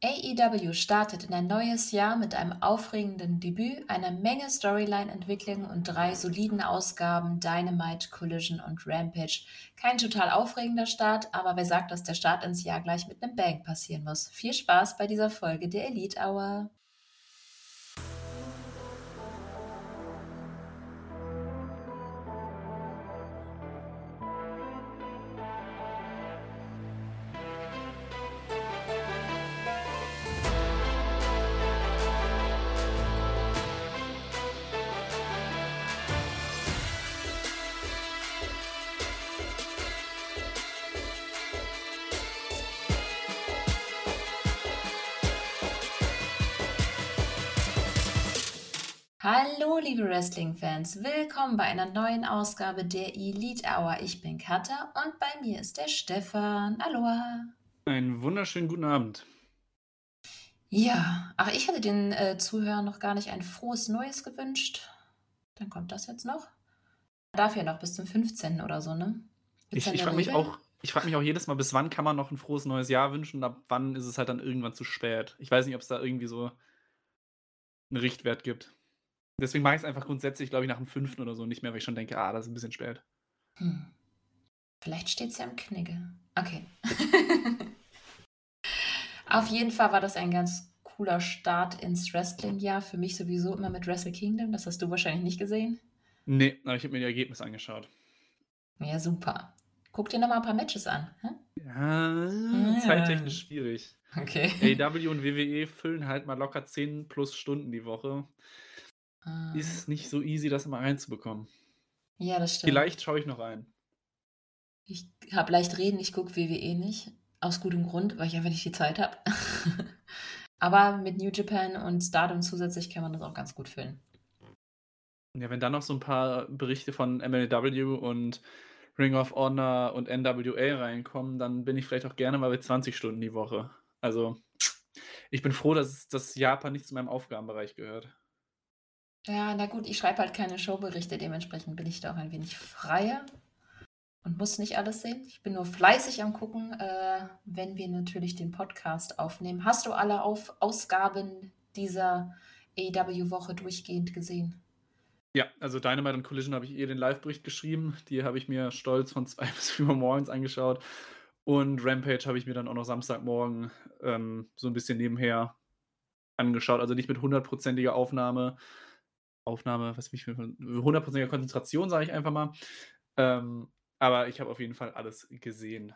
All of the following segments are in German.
AEW startet in ein neues Jahr mit einem aufregenden Debüt, einer Menge Storyline-Entwicklung und drei soliden Ausgaben Dynamite, Collision und Rampage. Kein total aufregender Start, aber wer sagt, dass der Start ins Jahr gleich mit einem Bang passieren muss? Viel Spaß bei dieser Folge der Elite Hour. Liebe Wrestling-Fans. Willkommen bei einer neuen Ausgabe der Elite Hour. Ich bin Katha und bei mir ist der Stefan. Aloha. Einen wunderschönen guten Abend. Ja, ach, ich hatte den äh, Zuhörern noch gar nicht ein frohes Neues gewünscht. Dann kommt das jetzt noch. Darf ja noch bis zum 15. oder so, ne? Gibt's ich ich frage mich auch. Ich frage mich auch jedes Mal, bis wann kann man noch ein frohes neues Jahr wünschen und ab wann ist es halt dann irgendwann zu spät. Ich weiß nicht, ob es da irgendwie so einen Richtwert gibt. Deswegen mache ich es einfach grundsätzlich, glaube ich, nach dem fünften oder so nicht mehr, weil ich schon denke, ah, das ist ein bisschen spät. Hm. Vielleicht steht es ja im Knigge. Okay. Auf jeden Fall war das ein ganz cooler Start ins Wrestling-Jahr. Für mich sowieso immer mit Wrestle Kingdom. Das hast du wahrscheinlich nicht gesehen. Nee, aber ich habe mir die Ergebnisse angeschaut. Ja, super. Guck dir noch mal ein paar Matches an. Hm? Ja, zeittechnisch schwierig. Okay. AW und WWE füllen halt mal locker 10 plus Stunden die Woche. Ah. Ist nicht so easy, das immer reinzubekommen. Ja, das stimmt. Vielleicht schaue ich noch ein. Ich habe leicht reden, ich gucke WWE nicht. Aus gutem Grund, weil ich einfach nicht die Zeit habe. Aber mit New Japan und Stardom zusätzlich kann man das auch ganz gut füllen. Ja, wenn dann noch so ein paar Berichte von MLW und Ring of Honor und NWA reinkommen, dann bin ich vielleicht auch gerne mal bei 20 Stunden die Woche. Also, ich bin froh, dass, dass Japan nicht zu meinem Aufgabenbereich gehört. Ja, na gut, ich schreibe halt keine Showberichte, dementsprechend bin ich da auch ein wenig freier und muss nicht alles sehen. Ich bin nur fleißig am Gucken, äh, wenn wir natürlich den Podcast aufnehmen. Hast du alle Auf Ausgaben dieser AEW-Woche durchgehend gesehen? Ja, also Dynamite und Collision habe ich eh den Live-Bericht geschrieben. Die habe ich mir stolz von zwei bis vier Uhr morgens angeschaut. Und Rampage habe ich mir dann auch noch Samstagmorgen ähm, so ein bisschen nebenher angeschaut. Also nicht mit hundertprozentiger Aufnahme, Aufnahme, was mich für hundertprozentiger Konzentration, sage ich einfach mal. Ähm, aber ich habe auf jeden Fall alles gesehen.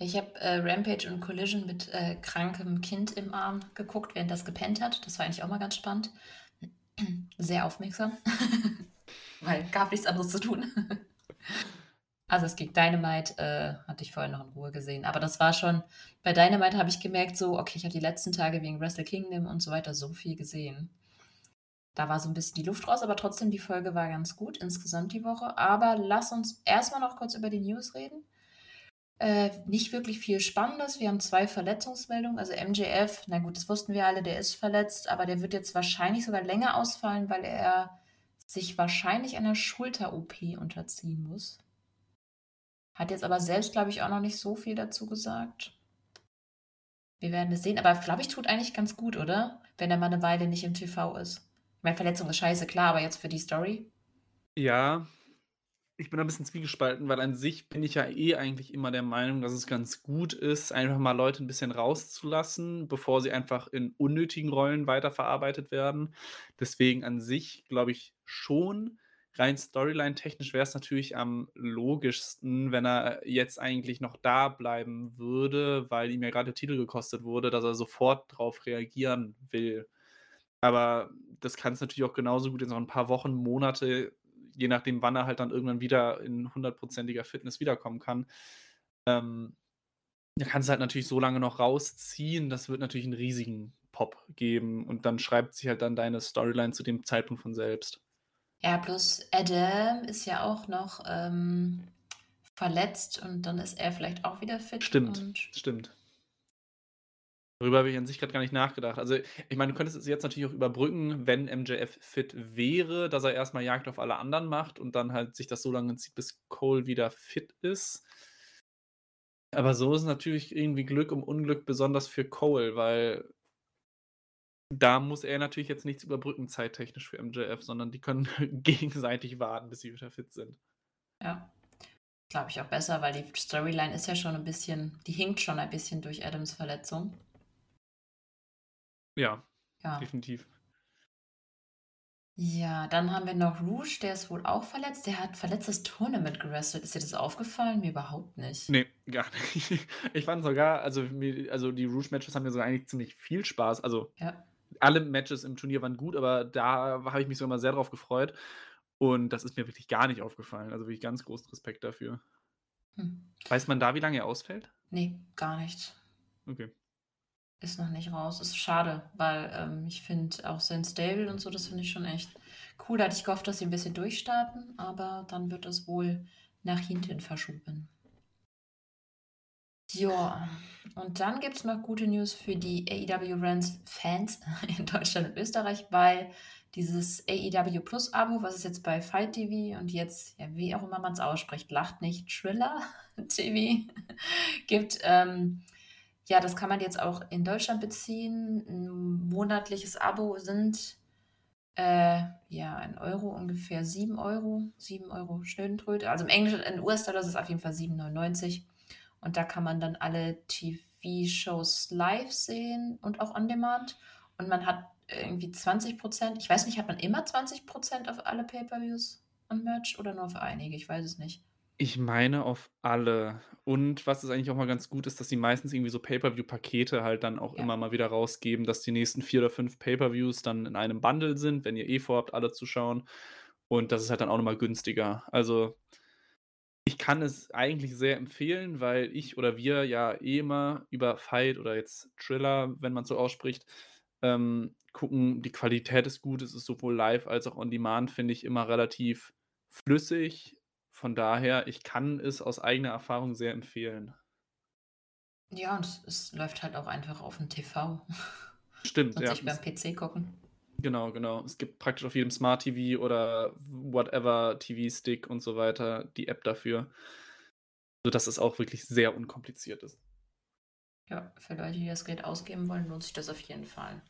Ich habe äh, Rampage und Collision mit äh, krankem Kind im Arm geguckt, während das gepennt hat. Das war eigentlich auch mal ganz spannend. Sehr aufmerksam. Weil gab nichts anderes zu tun. also es ging Dynamite, äh, hatte ich vorher noch in Ruhe gesehen. Aber das war schon, bei Dynamite habe ich gemerkt, so, okay, ich habe die letzten Tage wegen Wrestle Kingdom und so weiter so viel gesehen. Da war so ein bisschen die Luft raus, aber trotzdem, die Folge war ganz gut insgesamt die Woche. Aber lass uns erstmal noch kurz über die News reden. Äh, nicht wirklich viel Spannendes. Wir haben zwei Verletzungsmeldungen. Also MJF, na gut, das wussten wir alle, der ist verletzt, aber der wird jetzt wahrscheinlich sogar länger ausfallen, weil er sich wahrscheinlich einer Schulter-OP unterziehen muss. Hat jetzt aber selbst, glaube ich, auch noch nicht so viel dazu gesagt. Wir werden es sehen, aber glaube ich, tut eigentlich ganz gut, oder? Wenn er mal eine Weile nicht im TV ist. Meine, Verletzung ist scheiße, klar, aber jetzt für die Story? Ja, ich bin ein bisschen zwiegespalten, weil an sich bin ich ja eh eigentlich immer der Meinung, dass es ganz gut ist, einfach mal Leute ein bisschen rauszulassen, bevor sie einfach in unnötigen Rollen weiterverarbeitet werden. Deswegen an sich glaube ich schon, rein Storyline-technisch wäre es natürlich am logischsten, wenn er jetzt eigentlich noch da bleiben würde, weil ihm ja gerade der Titel gekostet wurde, dass er sofort darauf reagieren will. Aber das kann es natürlich auch genauso gut in so ein paar Wochen, Monate, je nachdem, wann er halt dann irgendwann wieder in hundertprozentiger Fitness wiederkommen kann. Ähm, da kannst du halt natürlich so lange noch rausziehen. Das wird natürlich einen riesigen Pop geben und dann schreibt sich halt dann deine Storyline zu dem Zeitpunkt von selbst. Ja, plus Adam ist ja auch noch ähm, verletzt und dann ist er vielleicht auch wieder fit. Stimmt, stimmt. Darüber habe ich an sich gerade gar nicht nachgedacht. Also, ich meine, du könntest es jetzt natürlich auch überbrücken, wenn MJF fit wäre, dass er erstmal Jagd auf alle anderen macht und dann halt sich das so lange zieht, bis Cole wieder fit ist. Aber so ist natürlich irgendwie Glück um Unglück, besonders für Cole, weil da muss er natürlich jetzt nichts überbrücken zeittechnisch für MJF, sondern die können gegenseitig warten, bis sie wieder fit sind. Ja. Glaube ich auch besser, weil die Storyline ist ja schon ein bisschen, die hinkt schon ein bisschen durch Adams Verletzung. Ja, ja. definitiv. Ja, dann haben wir noch Rouge, der ist wohl auch verletzt. Der hat verletztes Tournament gewrestelt. Ist dir das aufgefallen? Mir überhaupt nicht. Nee, gar nicht. Ich fand sogar, also, also die Rouge-Matches haben mir so eigentlich ziemlich viel Spaß. Also ja. alle Matches im Turnier waren gut, aber da habe ich mich sogar mal sehr drauf gefreut. Und das ist mir wirklich gar nicht aufgefallen. Also wirklich ganz großen Respekt dafür. Hm. Weiß man da, wie lange er ausfällt? Nee, gar nicht. Okay. Ist noch nicht raus. Ist schade, weil ähm, ich finde auch sein Stable und so, das finde ich schon echt cool. Da hatte ich gehofft, dass sie ein bisschen durchstarten, aber dann wird es wohl nach hinten verschoben. Ja, und dann gibt es noch gute News für die AEW-Fans in Deutschland und Österreich, weil dieses AEW Plus Abo, was es jetzt bei Fight TV und jetzt, ja, wie auch immer man es ausspricht, lacht nicht, Triller TV gibt, ähm, ja, das kann man jetzt auch in Deutschland beziehen. Ein monatliches Abo sind äh, ja ein Euro, ungefähr 7 Euro. 7 Euro Schnödentröte. Also im Englischen, in US-Dollar ist es auf jeden Fall 7,99. Und da kann man dann alle TV-Shows live sehen und auch on demand. Und man hat irgendwie 20 Prozent. Ich weiß nicht, hat man immer 20 Prozent auf alle Pay-Per-Views und Merch oder nur auf einige? Ich weiß es nicht. Ich meine auf alle. Und was es eigentlich auch mal ganz gut ist, dass sie meistens irgendwie so Pay-per-View-Pakete halt dann auch Ja. immer mal wieder rausgeben, dass die nächsten vier oder fünf Pay-per-Views dann in einem Bundle sind, wenn ihr eh vorhabt, alle zu schauen. Und das ist halt dann auch noch mal günstiger. Also, ich kann es eigentlich sehr empfehlen, weil ich oder wir ja eh immer über Fight oder jetzt Triller, wenn man so ausspricht, ähm, gucken. Die Qualität ist gut. Es ist sowohl live als auch on demand, finde ich, immer relativ flüssig. Von daher, ich kann es aus eigener Erfahrung sehr empfehlen. Ja, und es, es läuft halt auch einfach auf dem TV. Stimmt, und ja. sich beim PC gucken. Genau, genau. Es gibt praktisch auf jedem Smart TV oder whatever TV-Stick und so weiter die App dafür, sodass es auch wirklich sehr unkompliziert ist. Ja, für Leute, die das Geld ausgeben wollen, lohnt sich das auf jeden Fall.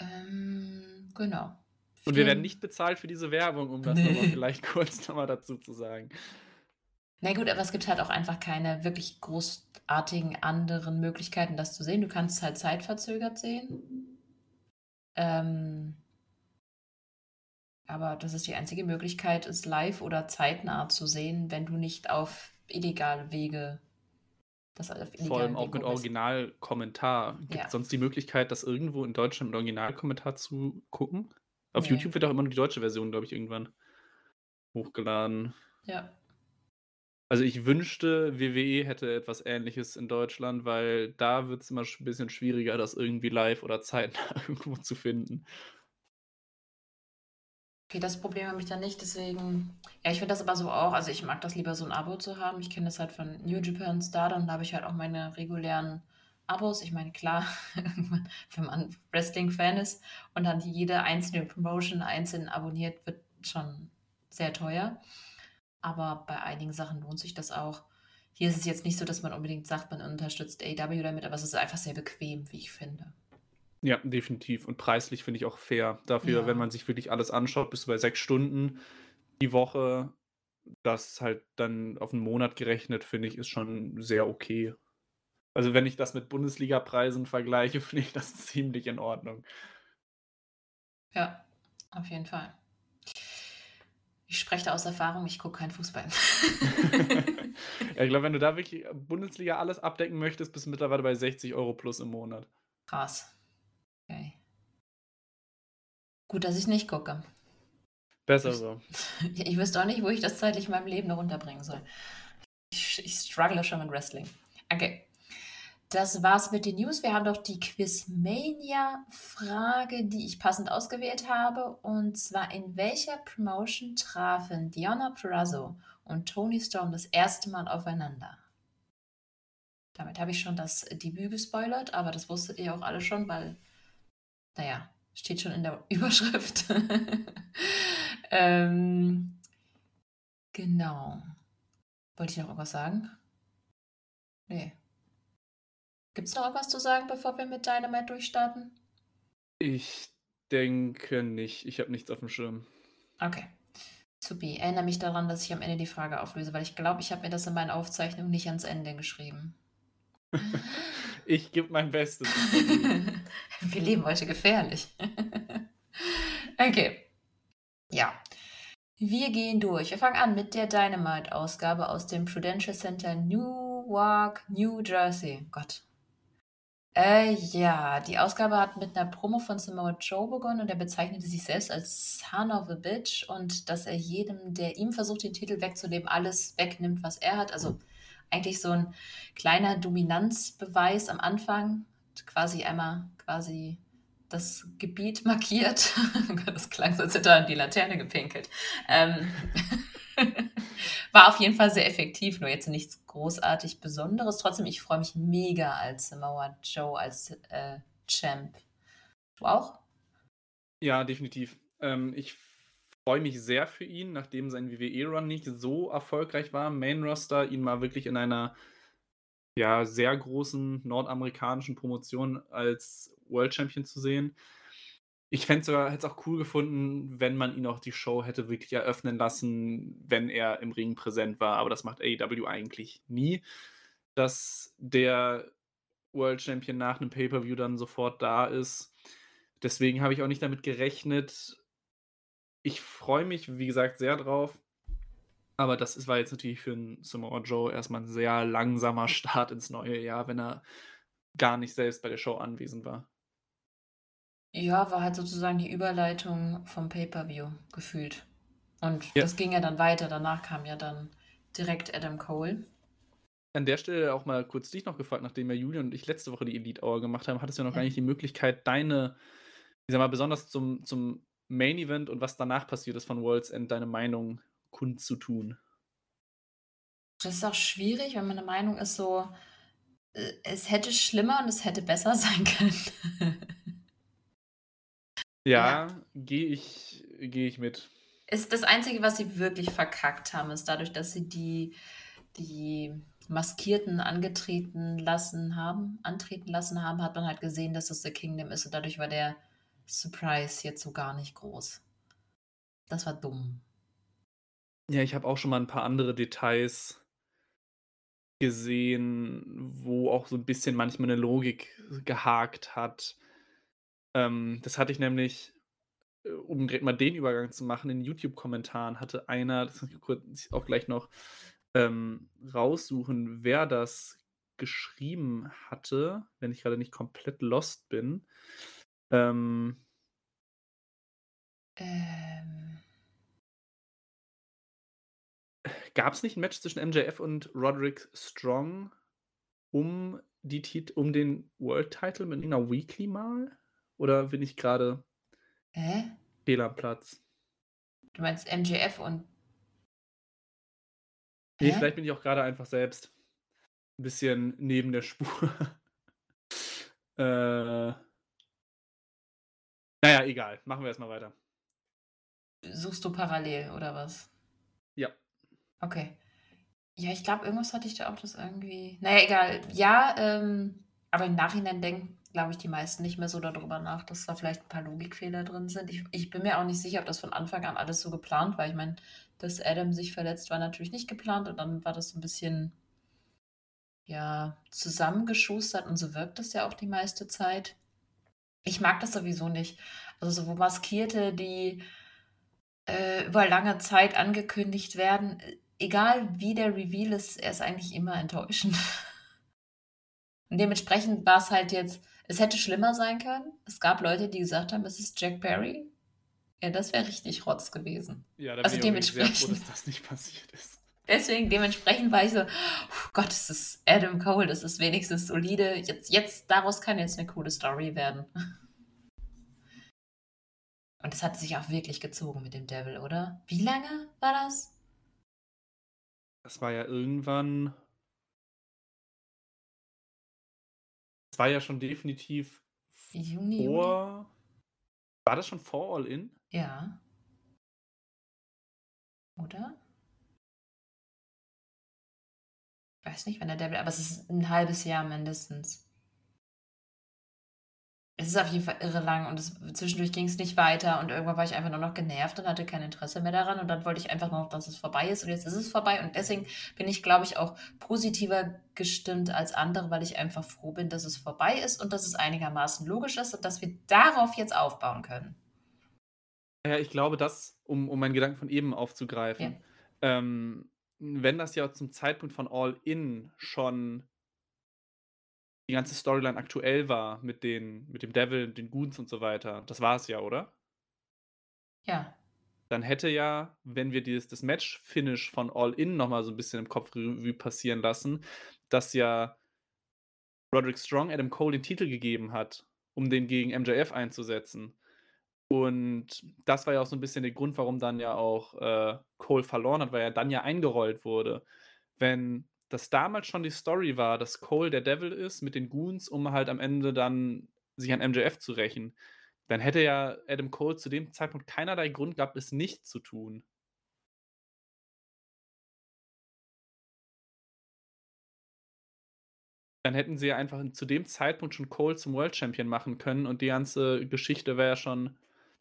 Ähm, genau. Und wir werden nicht bezahlt für diese Werbung, um das nee. nochmal vielleicht kurz nochmal dazu zu sagen. Na gut, aber es gibt halt auch einfach keine wirklich großartigen anderen Möglichkeiten, das zu sehen. Du kannst es halt zeitverzögert sehen. Ähm, aber das ist die einzige Möglichkeit, es live oder zeitnah zu sehen, wenn du nicht auf illegale Wege das auf Vor allem auch Wege mit Originalkommentar. Gibt es ja. sonst die Möglichkeit, das irgendwo in Deutschland mit Originalkommentar zu gucken? Auf Nee. YouTube wird auch immer nur die deutsche Version, glaube ich, irgendwann hochgeladen. Ja. Also ich wünschte, WWE hätte etwas Ähnliches in Deutschland, weil da wird es immer ein bisschen schwieriger, das irgendwie live oder zeitnah irgendwo zu finden. Okay, das Problem habe ich dann nicht, deswegen. Ja, ich finde das aber so auch. Also ich mag das lieber, so ein Abo zu haben. Ich kenne das halt von New Japan Stardom, da habe ich halt auch meine regulären Abos. Ich meine, klar, wenn man Wrestling-Fan ist und dann jede einzelne Promotion einzeln abonniert, wird schon sehr teuer. Aber bei einigen Sachen lohnt sich das auch. Hier ist es jetzt nicht so, dass man unbedingt sagt, man unterstützt AW damit, aber es ist einfach sehr bequem, wie ich finde. Ja, definitiv. Und preislich finde ich auch fair. Dafür, ja. wenn man sich wirklich alles anschaut, bist du bei sechs Stunden die Woche. Das halt dann auf einen Monat gerechnet, finde ich, ist schon sehr okay. Also wenn ich das mit Bundesliga-Preisen vergleiche, finde ich das ziemlich in Ordnung. Ja, auf jeden Fall. Ich spreche da aus Erfahrung, ich gucke keinen Fußball. ja, ich glaube, wenn du da wirklich Bundesliga alles abdecken möchtest, bist du mittlerweile bei 60 Euro plus im Monat. Krass. Okay. Gut, dass ich nicht gucke. Besser so. Ich, ich wüsste auch nicht, wo ich das zeitlich in meinem Leben noch unterbringen soll. Ich, ich struggle schon mit Wrestling. Okay. Das war's mit den News. Wir haben noch die Quizmania-Frage, die ich passend ausgewählt habe. Und zwar, in welcher Promotion trafen Diana Purrazzo und Tony Storm das erste Mal aufeinander? Damit habe ich schon das Debüt gespoilert, aber das wusstet ihr auch alle schon, weil, naja, steht schon in der Überschrift. ähm, genau. Wollte ich noch irgendwas sagen? Nee. Gibt's noch irgendwas zu sagen, bevor wir mit Dynamite durchstarten? Ich denke nicht. Ich habe nichts auf dem Schirm. Okay. Supi. Erinnere mich daran, dass ich am Ende die Frage auflöse, weil ich glaube, ich habe mir das in meinen Aufzeichnungen nicht ans Ende geschrieben. ich gebe mein Bestes. wir leben heute gefährlich. okay. Ja. Wir gehen durch. Wir fangen an mit der Dynamite-Ausgabe aus dem Prudential Center Newark, New Jersey. Gott, äh, ja, die Ausgabe hat mit einer Promo von Samoa Joe begonnen und er bezeichnete sich selbst als Son of a Bitch und dass er jedem, der ihm versucht, den Titel wegzunehmen, alles wegnimmt, was er hat. Also eigentlich so ein kleiner Dominanzbeweis am Anfang, quasi einmal quasi das Gebiet markiert. das klang so, er an die Laterne gepinkelt. Ähm, war auf jeden Fall sehr effektiv, nur jetzt nichts großartig Besonderes. Trotzdem, ich freue mich mega als Samoa Joe, als äh, Champ. Du auch? Ja, definitiv. Ähm, ich freue mich sehr für ihn, nachdem sein WWE-Run nicht so erfolgreich war, Main Roster, ihn mal wirklich in einer ja, sehr großen nordamerikanischen Promotion als World Champion zu sehen. Ich fände sogar, hätte es auch cool gefunden, wenn man ihn auch die Show hätte wirklich eröffnen lassen, wenn er im Ring präsent war. Aber das macht AEW eigentlich nie, dass der World Champion nach einem Pay-Per-View dann sofort da ist. Deswegen habe ich auch nicht damit gerechnet. Ich freue mich, wie gesagt, sehr drauf. Aber das war jetzt natürlich für einen Samoa Joe erstmal ein sehr langsamer Start ins neue Jahr, wenn er gar nicht selbst bei der Show anwesend war. Ja, war halt sozusagen die Überleitung vom Pay-per-View gefühlt. Und ja. das ging ja dann weiter. Danach kam ja dann direkt Adam Cole. An der Stelle auch mal kurz dich noch gefragt, nachdem ja Julian und ich letzte Woche die Elite Hour gemacht haben, hattest du ja noch ja. gar nicht die Möglichkeit, deine, ich sag mal, besonders zum, zum Main Event und was danach passiert ist von World's End, deine Meinung kundzutun. Das ist auch schwierig, weil meine Meinung ist so, äh, es hätte schlimmer und es hätte besser sein können. Ja, Ja. gehe ich gehe ich mit. Ist das Einzige, was sie wirklich verkackt haben, ist dadurch, dass sie die die Maskierten angetreten lassen haben antreten lassen haben, hat man halt gesehen, dass das The Kingdom ist und dadurch war der Surprise jetzt so gar nicht groß. Das war dumm. Ja, ich habe auch schon mal ein paar andere Details gesehen, wo auch so ein bisschen manchmal eine Logik gehakt hat. Ähm, das hatte ich nämlich, äh, um direkt mal den Übergang zu machen, in YouTube-Kommentaren hatte einer, das kann ich kurz auch gleich noch ähm, raussuchen, wer das geschrieben hatte, wenn ich gerade nicht komplett lost bin. Ähm, ähm. Gab es nicht ein Match zwischen MJF und Roderick Strong um, die Tit um den World Title mit einer Weekly mal? Oder bin ich gerade Hä? fehl am Platz? Du meinst MJF und. Nee, vielleicht bin ich auch gerade einfach selbst ein bisschen neben der Spur. äh. Naja, egal. Machen wir erstmal weiter. Suchst du parallel oder was? Ja. Okay. Ja, ich glaube, irgendwas hatte ich da auch das irgendwie. Naja, egal. Ja, ähm, aber im Nachhinein denken glaube ich, die meisten nicht mehr so darüber nach, dass da vielleicht ein paar Logikfehler drin sind. Ich, ich bin mir auch nicht sicher, ob das von Anfang an alles so geplant war. Ich meine, dass Adam sich verletzt, war natürlich nicht geplant und dann war das so ein bisschen ja, zusammengeschustert und so wirkt das ja auch die meiste Zeit. Ich mag das sowieso nicht. Also so Maskierte, die äh, über lange Zeit angekündigt werden, egal wie der Reveal ist, er ist eigentlich immer enttäuschend. Und dementsprechend war es halt jetzt, es hätte schlimmer sein können. Es gab Leute, die gesagt haben, es ist Jack Perry. Ja, das wäre richtig Rotz gewesen. Ja, da also bin dementsprechend, ich sehr froh, dass das nicht passiert ist. Deswegen, dementsprechend war ich so, oh Gott, es ist Adam Cole, das ist wenigstens solide. Jetzt, jetzt, daraus kann jetzt eine coole Story werden. Und es hat sich auch wirklich gezogen mit dem Devil, oder? Wie lange war das? Das war ja irgendwann war ja schon definitiv Juni, vor. Juli? War das schon vor All In? Ja. Oder? Ich weiß nicht, wenn der Devil, aber es ist ein halbes Jahr mindestens. Es ist auf jeden Fall irre lang und es, zwischendurch ging es nicht weiter und irgendwann war ich einfach nur noch genervt und hatte kein Interesse mehr daran und dann wollte ich einfach nur noch, dass es vorbei ist und jetzt ist es vorbei und deswegen bin ich, glaube ich, auch positiver gestimmt als andere, weil ich einfach froh bin, dass es vorbei ist und dass es einigermaßen logisch ist und dass wir darauf jetzt aufbauen können. Ja, ich glaube, das, um, um meinen Gedanken von eben aufzugreifen, ja. ähm, wenn das ja zum Zeitpunkt von All In schon die ganze Storyline aktuell war mit den mit dem Devil, den Goons und so weiter. Das war es ja, oder? Ja. Dann hätte ja, wenn wir dieses das Match-Finish von All In noch mal so ein bisschen im Kopf Revue passieren lassen, dass ja Roderick Strong Adam Cole den Titel gegeben hat, um den gegen MJF einzusetzen. Und das war ja auch so ein bisschen der Grund, warum dann ja auch, äh, Cole verloren hat, weil er dann ja eingerollt wurde. Wenn das damals schon die Story war, dass Cole der Devil ist mit den Goons, um halt am Ende dann sich an MJF zu rächen, dann hätte ja Adam Cole zu dem Zeitpunkt keinerlei Grund gehabt, es nicht zu tun. Dann hätten sie ja einfach zu dem Zeitpunkt schon Cole zum World Champion machen können und die ganze Geschichte wäre ja schon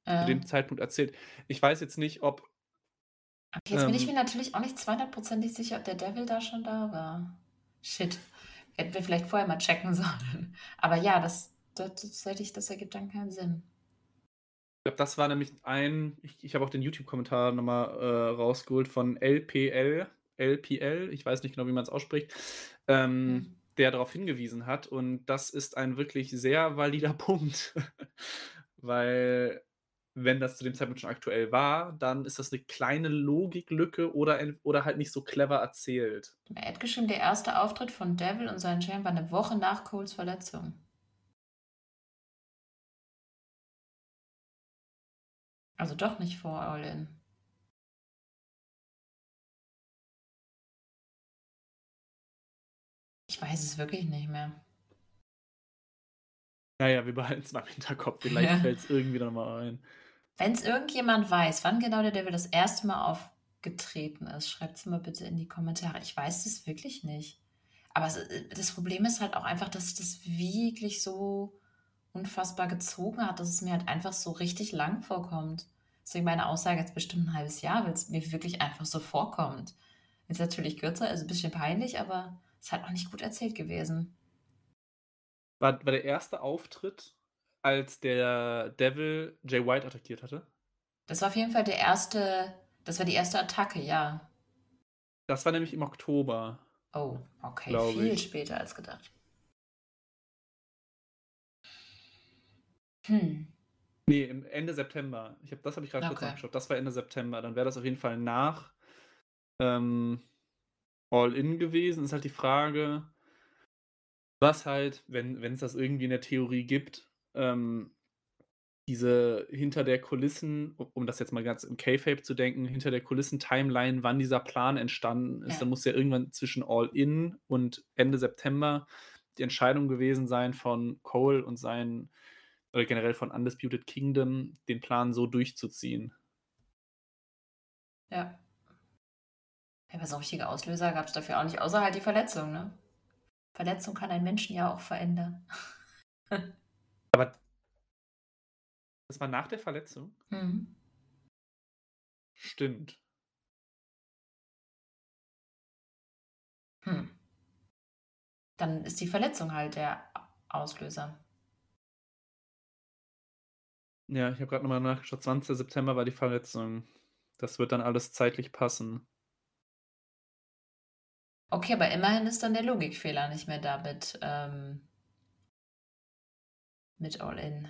zu dem Zeitpunkt erzählt. Ich weiß jetzt nicht, ob Okay, jetzt bin ich ähm. mir natürlich auch nicht 200%ig sicher, ob der Devil da schon da war. Shit. Hätten wir vielleicht vorher mal checken sollen. Aber ja, das, das, ich, das ergibt dann keinen Sinn. Ich glaube, das war nämlich ein, ich, ich habe auch den YouTube-Kommentar nochmal äh, rausgeholt von LPL, LPL, ich weiß nicht genau, wie man es ausspricht, ähm, mhm. der darauf hingewiesen hat. Und das ist ein wirklich sehr valider Punkt. Weil wenn das zu dem Zeitpunkt schon aktuell war, dann ist das eine kleine Logiklücke oder, oder halt nicht so clever erzählt. Er hat geschrieben, der erste Auftritt von Devil und seinen Champ war eine Woche nach Coles Verletzung. Also doch nicht vor All-In. Ich weiß es wirklich nicht mehr. Naja, wir behalten es mal im Hinterkopf. Vielleicht ja. fällt es irgendwie nochmal ein. Wenn es irgendjemand weiß, wann genau der Devil das erste Mal aufgetreten ist, schreibt es mal bitte in die Kommentare. Ich weiß es wirklich nicht. Aber äh, das Problem ist halt auch einfach, dass das wirklich so unfassbar gezogen hat, dass es mir halt einfach so richtig lang vorkommt. Deswegen meine Aussage jetzt bestimmt ein halbes Jahr, weil es mir wirklich einfach so vorkommt. Ist natürlich kürzer, ist ein bisschen peinlich, aber es halt auch nicht gut erzählt gewesen. War, war der erste Auftritt als der Devil Jay White attackiert hatte? Das war auf jeden Fall der erste, das war die erste Attacke, ja. Das war nämlich im Oktober. Oh, okay, viel ich. später als gedacht. Hm. Nee, im Ende September. Ich hab, das habe ich gerade okay. kurz nachgeschaut. Das war Ende September. Dann wäre das auf jeden Fall nach ähm, All In gewesen. Ist halt die Frage, was halt, wenn es das irgendwie in der Theorie gibt, ähm, diese hinter der Kulissen, um das jetzt mal ganz im K-Fape zu denken, hinter der Kulissen-Timeline, wann dieser Plan entstanden ist, ja. dann muss ja irgendwann zwischen All-In und Ende September die Entscheidung gewesen sein von Cole und seinen, oder generell von Undisputed Kingdom, den Plan so durchzuziehen. Ja. Aber so richtige Auslöser gab es dafür auch nicht, außer halt die Verletzung, ne? Verletzung kann einen Menschen ja auch verändern. Das war nach der Verletzung? Mhm. Stimmt. Hm. Dann ist die Verletzung halt der Auslöser. Ja, ich habe gerade nochmal nachgeschaut. 20. September war die Verletzung. Das wird dann alles zeitlich passen. Okay, aber immerhin ist dann der Logikfehler nicht mehr da mit, ähm, mit All-In.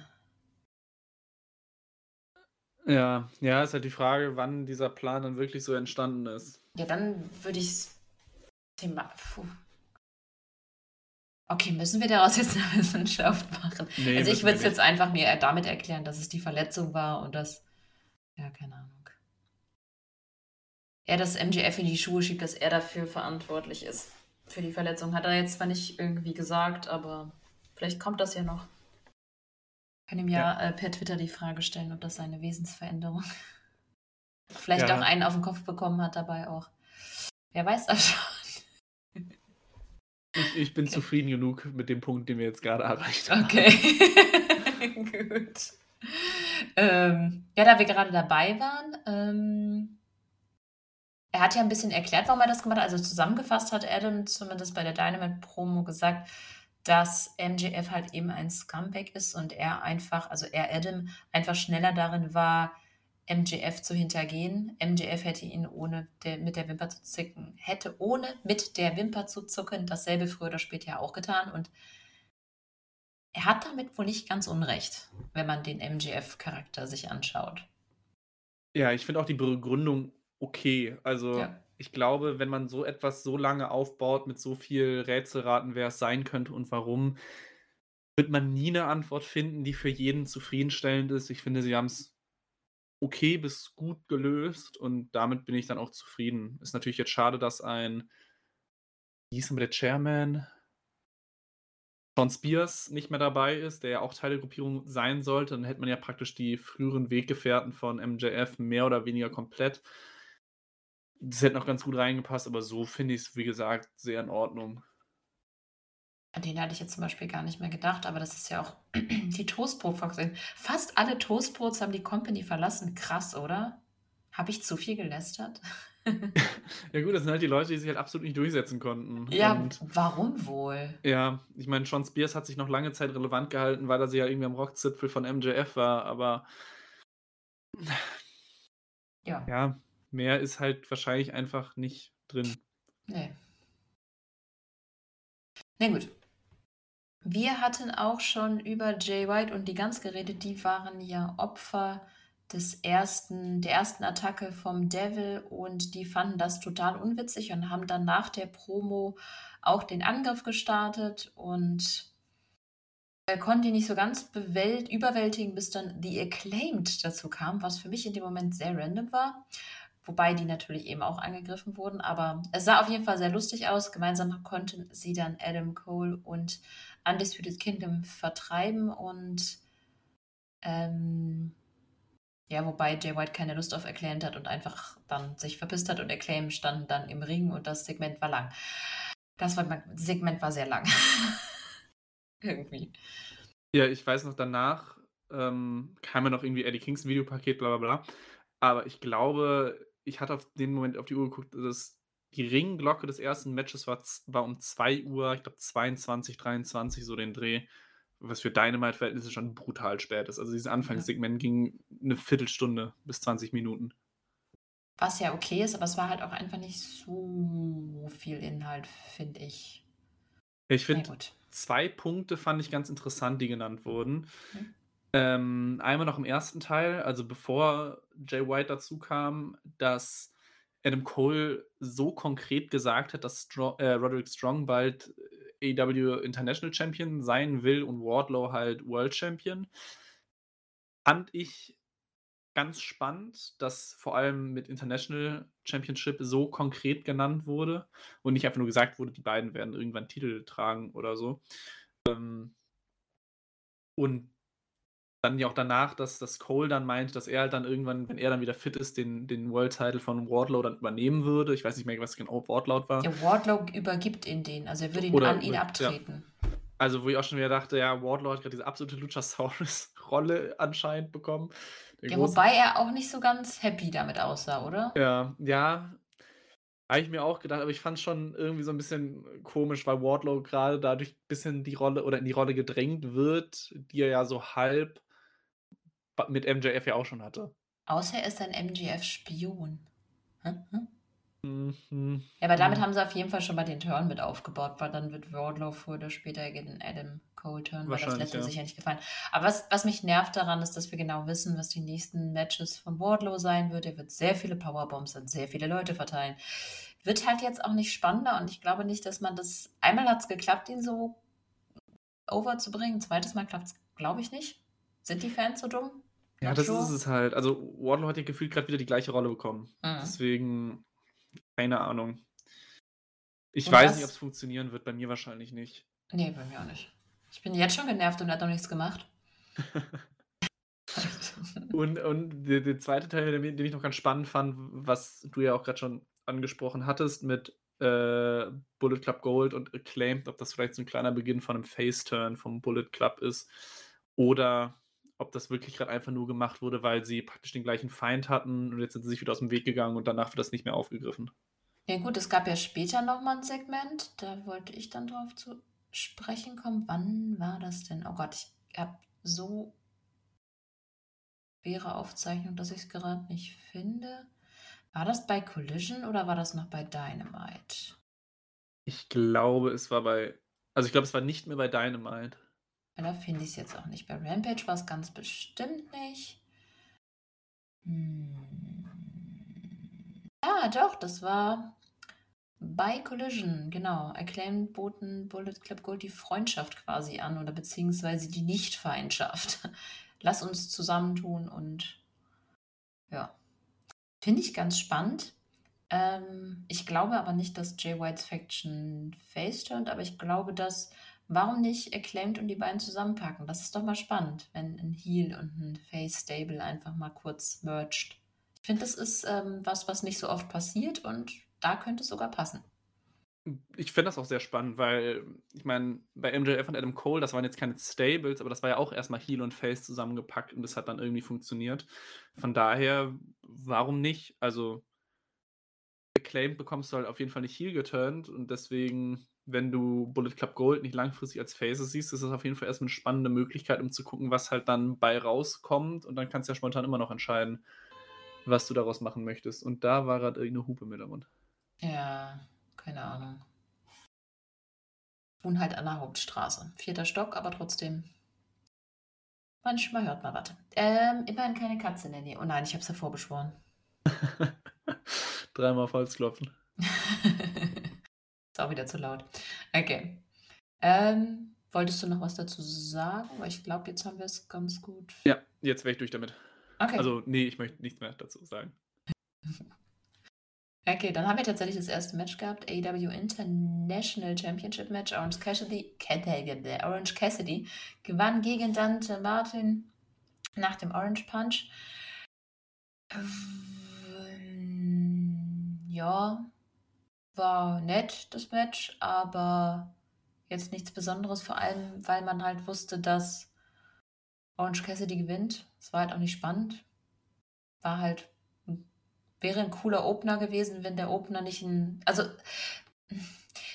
Ja, ja, ist halt die Frage, wann dieser Plan dann wirklich so entstanden ist. Ja, dann würde ich Thema. Puh. Okay, müssen wir daraus jetzt eine Wissenschaft machen? Nee, also ich würde es jetzt einfach mir damit erklären, dass es die Verletzung war und dass. Ja, keine Ahnung. Er das MGF in die Schuhe schiebt, dass er dafür verantwortlich ist. Für die Verletzung. Hat er jetzt zwar nicht irgendwie gesagt, aber vielleicht kommt das ja noch kann ihm ja, ja. Äh, per Twitter die Frage stellen, ob das seine Wesensveränderung vielleicht ja. auch einen auf den Kopf bekommen hat dabei auch. Wer weiß das schon. Ich, ich bin Okay. zufrieden genug mit dem Punkt, den wir jetzt gerade erreicht haben. Okay. Gut. Ähm, ja, da wir gerade dabei waren, ähm, er hat ja ein bisschen erklärt, warum er das gemacht hat. Also zusammengefasst hat Adam zumindest bei der Dynamite-Promo gesagt, dass MJF halt eben ein Scumbag ist und er einfach, also er Adam, einfach schneller darin war, MJF zu hintergehen. MJF hätte ihn ohne der, mit der Wimper zu zicken, hätte ohne mit der Wimper zu zucken dasselbe früher oder später ja auch getan und er hat damit wohl nicht ganz unrecht, wenn man den MJF-Charakter sich anschaut. Ja, ich finde auch die Begründung okay. Also, Ja. Ich glaube, wenn man so etwas so lange aufbaut mit so viel Rätselraten, wer es sein könnte und warum, wird man nie eine Antwort finden, die für jeden zufriedenstellend ist. Ich finde, sie haben es okay bis gut gelöst und damit bin ich dann auch zufrieden. Ist natürlich jetzt schade, dass ein, wie hieß denn der Chairman? John Spears nicht mehr dabei ist, der ja auch Teil der Gruppierung sein sollte, dann hätte man ja praktisch die früheren Weggefährten von MJF mehr oder weniger komplett. Das hätte noch ganz gut reingepasst, aber so finde ich es, wie gesagt, sehr in Ordnung. An den hatte ich jetzt zum Beispiel gar nicht mehr gedacht, aber das ist ja auch die Toastbrot-Fox. Fast alle Toastbrots haben die Company verlassen. Krass, oder? Habe ich zu viel gelästert? Ja gut, das sind halt die Leute, die sich halt absolut nicht durchsetzen konnten. Ja, Und warum wohl? ja, ich meine, John Spears hat sich noch lange Zeit relevant gehalten, weil er sie ja irgendwie am Rockzipfel von MJF war, aber Ja, ja, mehr ist halt wahrscheinlich einfach nicht drin. nee. Na gut. Wir hatten auch schon über Jay White und die Gans geredet. Die waren ja Opfer des ersten, der ersten Attacke vom Devil und die fanden das total unwitzig und haben dann nach der Promo auch den Angriff gestartet und äh, konnten die nicht so ganz überwältigen, bis dann The Acclaimed dazu kam, was für mich in dem Moment sehr random war. Wobei die natürlich eben auch angegriffen wurden, aber es sah auf jeden Fall sehr lustig aus. Gemeinsam konnten sie dann Adam Cole und Undisputed Kingdom vertreiben und ähm, ja, wobei Jay White keine Lust auf Acclaimed hat und einfach dann sich verpisst hat und Acclaim standen dann im Ring und das Segment war lang. Das war, Segment war sehr lang. Irgendwie. Ja, ich weiß noch, danach ähm, kam ja noch irgendwie Eddie Kings Videopaket, bla bla bla. Aber ich glaube, ich hatte auf den Moment auf die Uhr geguckt, dass die Ringglocke des ersten Matches war, war um 2 Uhr, ich glaube 22, 23, so den Dreh, was für Dynamite-Verhältnisse schon brutal spät ist. Also dieses Anfangssegment ging eine Viertelstunde bis 20 Minuten. Was ja okay ist, aber es war halt auch einfach nicht so viel Inhalt, finde ich. Ja, Ich finde, zwei Punkte fand ich ganz interessant, die genannt wurden. Mhm. Ähm, einmal noch im ersten Teil, also bevor Jay White dazu kam, dass Adam Cole so konkret gesagt hat, dass Stro äh, Roderick Strong bald äh, AEW International Champion sein will und Wardlow halt World Champion. Fand ich ganz spannend, dass vor allem mit International Championship so konkret genannt wurde und nicht einfach nur gesagt wurde, die beiden werden irgendwann Titel tragen oder so. Ähm, und dann ja auch danach, dass, dass Cole dann meint, dass er halt dann irgendwann, wenn er dann wieder fit ist, den, den World Title von Wardlow dann übernehmen würde. Ich weiß nicht mehr, was genau Wortlaut war. Ja, Wardlow übergibt ihn den, also er würde ihn Oder an ihn ja. abtreten. Also, wo ich auch schon wieder dachte, ja, Wardlow hat gerade diese absolute Luchasaurus-Rolle anscheinend bekommen. Ja, wobei er auch nicht so ganz happy damit aussah, oder? Ja, ja. Habe ich mir auch gedacht, aber ich fand es schon irgendwie so ein bisschen komisch, weil Wardlow gerade dadurch ein bisschen die Rolle oder in die Rolle gedrängt wird, die er ja so halb mit MJF ja auch schon hatte. Außer er ist ein MGF-Spion. Hm? Hm? Mhm. Ja, aber damit haben sie auf jeden Fall schon mal den Turn mit aufgebaut, weil dann wird Wardlow früher oder später gegen Adam Cole turn, weil das letzte ja. sicher nicht gefallen. Aber was, was mich nervt daran ist, dass wir genau wissen, was die nächsten Matches von Wardlow sein wird. Er wird sehr viele Powerbombs an sehr viele Leute verteilen. Wird halt jetzt auch nicht spannender und ich glaube nicht, dass man das. Einmal hat es geklappt, ihn so overzubringen. Zweites Mal klappt es, glaube ich, nicht. Sind die Fans so dumm? Ja, das ist es halt. Also, Wardlow hat ja gefühlt gerade wieder die gleiche Rolle bekommen. Mhm. Deswegen, keine Ahnung. Ich Und weiß das- nicht, ob es funktionieren wird. Bei mir wahrscheinlich nicht. Nee, bei mir auch nicht. Ich bin jetzt schon genervt und er hat noch nichts gemacht. Und, und der, der zweite Teil, den, den ich noch ganz spannend fand, was du ja auch gerade schon angesprochen hattest, mit äh, Bullet Club Gold und Acclaimed, ob das vielleicht so ein kleiner Beginn von einem Face-Turn vom Bullet Club ist oder ob das wirklich gerade einfach nur gemacht wurde, weil sie praktisch den gleichen Feind hatten und jetzt sind sie sich wieder aus dem Weg gegangen und danach wird das nicht mehr aufgegriffen. Ja gut, es gab ja später nochmal ein Segment, da wollte ich dann drauf zu sprechen kommen. Wann war das denn? Oh Gott, ich habe so schwere Aufzeichnung, dass ich es gerade nicht finde. War das bei Collision oder war das noch bei Dynamite? Ich glaube, es war bei. Also ich glaube, es war nicht mehr bei Dynamite. Da finde ich es jetzt auch nicht. Bei Rampage war es ganz bestimmt nicht. Hm. Ja, doch, das war bei Collision, genau. Acclaimed boten Bullet Club Gold die Freundschaft quasi an oder beziehungsweise die Nicht-Feindschaft. Lass uns zusammentun und ja. Finde ich ganz spannend. Ähm, ich glaube aber nicht, dass Jay Whites Faction face turnt, aber ich glaube, dass warum nicht Acclaimed und die beiden zusammenpacken? Das ist doch mal spannend, wenn ein Heal und ein Face Stable einfach mal kurz merged. Ich finde, das ist ähm, was, was nicht so oft passiert und da könnte es sogar passen. Ich finde das auch sehr spannend, weil ich meine, bei MJF und Adam Cole, das waren jetzt keine Stables, aber das war ja auch erstmal Heel und Face zusammengepackt und das hat dann irgendwie funktioniert. Von daher, warum nicht? Also, Acclaimed bekommst du halt auf jeden Fall nicht Heel geturnt und deswegen, wenn du Bullet Club Gold nicht langfristig als Faces siehst, ist das auf jeden Fall erstmal eine spannende Möglichkeit, um zu gucken, was halt dann bei rauskommt und dann kannst du ja spontan immer noch entscheiden, was du daraus machen möchtest. Und da war gerade irgendeine Hupe mit im Mund. Ja, keine Ahnung. Wohnen halt an der Hauptstraße. Vierter Stock, aber trotzdem. Manchmal hört man was. Ähm, immerhin keine Katze in der Nähe. Oh nein, ich hab's hervorbeschworen. Dreimal auf Holz klopfen. Ist auch wieder zu laut. Okay. Ähm, wolltest du noch was dazu sagen? Weil ich glaube, jetzt haben wir es ganz gut. Ja, jetzt wäre ich durch damit. Okay. Also, nee, ich möchte nichts mehr dazu sagen. Okay, dann haben wir tatsächlich das erste Match gehabt. AW International Championship Match. Orange Cassidy, Orange Cassidy gewann gegen Dante Martin nach dem Orange Punch. Ähm, ja, war nett, das Match, aber jetzt nichts Besonderes, vor allem, weil man halt wusste, dass Orange Cassidy gewinnt. Es war halt auch nicht spannend. War halt wäre ein cooler Opener gewesen, wenn der Opener nicht ein. Also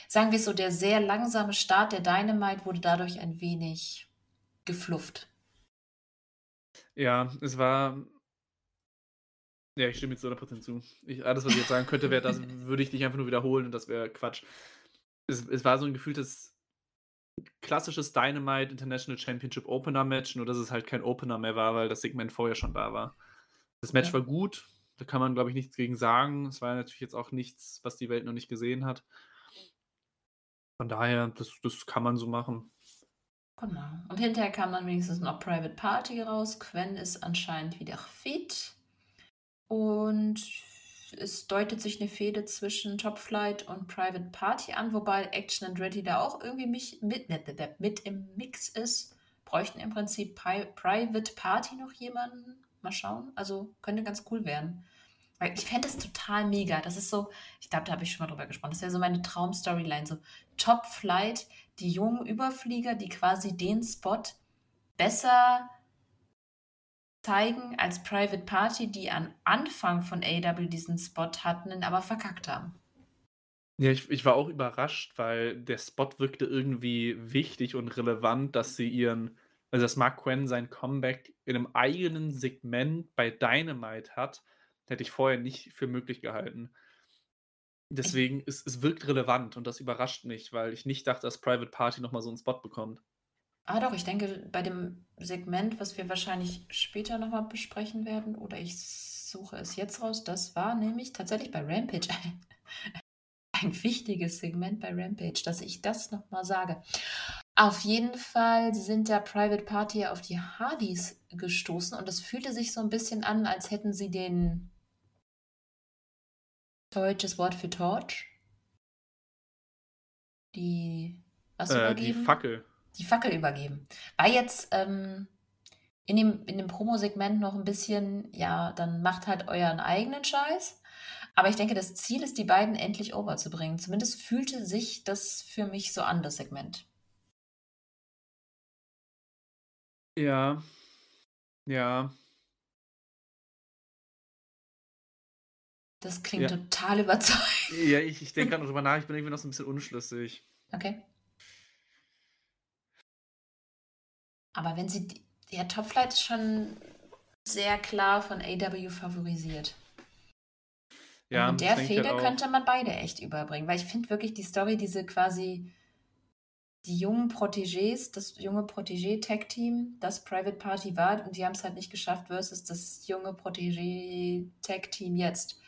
sagen wir es so, der sehr langsame Start der Dynamite wurde dadurch ein wenig geflufft. Ja, es war. Ja, ich stimme jetzt 100% zu. Ich, alles, was ich jetzt sagen könnte, wäre, das würde ich dich einfach nur wiederholen und das wäre Quatsch. Es, es war so ein gefühltes klassisches Dynamite International Championship Opener Match, nur dass es halt kein Opener mehr war, weil das Segment vorher schon da war. Das Match ja. war gut, da kann man, glaube ich, nichts gegen sagen. Es war natürlich jetzt auch nichts, was die Welt noch nicht gesehen hat. Von daher, das, das kann man so machen. Genau. Und hinterher kam dann wenigstens noch Private Party raus. Quen ist anscheinend wieder fit. Und es deutet sich eine Fehde zwischen Top Flight und Private Party an, wobei Action and Ready da auch irgendwie mich mit, mit im Mix ist. Bräuchten im Prinzip Pi Private Party noch jemanden, Mal schauen. Also könnte ganz cool werden. Weil ich fände es total mega. Das ist so, ich glaube, da habe ich schon mal drüber gesprochen. Das wäre so meine Traum-Storyline. So Top Flight, die jungen Überflieger, die quasi den Spot besser zeigen als Private Party, die am Anfang von AW diesen Spot hatten, aber verkackt haben. Ja, ich, ich war auch überrascht, weil der Spot wirkte irgendwie wichtig und relevant, dass sie ihren also dass Mark Quinn sein Comeback in einem eigenen Segment bei Dynamite hat, hätte ich vorher nicht für möglich gehalten. Deswegen, ist, es wirkt relevant und das überrascht mich, weil ich nicht dachte, dass Private Party nochmal so einen Spot bekommt. Ah doch, ich denke, bei dem Segment, was wir wahrscheinlich später nochmal besprechen werden, oder ich suche es jetzt raus, das war nämlich tatsächlich bei Rampage ein wichtiges Segment bei Rampage, dass ich das nochmal sage. Auf jeden Fall sind der Private Party auf die Hardys gestoßen und es fühlte sich so ein bisschen an, als hätten sie den deutsches Wort für Torch. Die was äh, übergeben? Die Fackel. Die Fackel übergeben. War jetzt ähm, in dem, in dem Promo-Segment noch ein bisschen, ja, dann macht halt euren eigenen Scheiß. Aber ich denke, das Ziel ist, die beiden endlich overzubringen. Zumindest fühlte sich das für mich so an, das Segment. Ja. Ja. Das klingt Ja. total überzeugend. Ja, ich ich denke grad noch drüber nach, ich bin irgendwie noch so 'n bisschen unschlüssig. Okay. Aber wenn sie ja, Top Flight ist schon sehr klar von AEW favorisiert. Und Ja, mit der ich halt könnte man beide echt überbringen, weil ich finde wirklich die Story, diese quasi die jungen Protégés, das junge Protégé-Tag-Team, das Private Party war und die haben's halt nicht geschafft versus das junge Protégé-Tag-Team jetzt,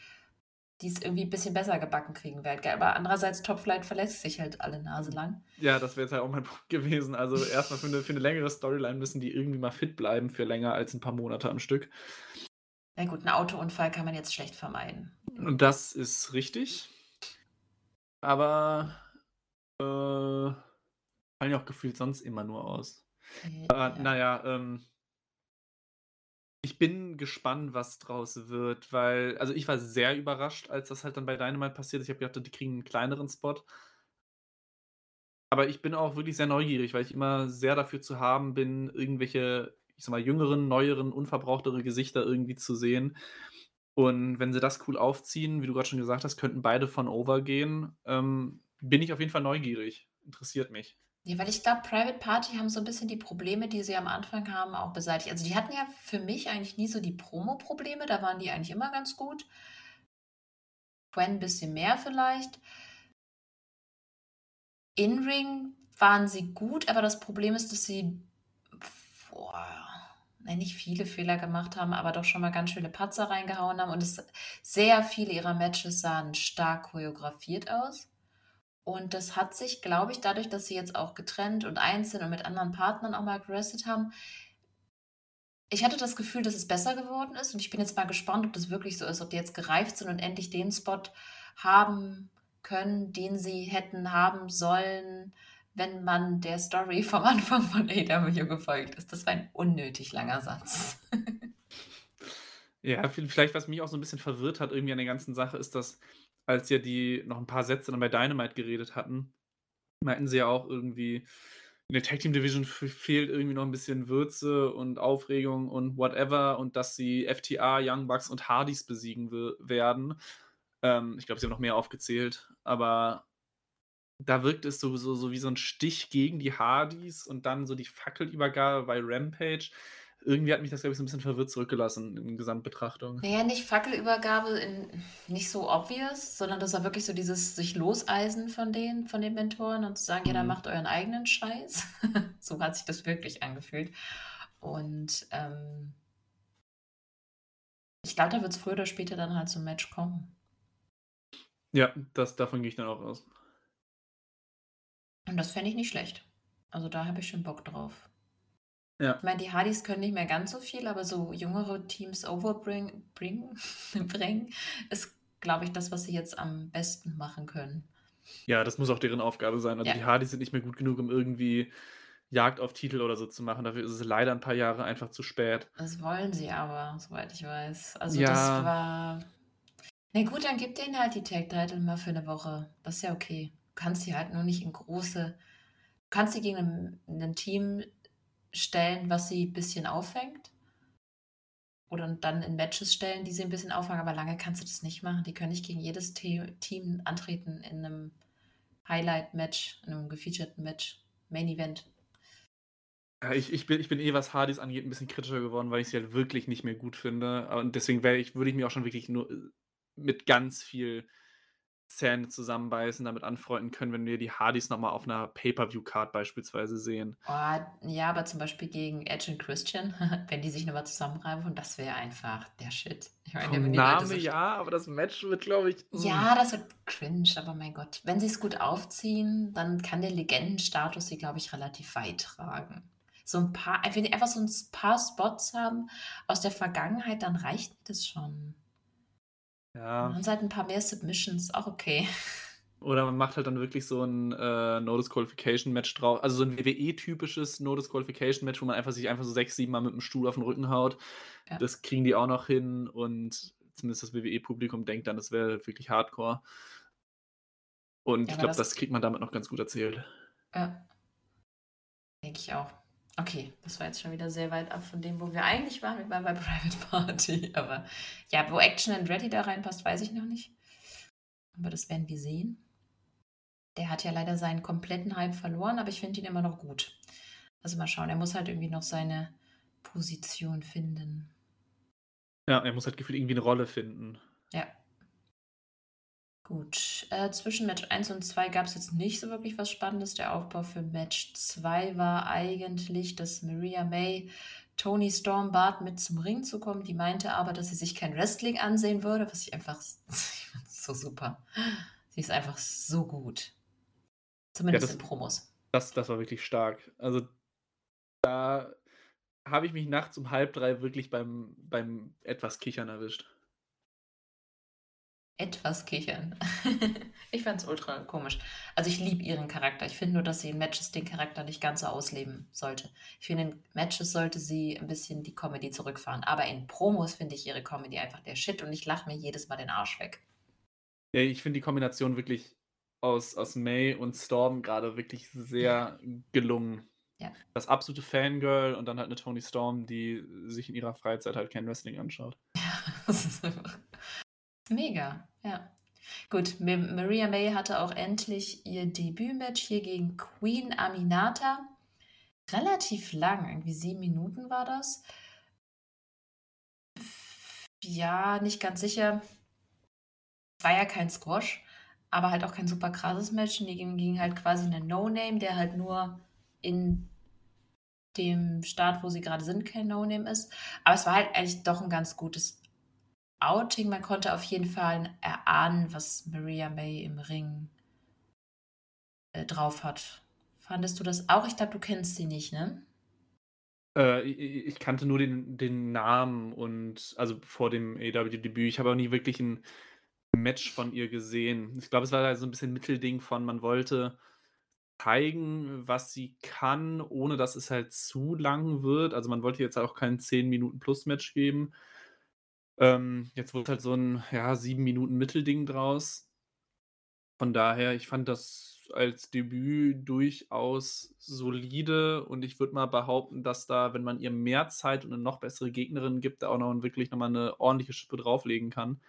die's irgendwie 'n bisschen besser gebacken kriegen werden? Aber andererseits Top Flight verletzt sich halt alle Nase lang. Ja, das wäre jetzt halt auch mein Punkt gewesen. Also, erst mal für 'ne für 'ne längere Storyline müssen die irgendwie mal fit bleiben für länger als 'n paar Monate am Stück. Na gut, 'n Autounfall kann man jetzt schlecht vermeiden. Und das ist richtig. Aber, äh, fallen ja auch gefühlt sonst immer nur aus. Äh, Äh, ja. na ja, ähm ich bin gespannt, was draus wird, weil also, ich war sehr überrascht, als das halt dann bei Dynamite passiert ist. Ich habe gedacht, die kriegen 'n kleineren Spot. Aber ich bin auch wirklich sehr neugierig, weil ich immer sehr dafür zu haben bin, irgendwelche, ich sage mal, jüngeren, neueren, unverbrauchtere Gesichter irgendwie zu sehen. Und wenn sie das cool aufziehen, wie du grad schon gesagt hast, könnten beide von over gehen, ähm, bin ich auf jeden Fall neugierig. Interessiert mich. Ja, weil ich glaube, Private Party haben so 'n bisschen die Probleme, die sie am Anfang haben, auch beseitigt. Also, die hatten ja für mich eigentlich nie so die Promo-Probleme, da waren die eigentlich immer ganz gut. Gwen 'n bisschen mehr vielleicht. In-Ring waren sie gut, aber das Problem ist, dass sie boah, nicht viele Fehler gemacht haben, aber doch schon mal ganz schöne Patzer reingehauen haben und es sehr viele ihrer Matches sahen stark choreografiert aus. Und das hat sich, glaube ich, dadurch, dass sie jetzt auch getrennt und einzeln und mit anderen Partnern auch mal gewrestelt haben ich hatte das Gefühl, dass es besser geworden ist und ich bin jetzt mal gespannt, ob das wirklich so ist, ob die jetzt gereift sind und endlich den Spot haben können, den sie hätten haben sollen, wenn man der Story vom Anfang von AEW gefolgt ist. Das war ein unnötig langer Satz. Ja, viel vielleicht, was mich auch so 'n bisschen verwirrt hat irgendwie an der ganzen Sache, ist, dass als ja die noch 'n paar Sätze dann bei Dynamite geredet hatten, meinten sie ja auch irgendwie, in der Tag Team Division fe fehlt irgendwie noch 'n bisschen Würze und Aufregung und whatever und dass sie FTR, Young Bucks und Hardys besiegen werden. Ähm, ich glaube, sie haben noch mehr aufgezählt, aber da wirkt es so so wie so 'n Stich gegen die Hardys und dann so die Fackelübergabe bei Rampage. Irgendwie hat mich das, glaube ich, so 'n bisschen verwirrt zurückgelassen in Gesamtbetrachtung. Na ja, nicht Fackelübergabe in nicht so obvious, sondern das war wirklich so dieses sich Loseisen von denen von den Mentoren und zu sagen: „Ja, dann Mhm. macht euren eigenen Scheiß.“ So hat sich das wirklich angefühlt. Und, ähm ich glaube, da wird's früher oder später dann halt zum Match kommen. Ja, das davon gehe ich dann auch aus. Und das fände ich nicht schlecht. Also, da habe ich schon Bock drauf. Ja. Ich meine, die Hardys können nicht mehr ganz so viel, aber so jüngere Teams overbring bringen bringen, ist, glaube ich, das, was sie jetzt am besten machen können. Ja, das muss auch deren Aufgabe sein. Also, Ja. die Hardys sind nicht mehr gut genug, um irgendwie Jagd auf Titel oder so zu machen. Dafür ist es leider 'n paar Jahre einfach zu spät. Das wollen sie aber, soweit ich weiß. Also, das Ja. war na gut, dann gib denen halt die Tag Title mal für 'ne Woche. Das ist ja okay. Du kannst sie halt nur nicht in große du kannst sie gegen 'n 'nen Team stellen, was sie bisschen auffängt. Oder dann in Matches stellen, die sie 'n bisschen auffangen, aber lange kannst du das nicht machen. Die können nicht gegen jedes Te Team antreten in 'nem Highlight-Match, in 'nem gefeaturten Match, Main Event. Ja, ich ich bin ich bin eh, was Hardys angeht, 'n bisschen kritischer geworden, weil ich sie halt wirklich nicht mehr gut finde. Und deswegen ich würde ich mich auch schon wirklich nur, äh, mit ganz viel Zähne zusammenbeißen damit anfreunden können, wenn wir die Hardys noch mal auf 'ner Pay-per-View-Card beispielsweise sehen. Oh, ja, aber zum Beispiel gegen Edge und Christian, wenn die sich noch mal zusammenreiben, das wäre einfach der Shit. Ich meine, Name so ja, aber das Match wird, glaube ich hm. Ja, das wird cringe, aber mein Gott. Wenn sie's gut aufziehen, dann kann der Legendenstatus sie, glaube ich, relativ weit tragen. So 'n paar wenn die einfach so 'n s paar Spots haben aus der Vergangenheit, dann reicht das schon. Ja. Sie halt 'n paar mehr Submissions, auch okay. Oder man macht halt dann wirklich so 'n, äh, No-Disqualification-Match drau also, so 'n WWE-typisches No-Disqualification-Match, wo man einfach sich einfach so 6, 7 Mal mit 'm Stuhl auf 'n Rücken haut. Ja. Das kriegen die auch noch hin und zumindest das WWE-Publikum denkt dann, das wäre wirklich Hardcore. Und Ja, ich glaube, das das kriegt man damit noch ganz gut erzählt. Ja, denke ich auch. Okay, das war jetzt schon wieder sehr weit ab von dem, wo wir eigentlich waren. Wir waren bei Private Party. Aber ja, wo Action and Ready da reinpasst, weiß ich noch nicht. Aber das werden wir sehen. Der hat ja leider seinen kompletten Hype verloren, aber ich finde ihn immer noch gut. Also mal schauen, er muss halt irgendwie noch seine Position finden. Ja, er muss halt gefühlt irgendwie eine Rolle finden. Ja. Gut. Äh, zwischen Match 1 und 2 gab es jetzt nicht so wirklich was Spannendes. Der Aufbau für Match 2 war eigentlich, dass Maria May Tony Storm bat, mit zum Ring zu kommen. Die meinte aber, dass sie sich kein Wrestling ansehen würde, was ich einfach so super. Sie ist einfach so gut. Zumindest das- in Promos. Das, das war wirklich stark. Also da habe ich mich nachts um halb drei wirklich beim, beim etwas Kichern erwischt. Etwas kichern. ich fand es ultra komisch. Also ich liebe ihren Charakter. Ich finde nur, dass sie in Matches den Charakter nicht ganz so ausleben sollte. Ich finde, in Matches sollte sie ein bisschen die Comedy zurückfahren. Aber in Promos finde ich ihre Comedy einfach der Shit und ich lache mir jedes Mal den Arsch weg. Ja, ich finde die Kombination wirklich aus, aus May und Storm gerade wirklich sehr gelungen. Ja. Das absolute Fangirl und dann halt eine Tony Storm, die sich in ihrer Freizeit halt kein Wrestling anschaut. Das ist einfach mega, ja. Gut, Ma- Maria May hatte auch endlich ihr Debütmatch hier gegen Queen Aminata. Relativ lang, irgendwie sieben Minuten war das. Ja, nicht ganz sicher. War ja kein Squash, aber halt auch kein super krasses Match. Und gegen, gegen halt quasi einen No-Name, der halt nur in dem Start, wo sie gerade sind, kein No-Name ist. Aber es war halt eigentlich doch ein ganz gutes Outing. Man konnte auf jeden Fall erahnen, was Maria May im Ring äh, drauf hat. Fandest du das auch? Ich glaube, du kennst sie nicht, ne? Äh, ich, ich kannte nur den, den Namen und also vor dem AW-Debüt. Ich habe auch nie wirklich ein Match von ihr gesehen. Ich glaube, es war halt so ein bisschen Mittelding von, man wollte zeigen, was sie kann, ohne dass es halt zu lang wird. Also man wollte jetzt auch kein 10 Minuten Plus-Match geben. Ähm, jetzt wurde halt so ein ja, 7 Minuten Mittelding draus. Von daher, ich fand das als Debüt durchaus solide und ich würde mal behaupten, dass da, wenn man ihr mehr Zeit und eine noch bessere Gegnerin gibt, da auch noch wirklich nochmal eine ordentliche Schippe drauflegen kann.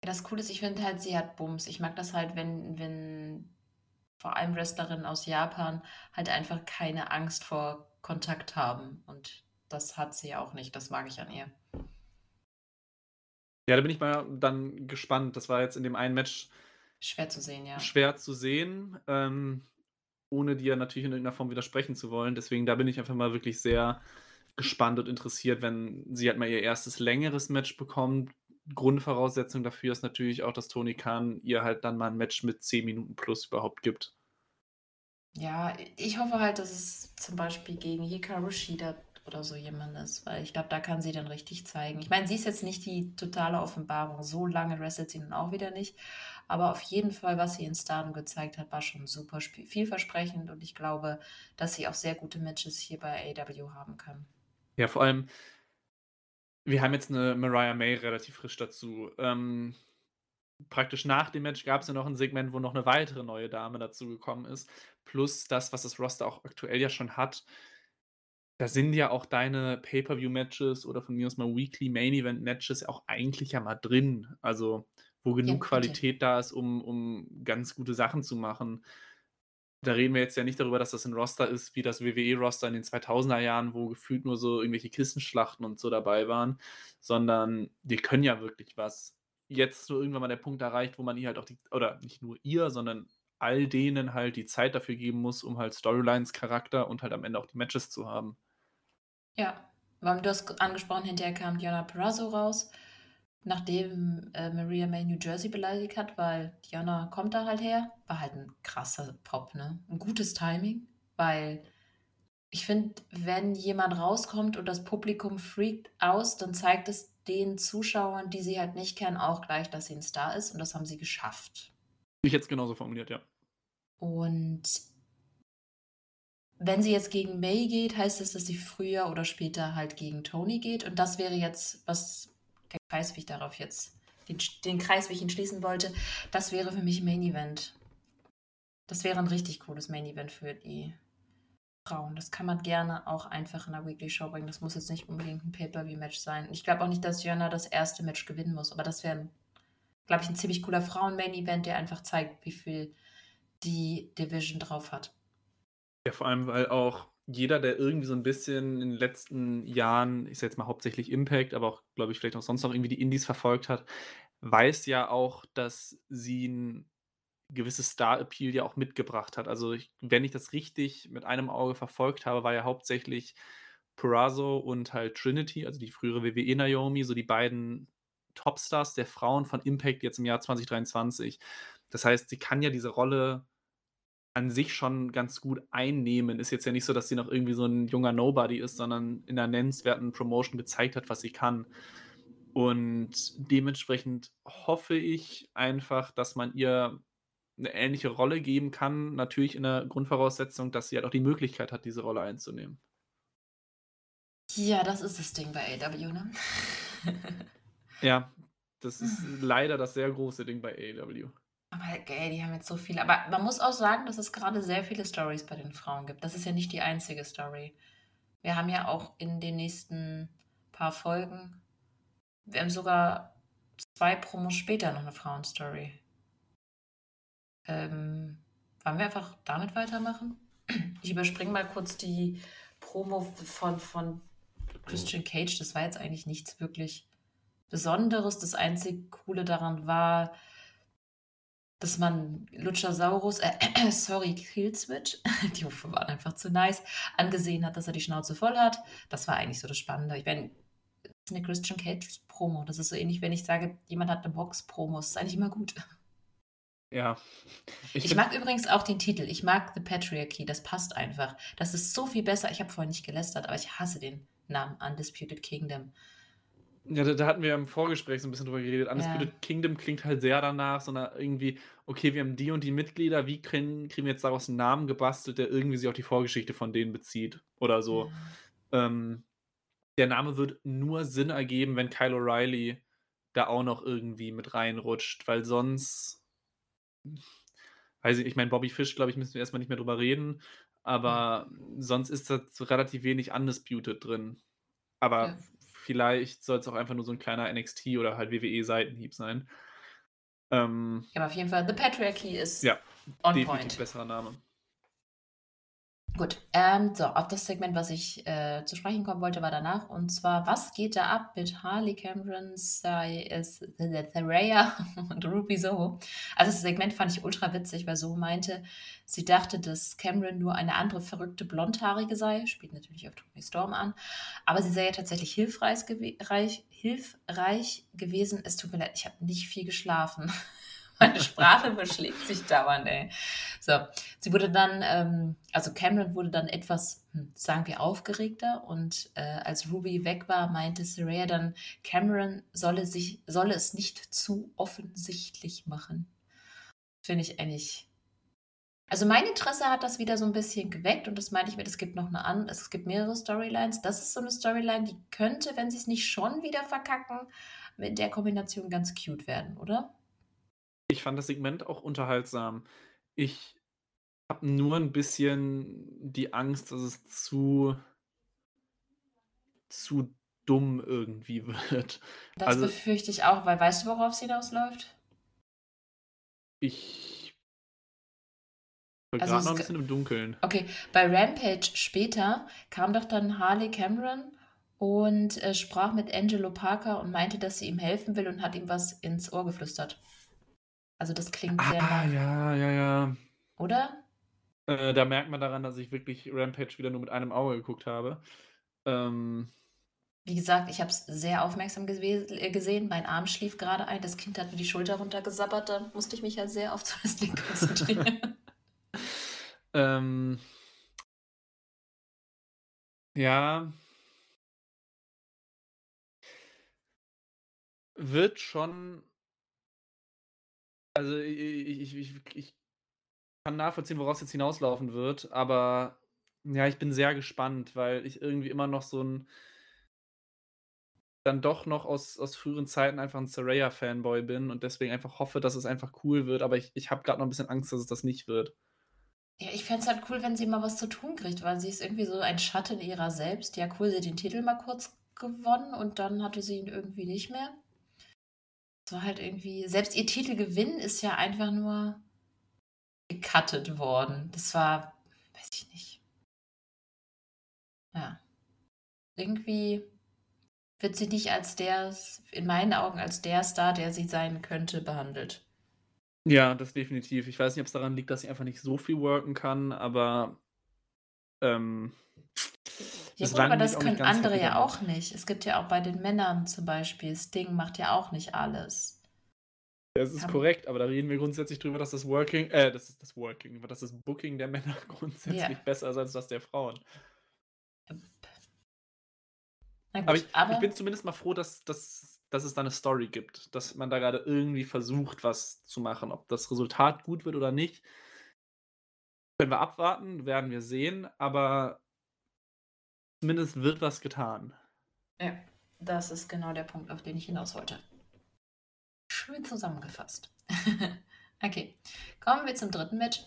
Das Coole ist, ich finde halt, sie hat Bums. Ich mag das halt, wenn, wenn vor allem Wrestlerinnen aus Japan halt einfach keine Angst vor Kontakt haben. Und das hat sie ja auch nicht. Das mag ich an ihr. Ja, da bin ich mal dann gespannt. Das war jetzt in dem einen Match Schwer zu sehen, ja. schwer zu sehen, ähm, ohne dir natürlich in irgendeiner Form widersprechen zu wollen. Deswegen da bin ich einfach mal wirklich sehr gespannt und interessiert, wenn sie halt mal ihr erstes längeres Match bekommt. Grundvoraussetzung dafür ist natürlich auch, dass Tony Khan ihr halt dann mal ein Match mit 10 Minuten plus überhaupt gibt. Ja, ich hoffe halt, dass es zum Beispiel gegen Hikaru Shida oder so jemand ist, weil ich glaube, da kann sie dann richtig zeigen. Ich meine, sie ist jetzt nicht die totale Offenbarung. So lange wrestelt sie nun auch wieder nicht. Aber auf jeden Fall, was sie in Stardom gezeigt hat, war schon super vielversprechend und ich glaube, dass sie auch sehr gute Matches hier bei AW haben kann. Ja, vor allem, wir haben jetzt eine Mariah May relativ frisch dazu. Ähm, praktisch nach dem Match gab es ja noch ein Segment, wo noch eine weitere neue Dame dazu gekommen ist. Plus das, was das Roster auch aktuell ja schon hat. Da sind ja auch deine Pay-Per-View-Matches oder von mir aus mal Weekly Main-Event-Matches auch eigentlich ja mal drin. Also, wo genug bitte. Qualität da ist, um, um ganz gute Sachen zu machen. Da reden wir jetzt ja nicht darüber, dass das ein Roster ist wie das WWE-Roster in den 2000er Jahren, wo gefühlt nur so irgendwelche Kissenschlachten und so dabei waren, sondern die können ja wirklich was. Jetzt ist so irgendwann mal der Punkt erreicht, wo man ihr halt auch die, oder nicht nur ihr, sondern all denen halt die Zeit dafür geben muss, um halt Storylines, Charakter und halt am Ende auch die Matches zu haben. Ja, weil du hast angesprochen, hinterher kam Diana Perazzo raus, nachdem äh, Maria May New Jersey beleidigt hat, weil Diana kommt da halt her. War halt ein krasser Pop, ne? Ein gutes Timing, weil ich finde, wenn jemand rauskommt und das Publikum freakt aus, dann zeigt es den Zuschauern, die sie halt nicht kennen, auch gleich, dass sie ein Star ist und das haben sie geschafft. Ich hätte es genauso formuliert, ja. Und wenn sie jetzt gegen May geht, heißt es, dass sie früher oder später halt gegen Tony geht. Und das wäre jetzt, was der Kreis, wie ich darauf jetzt, den, den Kreis, wie ich ihn schließen wollte, das wäre für mich Main Event. Das wäre ein richtig cooles Main Event für die Frauen. Das kann man gerne auch einfach in der Weekly Show bringen. Das muss jetzt nicht unbedingt ein Pay-Per-View-Match sein. Ich glaube auch nicht, dass Jörner das erste Match gewinnen muss, aber das wäre, glaube ich, ein ziemlich cooler Frauen-Main-Event, der einfach zeigt, wie viel die Division drauf hat. Ja, vor allem, weil auch jeder, der irgendwie so ein bisschen in den letzten Jahren, ich sage jetzt mal hauptsächlich Impact, aber auch, glaube ich, vielleicht auch sonst noch irgendwie die Indies verfolgt hat, weiß ja auch, dass sie ein gewisses Star-Appeal ja auch mitgebracht hat. Also, ich wenn ich das richtig mit einem Auge verfolgt habe, war ja hauptsächlich Purrazzo und halt Trinity, also die frühere WWE Naomi, so die beiden Topstars der Frauen von Impact jetzt im Jahr 2023. Das heißt, sie kann ja diese Rolle an sich schon ganz gut einnehmen. Ist jetzt ja nicht so, dass sie noch irgendwie so ein junger Nobody ist, sondern in einer nennenswerten Promotion gezeigt hat, was sie kann. Und dementsprechend hoffe ich einfach, dass man ihr eine ähnliche Rolle geben kann. Natürlich in der Grundvoraussetzung, dass sie halt auch die Möglichkeit hat, diese Rolle einzunehmen. Ja, das ist das Ding bei AW, ne? ja, das ist leider das sehr große Ding bei AW. Aber ey, die haben jetzt so viele. Aber man muss auch sagen, dass es gerade sehr viele Stories bei den Frauen gibt. Das ist ja nicht die einzige Story. Wir haben ja auch in den nächsten paar Folgen, wir haben sogar zwei Promos später noch eine Frauenstory. Ähm, wollen wir einfach damit weitermachen? Ich überspringe mal kurz die Promo von, von Christian Cage. Das war jetzt eigentlich nichts wirklich Besonderes. Das einzige Coole daran war, dass man Luchasaurus, äh, äh, sorry, Killswitch, die Rufe waren einfach zu nice, angesehen hat, dass er die Schnauze voll hat. Das war eigentlich so das Spannende. Ich meine, das ist eine Christian Cage Promo. Das ist so ähnlich, wenn ich sage, jemand hat eine Box-Promo. Das ist eigentlich immer gut. Ja. Ich, ich mag übrigens auch den Titel. Ich mag The Patriarchy. Das passt einfach. Das ist so viel besser. Ich habe vorhin nicht gelästert, aber ich hasse den Namen Undisputed Kingdom. Ja, da, da, hatten wir im Vorgespräch so ein bisschen drüber geredet. Undisputed ja. Kingdom klingt halt sehr danach, sondern irgendwie, okay, wir haben die und die Mitglieder, wie kriegen, kriegen wir jetzt daraus einen Namen gebastelt, der irgendwie sich auf die Vorgeschichte von denen bezieht oder so. Ja. Ähm, der Name wird nur Sinn ergeben, wenn Kyle O'Reilly da auch noch irgendwie mit reinrutscht, weil sonst, weiß ich, ich meine, Bobby Fish, glaube ich, müssen wir erstmal nicht mehr drüber reden, aber mhm. sonst ist da relativ wenig Undisputed drin. Aber ja vielleicht soll es auch einfach nur so ein kleiner NXT oder halt WWE-Seitenhieb sein. Ähm, ja, aber auf jeden Fall, The Patriarchy ist ja, on definitiv point. besserer Name. Gut, ähm, so, auf das Segment, was ich äh, zu sprechen kommen wollte, war danach. Und zwar, was geht da ab mit Harley Cameron, Saraya und Ruby Soho? Also, das Segment fand ich ultra witzig, weil Soho meinte, sie dachte, dass Cameron nur eine andere verrückte Blondhaarige sei. Spielt natürlich auf Tony Storm an. Aber sie sei ja tatsächlich hilfreich, gew hilfreich gewesen. Es tut mir leid, ich habe nicht viel geschlafen. Meine Sprache überschlägt sich dauernd, ey. So, sie wurde dann, ähm, also Cameron wurde dann etwas, hm, sagen wir, aufgeregter und äh, als Ruby weg war, meinte Saraya dann, Cameron solle, sich, solle es nicht zu offensichtlich machen. Finde ich eigentlich. Also mein Interesse hat das wieder so ein bisschen geweckt und das meine ich mir, es gibt noch eine an, es gibt mehrere Storylines. Das ist so eine Storyline, die könnte, wenn sie es nicht schon wieder verkacken, mit der Kombination ganz cute werden, oder? Ich fand das Segment auch unterhaltsam. Ich habe nur ein bisschen die Angst, dass es zu zu dumm irgendwie wird. Das Also befürchte ich auch, weil weißt du, worauf es hinausläuft? Ich bin Also noch ein bisschen im Dunkeln. okay, bei Rampage später kam doch dann Harley Cameron und äh, sprach mit Angelo Parker und meinte, dass sie ihm helfen will und hat ihm was ins Ohr geflüstert. Also das klingt sehr Ah, ja, ja, ja. Oder? Äh, da merkt man daran, dass ich wirklich Rampage wieder nur mit einem Auge geguckt habe. Ähm, Wie gesagt, ich habe es sehr aufmerksam äh, gesehen. Mein Arm schlief gerade ein. Das Kind hat mir die Schulter runtergesabbert. Da musste ich mich ja sehr auf das Wrestling konzentrieren. ähm, ja. Wird schon also ich, ich, ich kann nachvollziehen, woraus jetzt hinauslaufen wird, aber ja, ich bin sehr gespannt, weil ich irgendwie immer noch so ein dann doch noch aus aus früheren Zeiten einfach 'n Saraya-Fanboy bin und deswegen einfach hoffe, dass es einfach cool wird, aber ich ich habe grad noch 'n bisschen Angst, dass es das nicht wird. Ja, ich fände es halt cool, wenn sie mal was zu tun kriegt, weil sie ist irgendwie so ein Schatten ihrer selbst. Ja, cool, sie hat den Titel mal kurz gewonnen und dann hatte sie ihn irgendwie nicht mehr. Es war halt irgendwie selbst ihr Titelgewinn ist ja einfach nur gecuttet worden. Das war weiß ich nicht. Ja. Irgendwie wird sie nicht als der in meinen Augen als der Star, der sie sein könnte, behandelt. Ja, das definitiv. Ich weiß nicht, ob's daran liegt, dass sie einfach nicht so viel worken kann, aber, ähm, Ja gut, aber das können andere ja auch nicht. Es gibt ja auch bei den Männern zum Beispiel Sting macht ja auch nicht alles. Das ist Ja. korrekt, aber da reden wir grundsätzlich drüber, dass das Working äh, das ist das Working, dass das Booking der Männer grundsätzlich Ja. besser ist als das der Frauen. Na Aber gut, ich ich aber bin zumindest mal froh, dass dass dass es da 'ne Story gibt, dass man da grade irgendwie versucht, was zu machen. Ob das Resultat gut wird oder nicht können wir abwarten, werden wir sehen, aber zumindest wird was getan. Ja, das ist genau der Punkt, auf den ich hinaus wollte. Schön zusammengefasst. Okay, kommen wir zum dritten Match.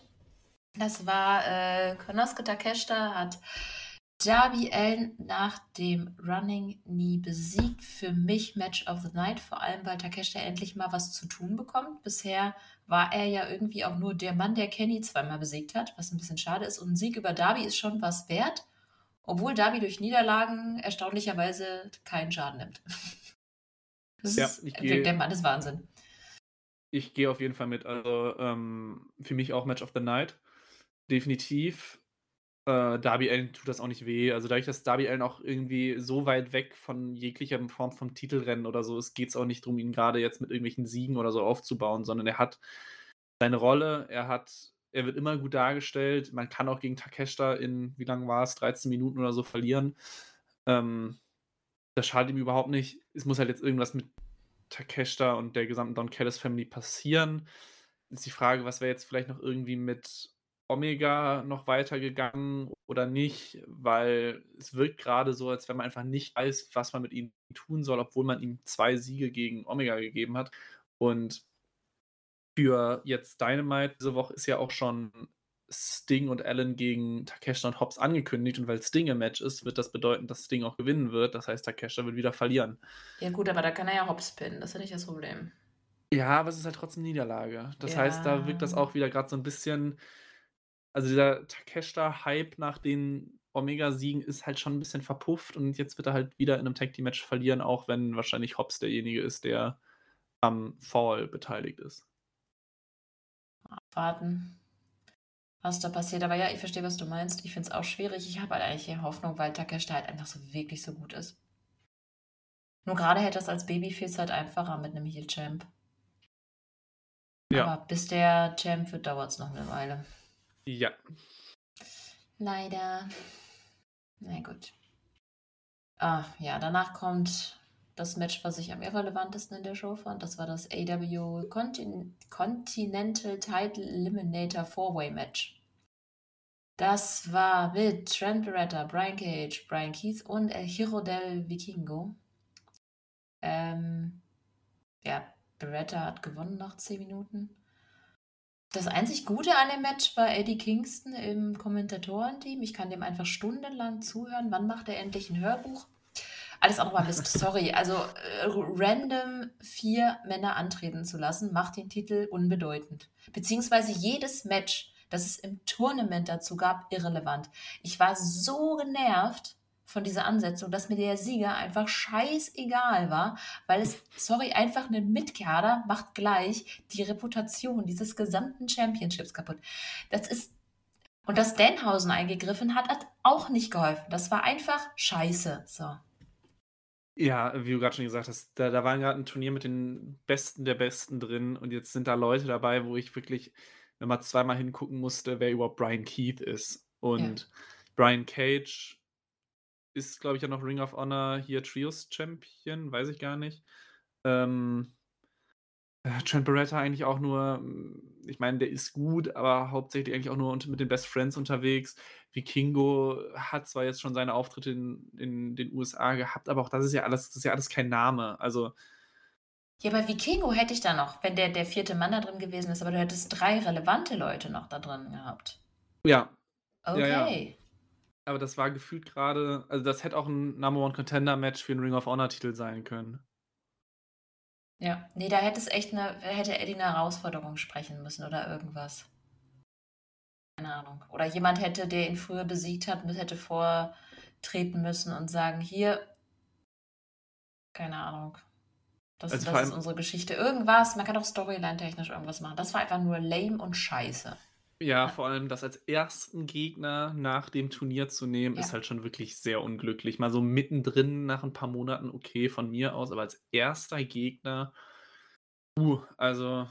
Das war, äh, Konosuke Takeshita hat Darby Allin nach dem Running Knee besiegt. Für mich Match of the Night, vor allem, weil Takeshita endlich mal was zu tun bekommt. Bisher war er ja irgendwie auch nur der Mann, der Kenny zweimal besiegt hat, was 'n bisschen schade ist. Und 'n Sieg über Darby ist schon was wert, obwohl Darby durch Niederlagen erstaunlicherweise keinen Schaden nimmt. Das Ja, ist gehe der Mann ist Wahnsinn. Ich gehe auf jeden Fall mit. Also, ähm, für mich auch Match of the Night. Definitiv. Äh, Darby Allin tut das auch nicht weh. Also, dadurch, dass Darby Allin auch irgendwie so weit weg von jeglicher Form vom Titelrennen oder so ist, geht's auch nicht drum, ihn grade jetzt mit irgendwelchen Siegen oder so aufzubauen, sondern er hat seine Rolle, er hat er wird immer gut dargestellt. Man kann auch gegen Takeshita in wie lang war's, 13 Minuten oder so verlieren. Ähm, das schadet ihm überhaupt nicht. Es muss halt jetzt irgendwas mit Takeshita und der gesamten Don Callis Family passieren. Ist die Frage, was wäre jetzt vielleicht noch irgendwie mit Omega noch weitergegangen oder nicht, weil es wirkt grade so, als wenn man einfach nicht weiß, was man mit ihm tun soll, obwohl man ihm 2 Siege gegen Omega gegeben hat. Und für jetzt Dynamite diese Woche ist ja auch schon Sting und Allin gegen Takeshita und Hobbs angekündigt und weil Sting im Match ist, wird das bedeuten, dass Sting auch gewinnen wird. Das heißt, Takeshita wird wieder verlieren. Ja gut, aber da kann er ja Hobbs pinnen, das ist ja nicht das Problem. Ja, aber es ist halt trotzdem Niederlage. Das heißt, da wirkt das Ja. auch wieder grad so 'n bisschen also, dieser Takeshita-Hype nach den Omega-Siegen ist halt schon 'n bisschen verpufft und jetzt wird er halt wieder in 'nem Tag-Team-Match verlieren, auch wenn wahrscheinlich Hobbs derjenige ist, der am Fall beteiligt ist. Abwarten, was da passiert. Aber ja, ich verstehe, was du meinst. Ich finde es auch schwierig. Ich habe halt eigentlich eher Hoffnung, weil Takeshita halt einfach so wirklich so gut ist. Nur grade hätte es als Babyface halt einfacher mit 'nem Heel-Champ. Ja. Aber bis der Champ wird, dauert's noch 'ne Weile. Ja. Leider. Na gut. Ah, ja, danach kommt das Match, was ich am irrelevantesten in der Show fand. Das war das AEW Contin Continental Title Eliminator Four-Way Match. Das war mit Trent Barretta, Brian Cage, Bryan Keith und El Hijo del Vikingo. Ähm, ja, Barretta hat gewonnen nach 10 Minuten. Das einzig Gute an dem Match war Eddie Kingston im Kommentatorenteam. Ich kann dem einfach stundenlang zuhören. Wann macht er endlich 'n Hörbuch? Alles andere war Mist, sorry. Also, äh, random 4 Männer antreten zu lassen, macht den Titel unbedeutend. Beziehungsweise jedes Match, das es im Tournament dazu gab, irrelevant. Ich war so genervt von dieser Ansetzung, dass mir der Sieger einfach scheißegal war, weil es sorry, einfach 'nen Mitkader macht gleich die Reputation dieses gesamten Championships kaputt. Das ist und dass Danhausen eingegriffen hat, hat auch nicht geholfen. Das war einfach scheiße, so. Ja, wie du grad schon gesagt hast, da da war grad 'n Turnier mit den Besten der Besten drin und jetzt sind da Leute dabei, wo ich wirklich mal zweimal hingucken musste, wer überhaupt Bryan Keith ist. Ja. Und Brian Cage ist, glaube ich, ja noch Ring of Honor hier Trios Champion, weiß ich gar nicht. Ähm Äh, Trent Barretta eigentlich auch nur hm, ich meine, der ist gut, aber hauptsächlich eigentlich auch nur mit den Best Friends unterwegs. Vikingo hat zwar jetzt schon seine Auftritte in in den USA gehabt, aber auch das ist ja alles das ist ja alles kein Name. Also Ja, aber Vikingo hätte ich da noch, wenn der der 4. Mann da drin gewesen ist, aber du hättest 3 relevante Leute noch da drin gehabt. Ja. Ja, ja. Okay. Aber das war gefühlt grade also, das hätte auch 'n Number One Contender Match für 'n Ring of Honor Titel sein können. Ja, ne, da hätte es echt 'ne hätte Eddie 'ne Herausforderung sprechen müssen oder irgendwas. Keine Ahnung. Oder jemand hätte, der ihn früher besiegt hat, hätte vortreten müssen und sagen: „Hier“ keine Ahnung. Das Also, das ist unsere Geschichte. Irgendwas, man kann auch storyline-technisch irgendwas machen. Das war einfach nur lame und scheiße. Ja, vor allem das als 1. Gegner nach dem Turnier zu nehmen, ist Ja. halt schon wirklich sehr unglücklich. Mal so mittendrin nach 'n paar Monaten, okay, von mir aus, aber als 1. Gegner, puh, also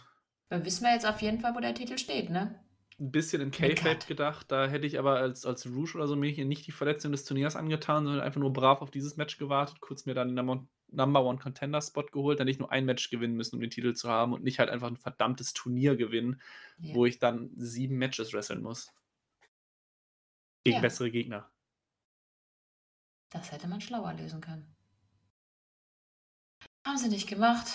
Da wissen wir jetzt auf jeden Fall, wo der Titel steht, ne? 'n bisschen in Cut. gedacht, da hätte ich aber als als Rush oder so mir hier nicht die Verletzung des Turniers angetan, sondern einfach nur brav auf dieses Match gewartet, kurz mir dann 'n Number Number One Contender Spot geholt, dann nicht nur ein Match gewinnen müssen, um den Titel zu haben und nicht halt einfach 'n verdammtes Turnier gewinnen, Ja. wo ich dann 7 Matches wresteln muss. Gegen Ja. bessere Gegner. Das hätte man schlauer lösen können. Haben sie nicht gemacht.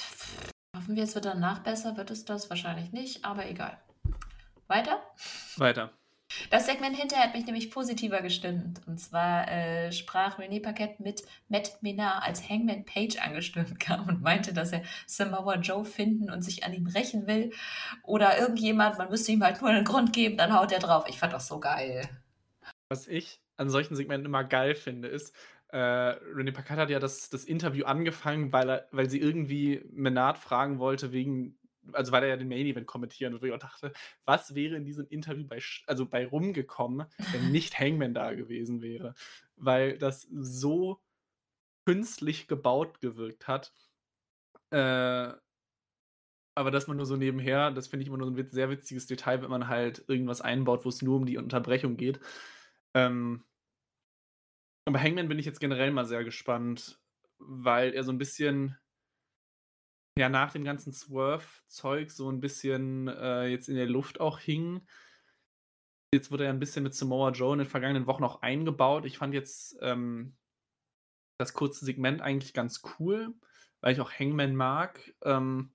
Hoffen wir, es wird danach besser. Wird es das? Wahrscheinlich nicht, aber egal. Weiter? Weiter. Das Segment hinterher hat mich nämlich positiver gestimmt. Und zwar, äh, sprach René Paquette mit Matt Menard, als Hangman Page angestürmt kam und meinte, dass er Samoa Joe finden und sich an ihm rächen will. Oder irgendjemand, man müsste ihm halt nur 'nen Grund geben, dann haut er drauf. Ich fand das so geil. Was ich an solchen Segmenten immer geil finde, ist, äh, René Paquette hat ja das das Interview angefangen, weil er weil sie irgendwie Menard fragen wollte wegen also, weil er ja den Main Event kommentieren würde, wo ich auch dachte: „Was wäre in diesem Interview bei also, bei rumgekommen, wenn nicht Hangman da gewesen wäre?“ Weil das so künstlich gebaut gewirkt hat. Äh aber dass man nur so nebenher das finde ich immer nur so 'n witz sehr witziges Detail, wenn man halt irgendwas einbaut, wo's nur um die Unterbrechung geht. Ähm aber Hangman bin ich jetzt generell mal sehr gespannt, weil er so 'n bisschen ja, nach dem ganzen Swerve-Zeug so 'n bisschen, äh, jetzt in der Luft auch hing. Jetzt wurde er 'n bisschen mit Samoa Joe in den vergangenen Wochen auch eingebaut. Ich fand jetzt, ähm, das kurze Segment eigentlich ganz cool, weil ich auch Hangman mag. Ähm,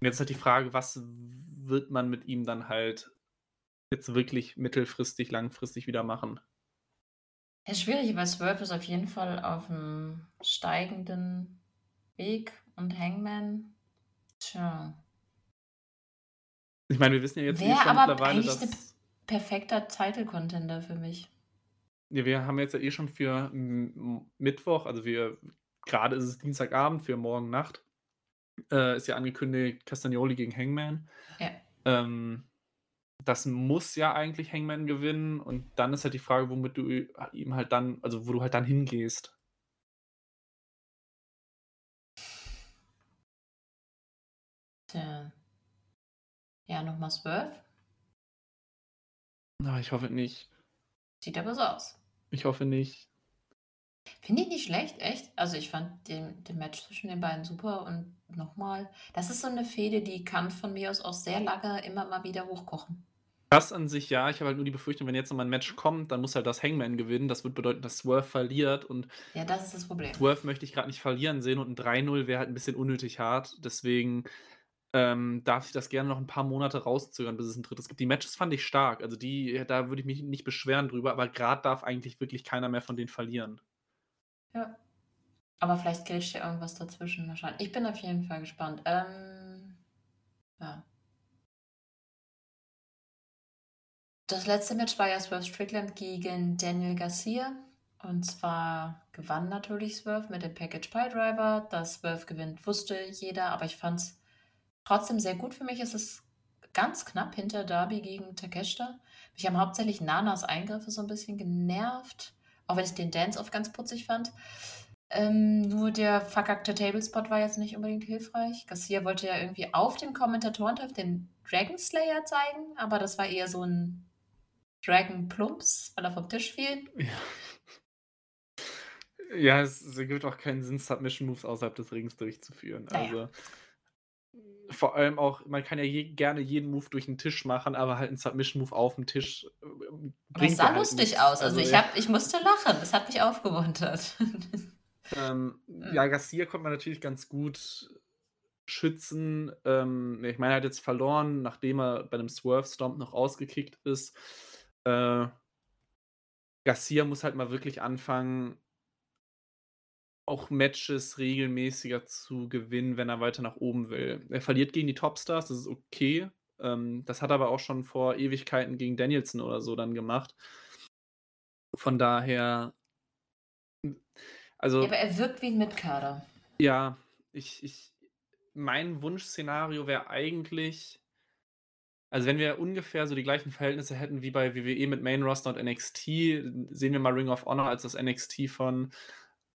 und jetzt halt die Frage, was wird man mit ihm dann halt jetzt wirklich mittelfristig, langfristig wieder machen? Ja, schwierig, weil Swerve ist auf jeden Fall auf'm steigenden Weg und Hangman, tja. Ich meine, wir wissen ja jetzt eh schon aber mittlerweile, dass perfekter Title Contender für mich. Ja, wir haben jetzt ja eh schon für Mittwoch also, wir grade ist es Dienstagabend, für morgen Nacht, äh, ist ja angekündigt Castagnoli gegen Hangman. Ja. Ähm, das muss ja eigentlich Hangman gewinnen und dann ist halt die Frage, womit du ü ihm halt dann also, wo du halt dann hingehst. Tja. Ja, noch mal Swerve? Ah, ich hoffe nicht. Sieht aber so aus. Ich hoffe nicht. Finde ich nicht schlecht, echt. Also, ich fand den den Match zwischen den beiden super und noch mal das ist so 'ne Fehde, die kann von mir aus auch sehr lange immer mal wieder hochkochen. Das an sich ja. Ich habe halt nur die Befürchtung, wenn jetzt noch mal 'n Match kommt, dann muss halt das Hangman gewinnen. Das wird bedeuten, dass Swerve verliert und Ja, das ist das Problem. Swerve möchte ich grad nicht verlieren sehen und 'n 3-0 wäre halt 'n bisschen unnötig hart. Deswegen, ähm, darf sich das gerne noch 'n paar Monate rauszögern, bis es 'n 3. gibt. Die Matches fand ich stark. Also, die da würde ich mich nicht beschweren drüber, aber grad darf eigentlich wirklich keiner mehr von denen verlieren. Ja. Aber vielleicht grätscht ja irgendwas dazwischen, schauen. Ich bin auf jeden Fall gespannt. Ähm, ja. Das letzte Match war ja Swerve Strickland gegen Daniel Garcia. Und zwar gewann natürlich Swerve mit dem Package Piledriver. Dass Swerve gewinnt, wusste jeder, aber ich fand's trotzdem sehr gut. Für mich ist es ganz knapp hinter Darby gegen Takeshita. Mich haben hauptsächlich Nanas Eingriffe so 'n bisschen genervt, auch wenn ich den Dance-Off ganz putzig fand. Ähm, nur der verkackte Tablespot war jetzt nicht unbedingt hilfreich. Garcia wollte ja irgendwie auf dem Kommentatorenturf den Dragon Slayer zeigen, aber das war eher so 'n Dragon Plumps, weil er vom Tisch fiel. Ja. Ja, es es ergibt auch keinen Sinn, Submission Moves außerhalb des Rings durchzuführen. Na ja. Also, vor allem auch, man kann ja je, gerne jeden Move durch den Tisch machen, aber halt ein Submission-Move auf dem Tisch äh, aber es sah halt lustig nichts. aus. Also, also ich, hab, ich musste lachen. Das hat mich aufgemuntert. Ähm, ja, Garcia konnte man natürlich ganz gut schützen. Ähm, ich meine, er hat jetzt verloren, nachdem er bei einem Swerve-Stomp noch ausgekickt ist. Äh, Garcia muss halt mal wirklich anfangen, auch Matches regelmäßiger zu gewinnen, wenn er weiter nach oben will. Er verliert gegen die Topstars, das ist okay. Ähm, das hat er aber auch schon vor Ewigkeiten gegen Danielson oder so dann gemacht. Von daher. Also, ja, aber er wirkt wie ein Mitkader. Ja, ich, ich, mein Wunschszenario wäre eigentlich, also wenn wir ungefähr so die gleichen Verhältnisse hätten wie bei WWE mit Main Roster und NXT, sehen wir mal Ring of Honor als das NXT von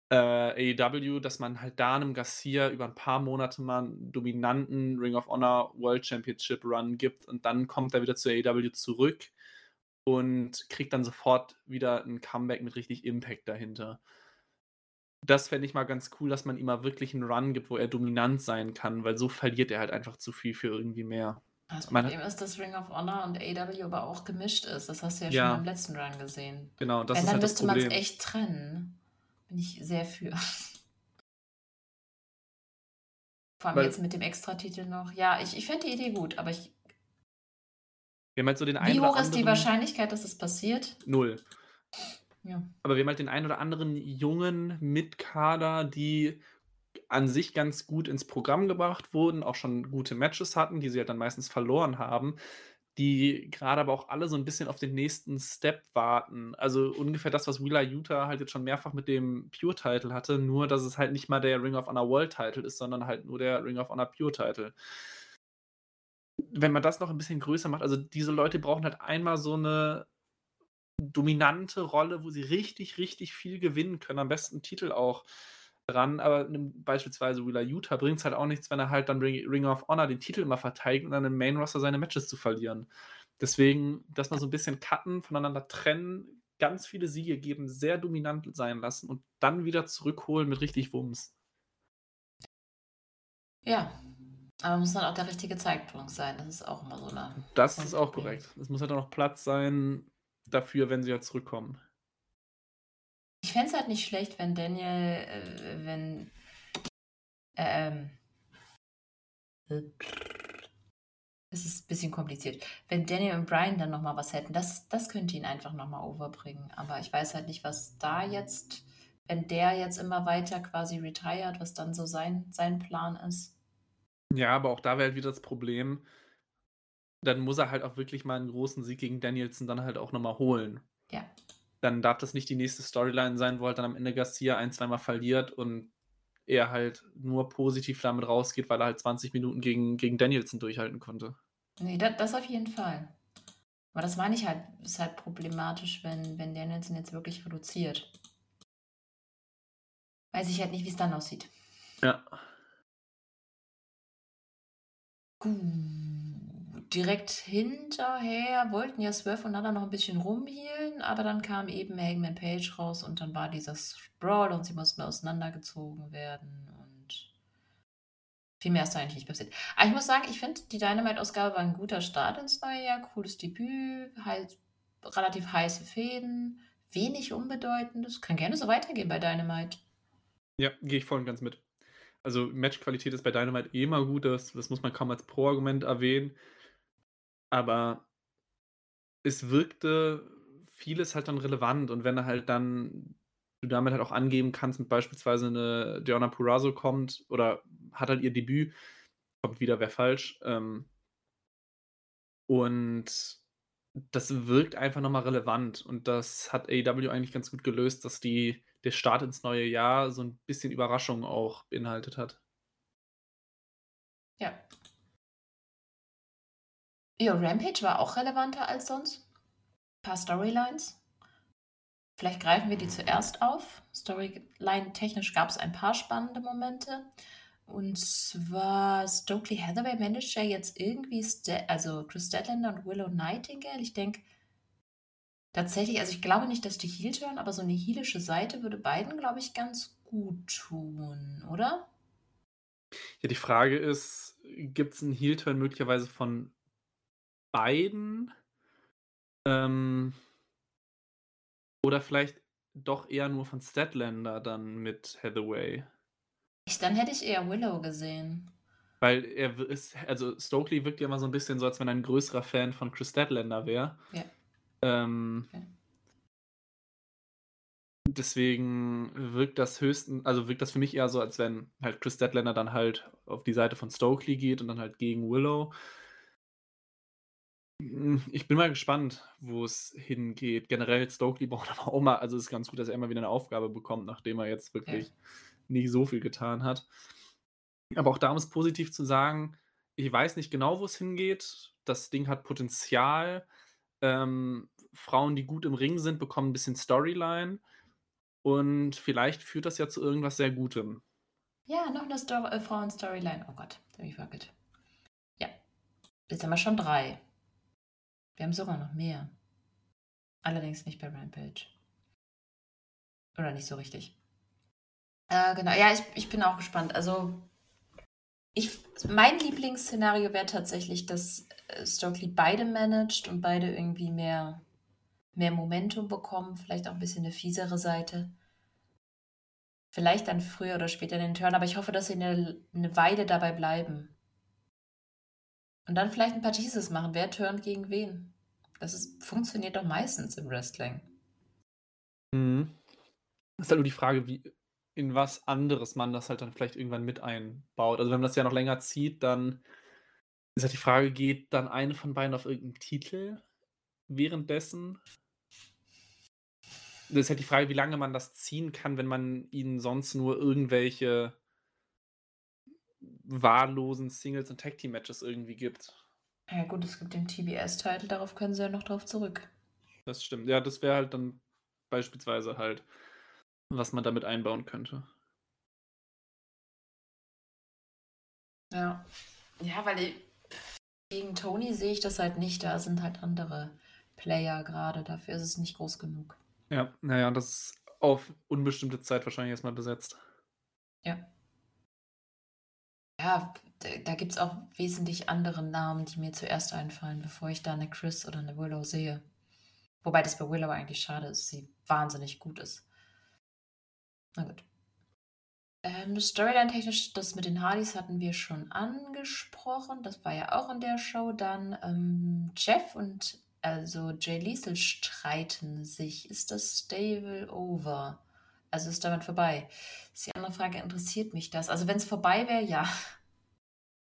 äh, AEW, dass man halt da einem Garcia über ein paar Monate mal einen dominanten Ring of Honor World Championship Run gibt und dann kommt er wieder zu AEW zurück und kriegt dann sofort wieder ein Comeback mit richtig Impact dahinter. Das fände ich mal ganz cool, dass man ihm mal wirklich einen Run gibt, wo er dominant sein kann, weil so verliert er halt einfach zu viel für irgendwie mehr. Das Problem ist, dass Ring of Honor und AEW aber auch gemischt ist. Das hast du ja, ja. schon im letzten Run gesehen. Genau, das Wenn, ist dann halt müsste man es echt trennen bin ich sehr für. Vor allem Weil, jetzt mit dem Extratitel noch. Ja, ich, ich fände die Idee gut, aber ich. Wir haben halt so den Wie hoch ist die Wahrscheinlichkeit, dass es passiert? Null. Ja. Aber wir haben halt den einen oder anderen jungen Mitkader, die an sich ganz gut ins Programm gebracht wurden, auch schon gute Matches hatten, die sie halt dann meistens verloren haben die gerade aber auch alle so ein bisschen auf den nächsten Step warten. Also ungefähr das, was Wheeler Utah halt jetzt schon mehrfach mit dem Pure-Title hatte, nur dass es halt nicht mal der Ring of Honor World-Title ist, sondern halt nur der Ring of Honor Pure-Title. Wenn man das noch ein bisschen größer macht, also diese Leute brauchen halt einmal so eine dominante Rolle, wo sie richtig, richtig viel gewinnen können, am besten Titel auch dran, aber beispielsweise Wheeler Utah bringt es halt auch nichts, wenn er halt dann Ring of Honor den Titel immer verteidigt und dann im Main Roster seine Matches zu verlieren. Deswegen, dass man so ein bisschen cutten, voneinander trennen, ganz viele Siege geben, sehr dominant sein lassen und dann wieder zurückholen mit richtig Wumms. Ja, aber muss dann auch der richtige Zeitpunkt sein. Das ist auch immer so eine. Das ist auch korrekt. Es muss halt auch noch Platz sein dafür, wenn sie ja zurückkommen. Ich fände es halt nicht schlecht, wenn Daniel, äh, wenn. Ähm. Es ist ein bisschen kompliziert. Wenn Daniel und Brian dann nochmal was hätten, das, das könnte ihn einfach nochmal overbringen. Aber ich weiß halt nicht, was da jetzt, wenn der jetzt immer weiter quasi retired, was dann so sein, sein Plan ist. Ja, aber auch da wäre halt wieder das Problem, dann muss er halt auch wirklich mal einen großen Sieg gegen Danielson dann halt auch nochmal holen. Ja dann darf das nicht die nächste Storyline sein, wo halt dann am Ende Garcia ein, zweimal verliert und er halt nur positiv damit rausgeht, weil er halt 20 Minuten gegen, gegen Danielson durchhalten konnte. Nee, das, das auf jeden Fall. Aber das meine ich halt, ist halt problematisch, wenn, wenn Danielson jetzt wirklich reduziert. Weiß ich halt nicht, wie es dann aussieht. Ja. Gut direkt hinterher wollten ja Swerve und Nana noch ein bisschen rumhielen, aber dann kam eben Hangman Page raus und dann war dieser Sprawl und sie mussten auseinandergezogen werden und viel mehr ist da eigentlich nicht passiert. Aber ich muss sagen, ich finde, die Dynamite-Ausgabe war ein guter Start ins neue Jahr, cooles Debüt, halt relativ heiße Fäden, wenig Unbedeutendes. Kann gerne so weitergehen bei Dynamite. Ja, gehe ich voll und ganz mit. Also Matchqualität ist bei Dynamite eh immer gut, das, das muss man kaum als Pro-Argument erwähnen aber es wirkte vieles halt dann relevant und wenn er halt dann du damit halt auch angeben kannst, mit beispielsweise eine Diona Purazo kommt oder hat halt ihr Debüt, kommt wieder, wäre falsch. Ähm, und das wirkt einfach nochmal relevant und das hat AEW eigentlich ganz gut gelöst, dass die, der Start ins neue Jahr so ein bisschen Überraschung auch beinhaltet hat. Ja, ja, Rampage war auch relevanter als sonst. Ein paar Storylines. Vielleicht greifen wir die zuerst auf. Storyline-technisch gab es ein paar spannende Momente. Und zwar Stokely Hathaway managt ja jetzt irgendwie, St also Chris Statlander und Willow Nightingale. Ich denke tatsächlich, also ich glaube nicht, dass die Heel turn, aber so eine heelische Seite würde beiden, glaube ich, ganz gut tun, oder? Ja, die Frage ist, gibt's 'n Heel-Turn möglicherweise von beiden? Ähm oder vielleicht doch eher nur von Statlander dann mit Hathaway? Ich dann hätte ich eher Willow gesehen. Weil er ist also Stokely wirkt ja immer so 'n bisschen so, als wenn er 'n größerer Fan von Kris Statlander wäre. Ja. Ähm Okay. deswegen wirkt das höchsten also wirkt das für mich eher so, als wenn halt Kris Statlander dann halt auf die Seite von Stokely geht und dann halt gegen Willow. Hm, ich bin mal gespannt, wo es hingeht. Generell Stokely braucht aber auch mal also ist ganz gut, dass er immer wieder 'ne Aufgabe bekommt, nachdem er jetzt Ja. wirklich nicht so viel getan hat. Aber auch da, um es positiv zu sagen, ich weiß nicht genau, wo es hingeht. Das Ding hat Potenzial. Ähm, Frauen, die gut im Ring sind, bekommen 'n bisschen Storyline und vielleicht führt das ja zu irgendwas sehr Gutem. Ja, noch 'ne Sto äh, Frauen-Storyline. Oh Gott, habe mich verhackelt. Ja. Jetzt haben wir schon 3. Wir haben sogar noch mehr. Allerdings nicht bei Rampage. Oder nicht so richtig. Äh, genau. Ja, ich ich bin auch gespannt. Also ich mein Lieblingsszenario wäre tatsächlich, dass, äh, Stokely beide managt und beide irgendwie mehr mehr Momentum bekommen, vielleicht auch 'n bisschen 'ne fiesere Seite. Vielleicht dann früher oder später den Turn, aber ich hoffe, dass sie 'ne 'ne Weile dabei bleiben. Und dann vielleicht 'n paar Teases machen. Wer turnt gegen wen? Das ist funktioniert doch meistens im Wrestling. Mhm. Ist halt nur die Frage, wie in was anderes man das halt dann vielleicht irgendwann mit einbaut. Also, wenn man das ja noch länger zieht, dann ist halt die Frage, geht dann eine von beiden auf irgend 'n Titel währenddessen? Das ist halt die Frage, wie lange man das ziehen kann, wenn man ihnen sonst nur irgendwelche wahllosen Singles und Tag Team Matches irgendwie gibt. Ja gut, es gibt den TBS-Title, darauf können sie ja noch drauf zurück. Das stimmt. Ja, das wäre halt dann beispielsweise halt, was man damit einbauen könnte. Ja. Ja, weil i gegen Tony sehe ich das halt nicht. Da sind halt andere Player grade. Dafür ist es nicht groß genug. Ja, na ja, das ist auf unbestimmte Zeit wahrscheinlich erst mal besetzt. Ja. Ja, da gibt's auch wesentlich andere Namen, die mir zuerst einfallen, bevor ich da 'ne Kris oder 'ne Willow sehe. Wobei das bei Willow eigentlich schade ist, sie wahnsinnig gut ist. Na gut. Ähm, Storyline-technisch, das mit den Hardys hatten wir schon angesprochen. Das war ja auch in der Show. Dann, ähm, Jeff und also Jay Lethal streiten sich. Ist das Stable over? Also, ist damit vorbei? Ist die andere Frage, interessiert mich das? Also, wenn's vorbei wäre, ja.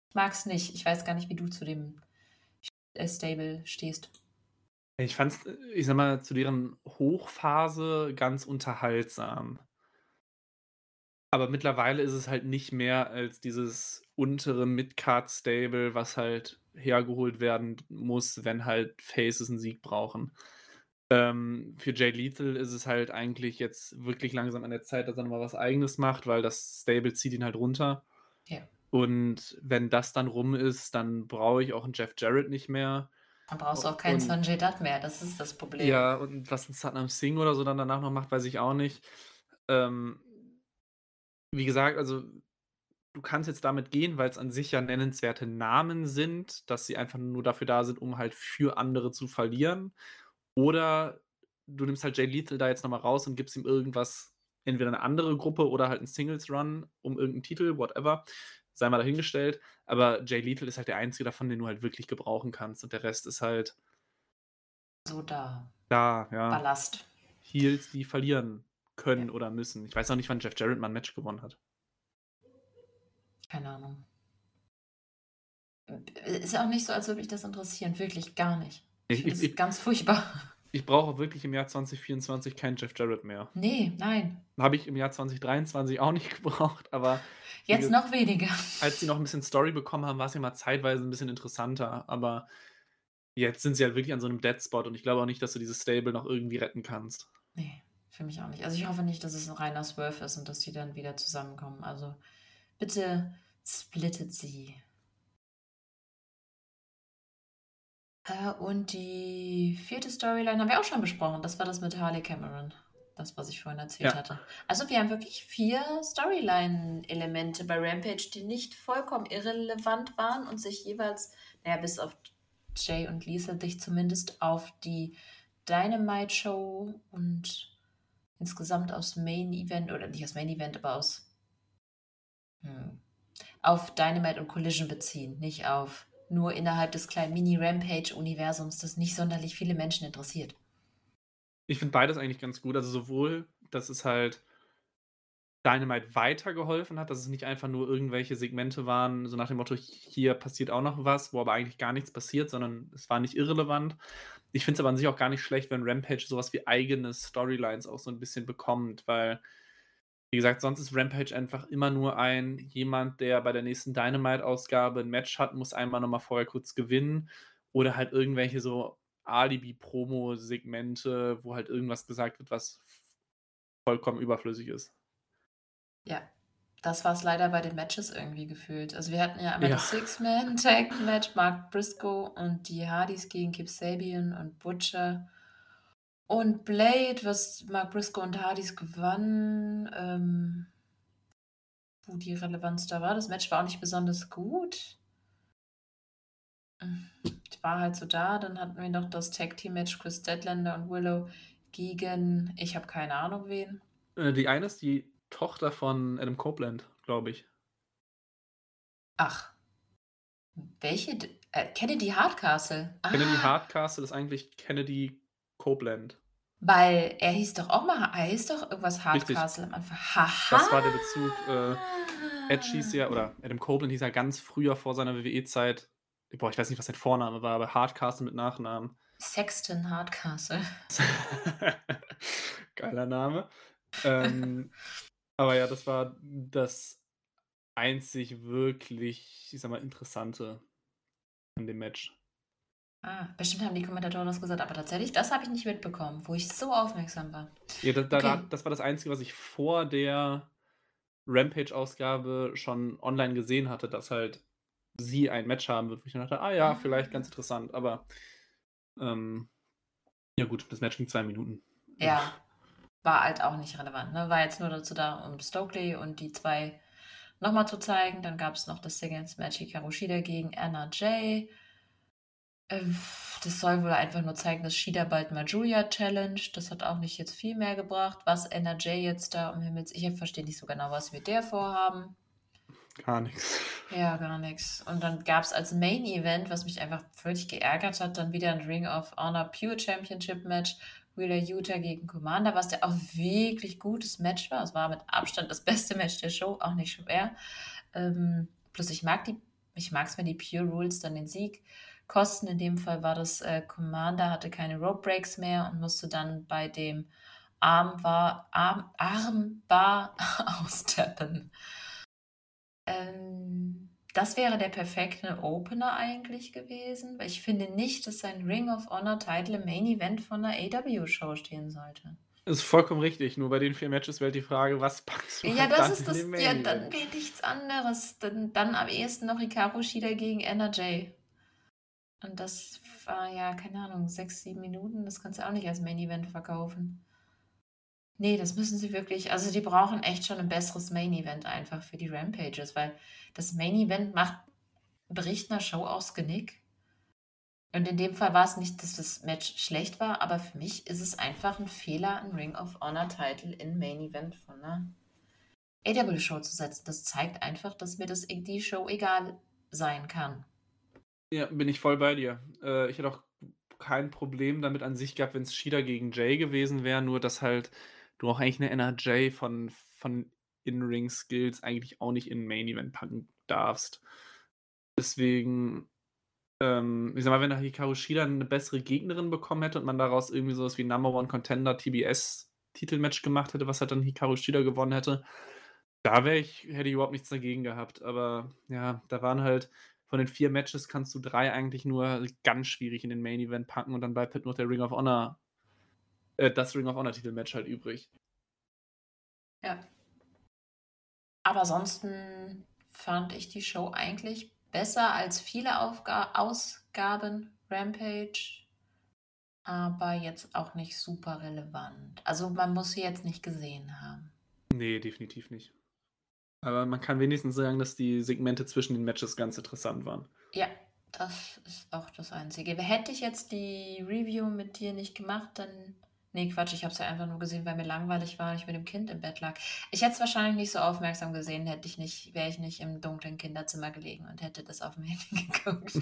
Ich mag's nicht. Ich weiß gar nicht, wie du zu dem Stable stehst. Ich fand's, äh, ich sage mal, zu deren Hochphase ganz unterhaltsam. Aber mittlerweile ist es halt nicht mehr als dieses untere Mid-Card-Stable, was halt hergeholt werden muss, wenn halt Faces 'n Sieg brauchen. Ähm, für Jay Lethal ist es halt eigentlich jetzt wirklich langsam an der Zeit, dass er noch mal was Eigenes macht, weil das Stable zieht ihn halt runter. Ja. Und wenn das dann rum ist, dann brauche ich auch 'n Jeff Jarrett nicht mehr. Dann brauchst du auch keinen und Sanjay Dutt mehr. Das ist das Problem. Ja, und was 'n Satnam Singh oder so dann danach noch macht, weiß ich auch nicht. Ähm wie gesagt, also du kannst jetzt damit gehen, weil's an sich ja nennenswerte Namen sind, dass sie einfach nur dafür da sind, um halt für andere zu verlieren. Oder du nimmst halt Jay Lethal da jetzt noch mal raus und gibst ihm irgendwas entweder 'ne andere Gruppe oder halt 'n Singles Run um irgend 'n Titel, whatever, sei mal dahingestellt. Aber Jay Lethal ist halt der einzige davon, den du halt wirklich gebrauchen kannst und der Rest ist halt So da. da, ja. Ballast. Heels, die verlieren können Ja. oder müssen. Ich weiß auch nicht, wann Jeff Jarrett mal 'n Match gewonnen hat. Keine Ahnung. Ist auch nicht so, als würde mich das interessieren, wirklich gar nicht. Ich das ich ganz furchtbar. ich brauche wirklich im Jahr 2024 keinen Jeff Jarrett mehr. Ne, nein. Habe ich im Jahr 2023 auch nicht gebraucht, aber Jetzt noch weniger. als sie noch 'n bisschen Story bekommen haben, war's ja mal zeitweise 'n bisschen interessanter, aber jetzt sind sie halt wirklich an so 'nem Dead Spot und ich glaube auch nicht, dass du dieses Stable noch irgendwie retten kannst. Ne, für mich auch nicht. Also, ich hoffe nicht, dass es 'n reiner Swerve ist und dass die dann wieder zusammenkommen. Also, bitte splittet sie. Äh, und die 4. Storyline haben wir auch schon besprochen. Das war das mit Harley Cameron. das, was ich vorhin erzählt ja. hatte. Also wir haben wirklich vier Storyline-Elemente bei Rampage, die nicht vollkommen irrelevant waren und sich jeweils, naja, bis auf Jay und Lisa, dich zumindest auf die Dynamite-Show und insgesamt aus Main Event, oder nicht aus Main Event, aber aus hm, auf Dynamite und Collision beziehen, nicht auf nur innerhalb des kleinen Mini-Rampage-Universums, das nicht sonderlich viele Menschen interessiert. Ich finde beides eigentlich ganz gut. Also sowohl, dass es halt Dynamite weitergeholfen hat, dass es nicht einfach nur irgendwelche Segmente waren, so nach dem Motto, hier passiert auch noch was, wo aber eigentlich gar nichts passiert, sondern es war nicht irrelevant. Ich finde es aber an sich auch gar nicht schlecht, wenn Rampage sowas wie eigene Storylines auch so ein bisschen bekommt, weil, wie gesagt, sonst ist Rampage einfach immer nur ein jemand, der bei der nächsten Dynamite-Ausgabe ein Match hat, muss einmal nochmal vorher kurz gewinnen oder halt irgendwelche so Alibi-Promo-Segmente, wo halt irgendwas gesagt wird, was vollkommen überflüssig ist. Ja, das war es leider bei den Matches irgendwie gefühlt. Also wir hatten ja einmal ja. das Six-Man-Tag-Match, Mark Briscoe und die Hardys gegen Kip Sabian und Butcher. Und Blade, was Mark Briscoe und Hardys gewannen, ähm, wo die Relevanz da war. Das Match war auch nicht besonders gut. Ich war halt so da. Dann hatten wir noch das Tag-Team-Match Chris Deadlander und Willow gegen, ich habe keine Ahnung wen. Äh, die eine ist die Tochter von Adam Copeland, glaube ich. Ach. Welche? Äh, Kennedy Hardcastle. Ah. Kennedy Hardcastle ist eigentlich Kennedy Copeland. Weil er hieß doch auch mal, er hieß doch irgendwas Hardcastle am Anfang. Haha. Das war der Bezug. Äh, Edge hieß ja, oder Adam Copeland hieß ja ganz früher vor seiner WWE-Zeit, boah, ich weiß nicht, was sein Vorname war, aber Hardcastle mit Nachnamen. Sexton Hardcastle. Geiler Name. Ähm, aber ja, das war das einzig wirklich, ich sag mal, Interessante an dem Match. Ah, bestimmt haben die Kommentatoren das gesagt, aber tatsächlich, das habe ich nicht mitbekommen, wo ich so aufmerksam war. Ja, da, da, okay. das war das Einzige, was ich vor der Rampage-Ausgabe schon online gesehen hatte, dass halt sie ein Match haben wird, wo ich dann dachte, ah ja, ah. vielleicht ganz interessant, aber ähm, ja gut, das Match ging zwei Minuten. Ja, war halt auch nicht relevant. Ne? War jetzt nur dazu da, um Stokely und die zwei nochmal zu zeigen. Dann gab es noch das Singles-Match Hikaru Shida gegen Anna Jay. Ähm, das soll wohl einfach nur zeigen, dass Shida bald mal Julia challenge. Das hat auch nicht jetzt viel mehr gebracht. Was Jay jetzt da um Himmels... Ich verstehe nicht so genau, was wir der vorhaben. Gar nichts. Ja, gar nichts. Und dann gab es als Main Event, was mich einfach völlig geärgert hat, dann wieder ein Ring of Honor Pure Championship Match Wheeler Utah gegen Commander, was ja auch wirklich gutes Match war. Es war mit Abstand das beste Match der Show, auch nicht schwer. Ähm, plus ich mag die, ich mag es, wenn die Pure Rules dann den Sieg kosten. In dem Fall war das äh, Commander, hatte keine Rope Breaks mehr und musste dann bei dem Armbar, Arm, Armbar austappen. Ähm, das wäre der perfekte Opener eigentlich gewesen, weil ich finde nicht, dass ein Ring of Honor Title im Main Event von einer AW-Show stehen sollte. Das ist vollkommen richtig. Nur bei den vier Matches wäre die Frage, was packst du Ja, das ist das. Ja, dann wäre nichts anderes. Dann, dann am ehesten noch Hikaru Shida gegen Jay. Und das war ja, keine Ahnung, sechs, sieben Minuten. Das kannst du auch nicht als Main Event verkaufen. Nee, das müssen sie wirklich. Also, die brauchen echt schon ein besseres Main Event einfach für die Rampages, weil das Main Event macht bricht 'ner Show aus Genick. Und in dem Fall war es nicht, dass das Match schlecht war, aber für mich ist es einfach ein Fehler, ein Ring of Honor Title in Main Event von 'ner AW-Show zu setzen. Das zeigt einfach, dass mir das die Show egal sein kann. Ja, bin ich voll bei dir. Äh, ich hätte auch kein Problem damit an sich gehabt, wenn es Shida gegen Jay gewesen wäre, nur dass halt du auch eigentlich eine NRJ von, von In-Ring-Skills eigentlich auch nicht in Main Event packen darfst. Deswegen, ähm, ich sag mal, wenn der Hikaru Shida eine bessere Gegnerin bekommen hätte und man daraus irgendwie sowas wie Number One Contender TBS Titelmatch gemacht hätte, was halt dann Hikaru Shida gewonnen hätte, da wäre ich, hätte ich überhaupt nichts dagegen gehabt. Aber ja, da waren halt von den vier Matches kannst du drei eigentlich nur ganz schwierig in den Main Event packen und dann bleibt halt nur der Ring of Honor äh, das Ring of Honor Titelmatch halt übrig. Ja. Aber ansonsten fand ich die Show eigentlich besser als viele Aufga Ausgaben. Rampage aber jetzt auch nicht super relevant. Also man muss sie jetzt nicht gesehen haben. Nee, definitiv nicht. Aber man kann wenigstens sagen, dass die Segmente zwischen den Matches ganz interessant waren. Ja, das ist auch das Einzige. Hätte ich jetzt die Review mit dir nicht gemacht, dann. Nee, Quatsch, ich habe es ja einfach nur gesehen, weil mir langweilig war und ich mit dem Kind im Bett lag. Ich hätte es wahrscheinlich nicht so aufmerksam gesehen, hätte ich nicht, wäre ich nicht im dunklen Kinderzimmer gelegen und hätte das auf dem Handy geguckt.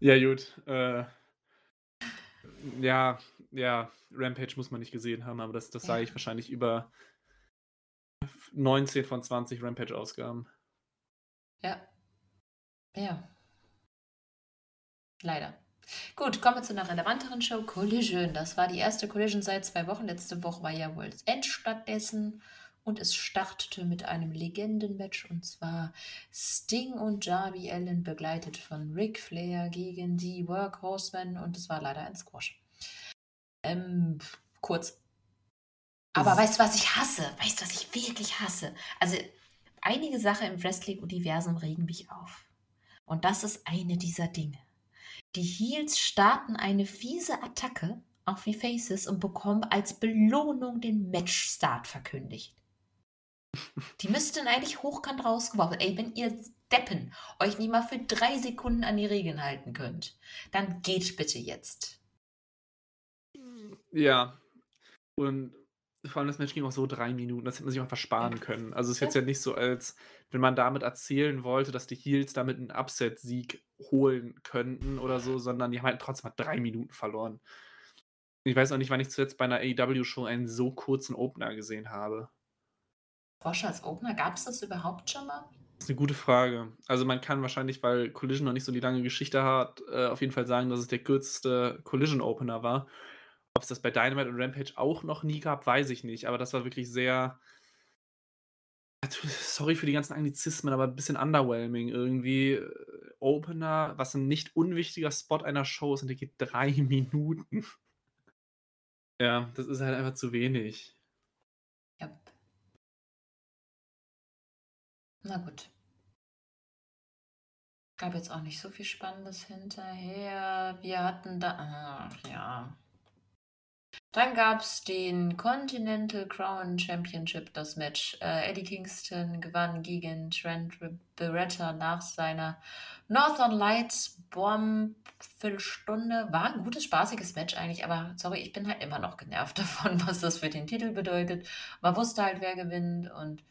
ja, gut. Äh, ja, ja, Rampage muss man nicht gesehen haben, aber das, das ja. sage ich wahrscheinlich über 19 von 20 Rampage-Ausgaben. Ja. Ja. Leider. Gut, kommen wir zu einer relevanteren Show. Collision. Das war die erste Collision seit zwei Wochen. Letzte Woche war ja World's End stattdessen. Und es startete mit einem Legendenmatch und zwar Sting und Darby Allen begleitet von Ric Flair gegen die Workhorsemen und es war leider ein Squash. Ähm, kurz. Aber weißt du, was ich hasse? Weißt du, was ich wirklich hasse? Also, einige Sachen im Wrestling-Universum regen mich auf. Und das ist eine dieser Dinge. Die Heels starten eine fiese Attacke auf die Faces und bekommen als Belohnung den Matchstart verkündigt. Die müssten eigentlich hochkant rausgeworfen. Ey, wenn ihr Deppen euch nicht mal für drei Sekunden an die Regeln halten könnt, dann geht bitte jetzt. Ja. Und vor allem das Match ging auch so drei Minuten, das hätte man sich auch versparen können. Also es ist jetzt ja nicht so, als wenn man damit erzählen wollte, dass die Heels damit einen Upset-Sieg holen könnten oder so, sondern die haben halt trotzdem mal drei Minuten verloren. Ich weiß auch nicht, wann ich zuletzt bei einer AEW-Show einen so kurzen Opener gesehen habe. Porsche als Opener, gab es das überhaupt schon mal? Das ist eine gute Frage. Also man kann wahrscheinlich, weil Collision noch nicht so die lange Geschichte hat, äh, auf jeden Fall sagen, dass es der kürzeste Collision-Opener war. Ob es das bei Dynamite und Rampage auch noch nie gab, weiß ich nicht. Aber das war wirklich sehr. Sorry für die ganzen Anglizismen, aber ein bisschen underwhelming. Irgendwie Opener, was ein nicht unwichtiger Spot einer Show ist, und der geht drei Minuten. ja, das ist halt einfach zu wenig. Na gut. Gab jetzt auch nicht so viel Spannendes hinterher. Wir hatten da. Ach ja. Dann gab es den Continental Crown Championship, das Match. Äh, Eddie Kingston gewann gegen Trent Beretta nach seiner Northern Lights Bomb Viertelstunde. War ein gutes, spaßiges Match eigentlich, aber sorry, ich bin halt immer noch genervt davon, was das für den Titel bedeutet. Man wusste halt, wer gewinnt und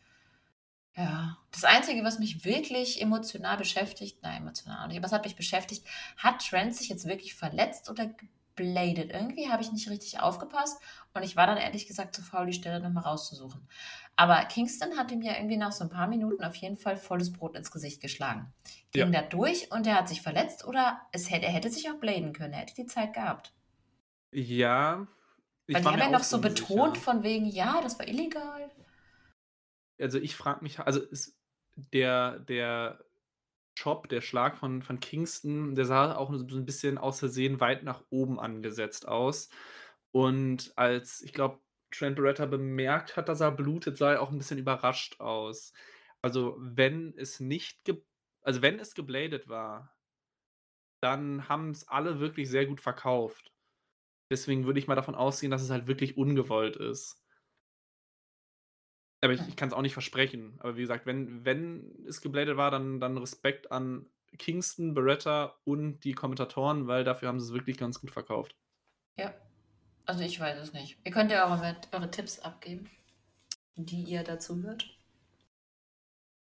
ja, das Einzige, was mich wirklich emotional beschäftigt, nein, emotional nicht, aber es hat mich beschäftigt, hat Trent sich jetzt wirklich verletzt oder gebladet? Irgendwie habe ich nicht richtig aufgepasst und ich war dann ehrlich gesagt zu faul, die Stelle nochmal rauszusuchen. Aber Kingston hat ihm ja irgendwie nach so ein paar Minuten auf jeden Fall volles Brot ins Gesicht geschlagen. Ging ja. da durch und er hat sich verletzt oder es hätte, er hätte sich auch bladen können, er hätte die Zeit gehabt. Ja. Weil die haben ja noch so betont von wegen, ja, das war illegal also ich frage mich, also ist der, der Chop, der Schlag von, von Kingston, der sah auch so ein bisschen aus Versehen weit nach oben angesetzt aus. Und als, ich glaube, Trent Beretta bemerkt hat, dass er blutet, sah er auch ein bisschen überrascht aus. Also, wenn es nicht, also wenn es gebladet war, dann haben es alle wirklich sehr gut verkauft. Deswegen würde ich mal davon ausgehen, dass es halt wirklich ungewollt ist. Aber ich, ich kann es auch nicht versprechen. Aber wie gesagt, wenn, wenn es gebladet war, dann, dann Respekt an Kingston, Beretta und die Kommentatoren, weil dafür haben sie es wirklich ganz gut verkauft. Ja. Also ich weiß es nicht. Ihr könnt ja eure, eure Tipps abgeben, die ihr dazu hört.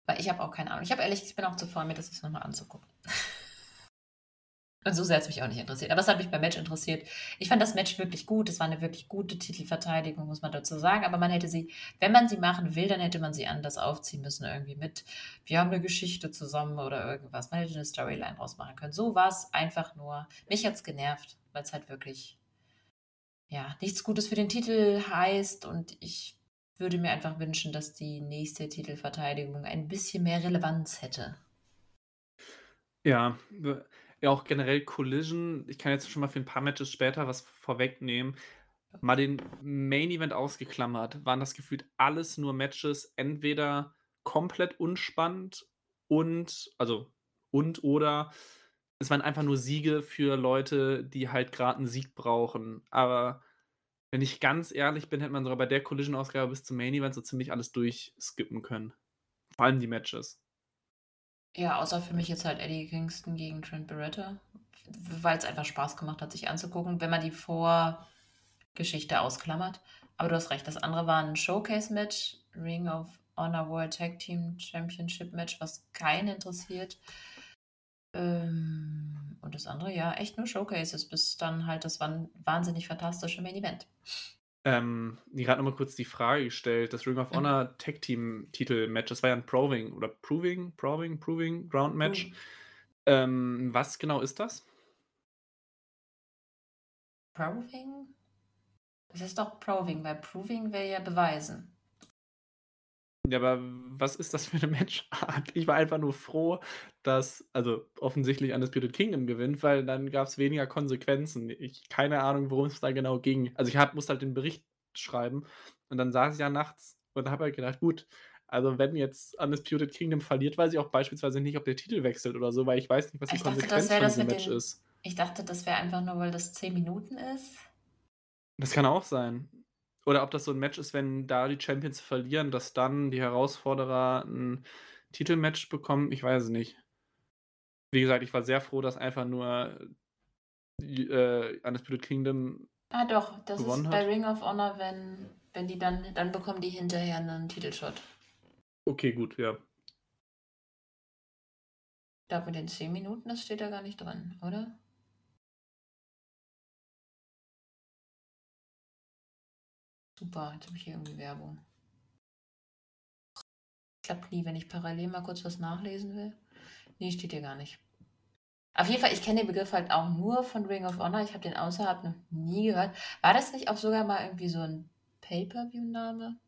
Weil ich habe auch keine Ahnung. Ich habe ehrlich, ich bin auch zu faul, mir das jetzt nochmal anzugucken. Und so sehr hat es mich auch nicht interessiert. Aber es hat mich beim Match interessiert. Ich fand das Match wirklich gut. Es war eine wirklich gute Titelverteidigung, muss man dazu sagen. Aber man hätte sie, wenn man sie machen will, dann hätte man sie anders aufziehen müssen. Irgendwie mit, wir haben eine Geschichte zusammen oder irgendwas. Man hätte eine Storyline draus machen können. So war es einfach nur. Mich hat es genervt, weil es halt wirklich, ja, nichts Gutes für den Titel heißt. Und ich würde mir einfach wünschen, dass die nächste Titelverteidigung ein bisschen mehr Relevanz hätte. Ja, ja, auch generell Collision. Ich kann jetzt schon mal für ein paar Matches später was vorwegnehmen. Mal den Main Event ausgeklammert, waren das gefühlt alles nur Matches, entweder komplett unspannend und, also, und oder es waren einfach nur Siege für Leute, die halt gerade einen Sieg brauchen. Aber wenn ich ganz ehrlich bin, hätte man sogar bei der Collision-Ausgabe bis zum Main Event so ziemlich alles durchskippen können. Vor allem die Matches. Ja, außer für mich jetzt halt Eddie Kingston gegen Trent Beretta, weil es einfach Spaß gemacht hat, sich anzugucken, wenn man die Vorgeschichte ausklammert. Aber du hast recht, das andere war ein Showcase-Match, Ring of Honor World Tag Team Championship Match, was keinen interessiert. Ähm, und das andere, ja, echt nur Showcases, bis dann halt das wahnsinnig fantastische Main Event. Ähm, gerade nochmal kurz die Frage gestellt, das Ring of mhm. Honor. Tag Team Titel Match, das war ja ein Proving oder Proving, Proving, Proving Ground Match. Mhm. Ähm, was genau ist das? Proving? Das ist doch Proving, weil Proving wäre ja beweisen. Ja, aber was ist das für eine Matchart? Ich war einfach nur froh, dass, also offensichtlich Undisputed Kingdom gewinnt, weil dann gab es weniger Konsequenzen. Ich keine Ahnung, worum es da genau ging. Also ich hab, musste halt den Bericht schreiben und dann saß ich ja nachts und habe halt gedacht, gut, also wenn jetzt Undisputed Kingdom verliert, weiß ich auch beispielsweise nicht, ob der Titel wechselt oder so, weil ich weiß nicht, was die Konsequenz von diesem Match den, ist. Ich dachte, das wäre einfach nur, weil das 10 Minuten ist. Das kann auch sein. Oder ob das so ein Match ist, wenn da die Champions verlieren, dass dann die Herausforderer ein Titelmatch bekommen. Ich weiß es nicht. Wie gesagt, ich war sehr froh, dass einfach nur äh, Undisputed Kingdom Ah doch, das ist bei Ring of Honor, wenn, wenn die dann, dann bekommen die hinterher einen Titelshot. Okay, gut, ja. Da mit den 10 Minuten, das steht da gar nicht drin, oder? Super, jetzt habe ich hier irgendwie Werbung. Klappt nie, wenn ich parallel mal kurz was nachlesen will. Nee, steht hier gar nicht. Auf jeden Fall, ich kenne den Begriff halt auch nur von Ring of Honor. Ich habe den außerhalb noch nie gehört. War das nicht auch sogar mal irgendwie so ein Pay-Per-View-Name?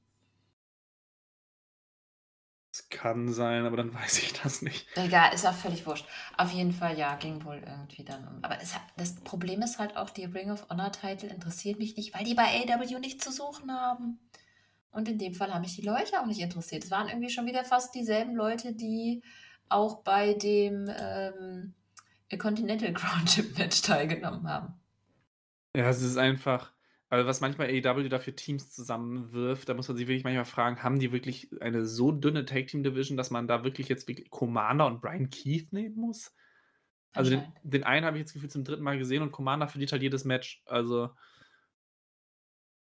Kann sein, aber dann weiß ich das nicht. Egal, ist auch völlig wurscht. Auf jeden Fall, ja, ging wohl irgendwie dann um. Aber es, das Problem ist halt auch, die Ring of Honor-Titel interessiert mich nicht, weil die bei AW nichts zu suchen haben. Und in dem Fall haben mich die Leute auch nicht interessiert. Es waren irgendwie schon wieder fast dieselben Leute, die auch bei dem ähm, Continental Crown Chip Match teilgenommen haben. Ja, es ist einfach also, was manchmal AEW da für Teams zusammenwirft, da muss man sich wirklich manchmal fragen, haben die wirklich eine so dünne Tag-Team-Division, dass man da wirklich jetzt wirklich Commander und Brian Keith nehmen muss? Also den, den einen habe ich jetzt gefühlt zum dritten Mal gesehen und Commander verliert halt jedes Match. Also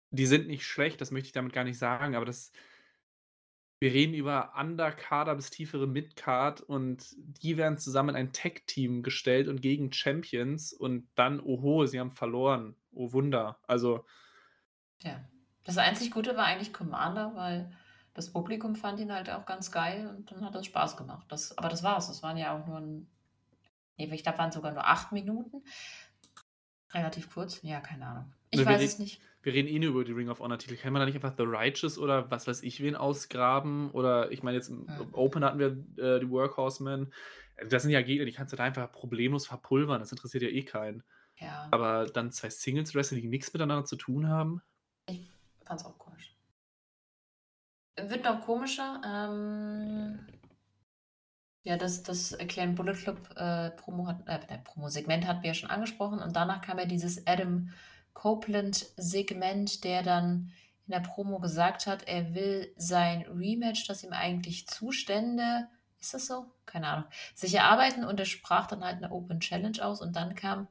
die sind nicht schlecht, das möchte ich damit gar nicht sagen, aber das wir reden über Undercarder bis tiefere Midcard und die werden zusammen in ein Tag-Team gestellt und gegen Champions und dann, oho, sie haben verloren. Oh Wunder. Also. Ja. Das einzig Gute war eigentlich Commander, weil das Publikum fand ihn halt auch ganz geil und dann hat es Spaß gemacht. Das, aber das war's. Das waren ja auch nur ein. Nee, ich glaube, waren sogar nur acht Minuten. Relativ kurz. Ja, keine Ahnung. Ich ne, weiß es nicht. Wir reden eh nur über die Ring of Honor Titel. Kann man da nicht einfach The Righteous oder was weiß ich wen ausgraben? Oder ich meine, jetzt im ja. Open hatten wir äh, die Workhorsemen. Das sind ja Gegner, die kannst du da einfach problemlos verpulvern. Das interessiert ja eh keinen. Ja. Aber dann zwei Singles-Wrestler, die nichts miteinander zu tun haben. Ich fand's auch komisch. Wird noch komischer. Ähm, ja, das, das Erklären Bullet Club äh, Promo hat, äh, Promo-Segment hatten wir ja schon angesprochen und danach kam ja dieses Adam Copeland-Segment, der dann in der Promo gesagt hat, er will sein Rematch, das ihm eigentlich zustände, ist das so? Keine Ahnung, sich erarbeiten und er sprach dann halt eine Open Challenge aus und dann kam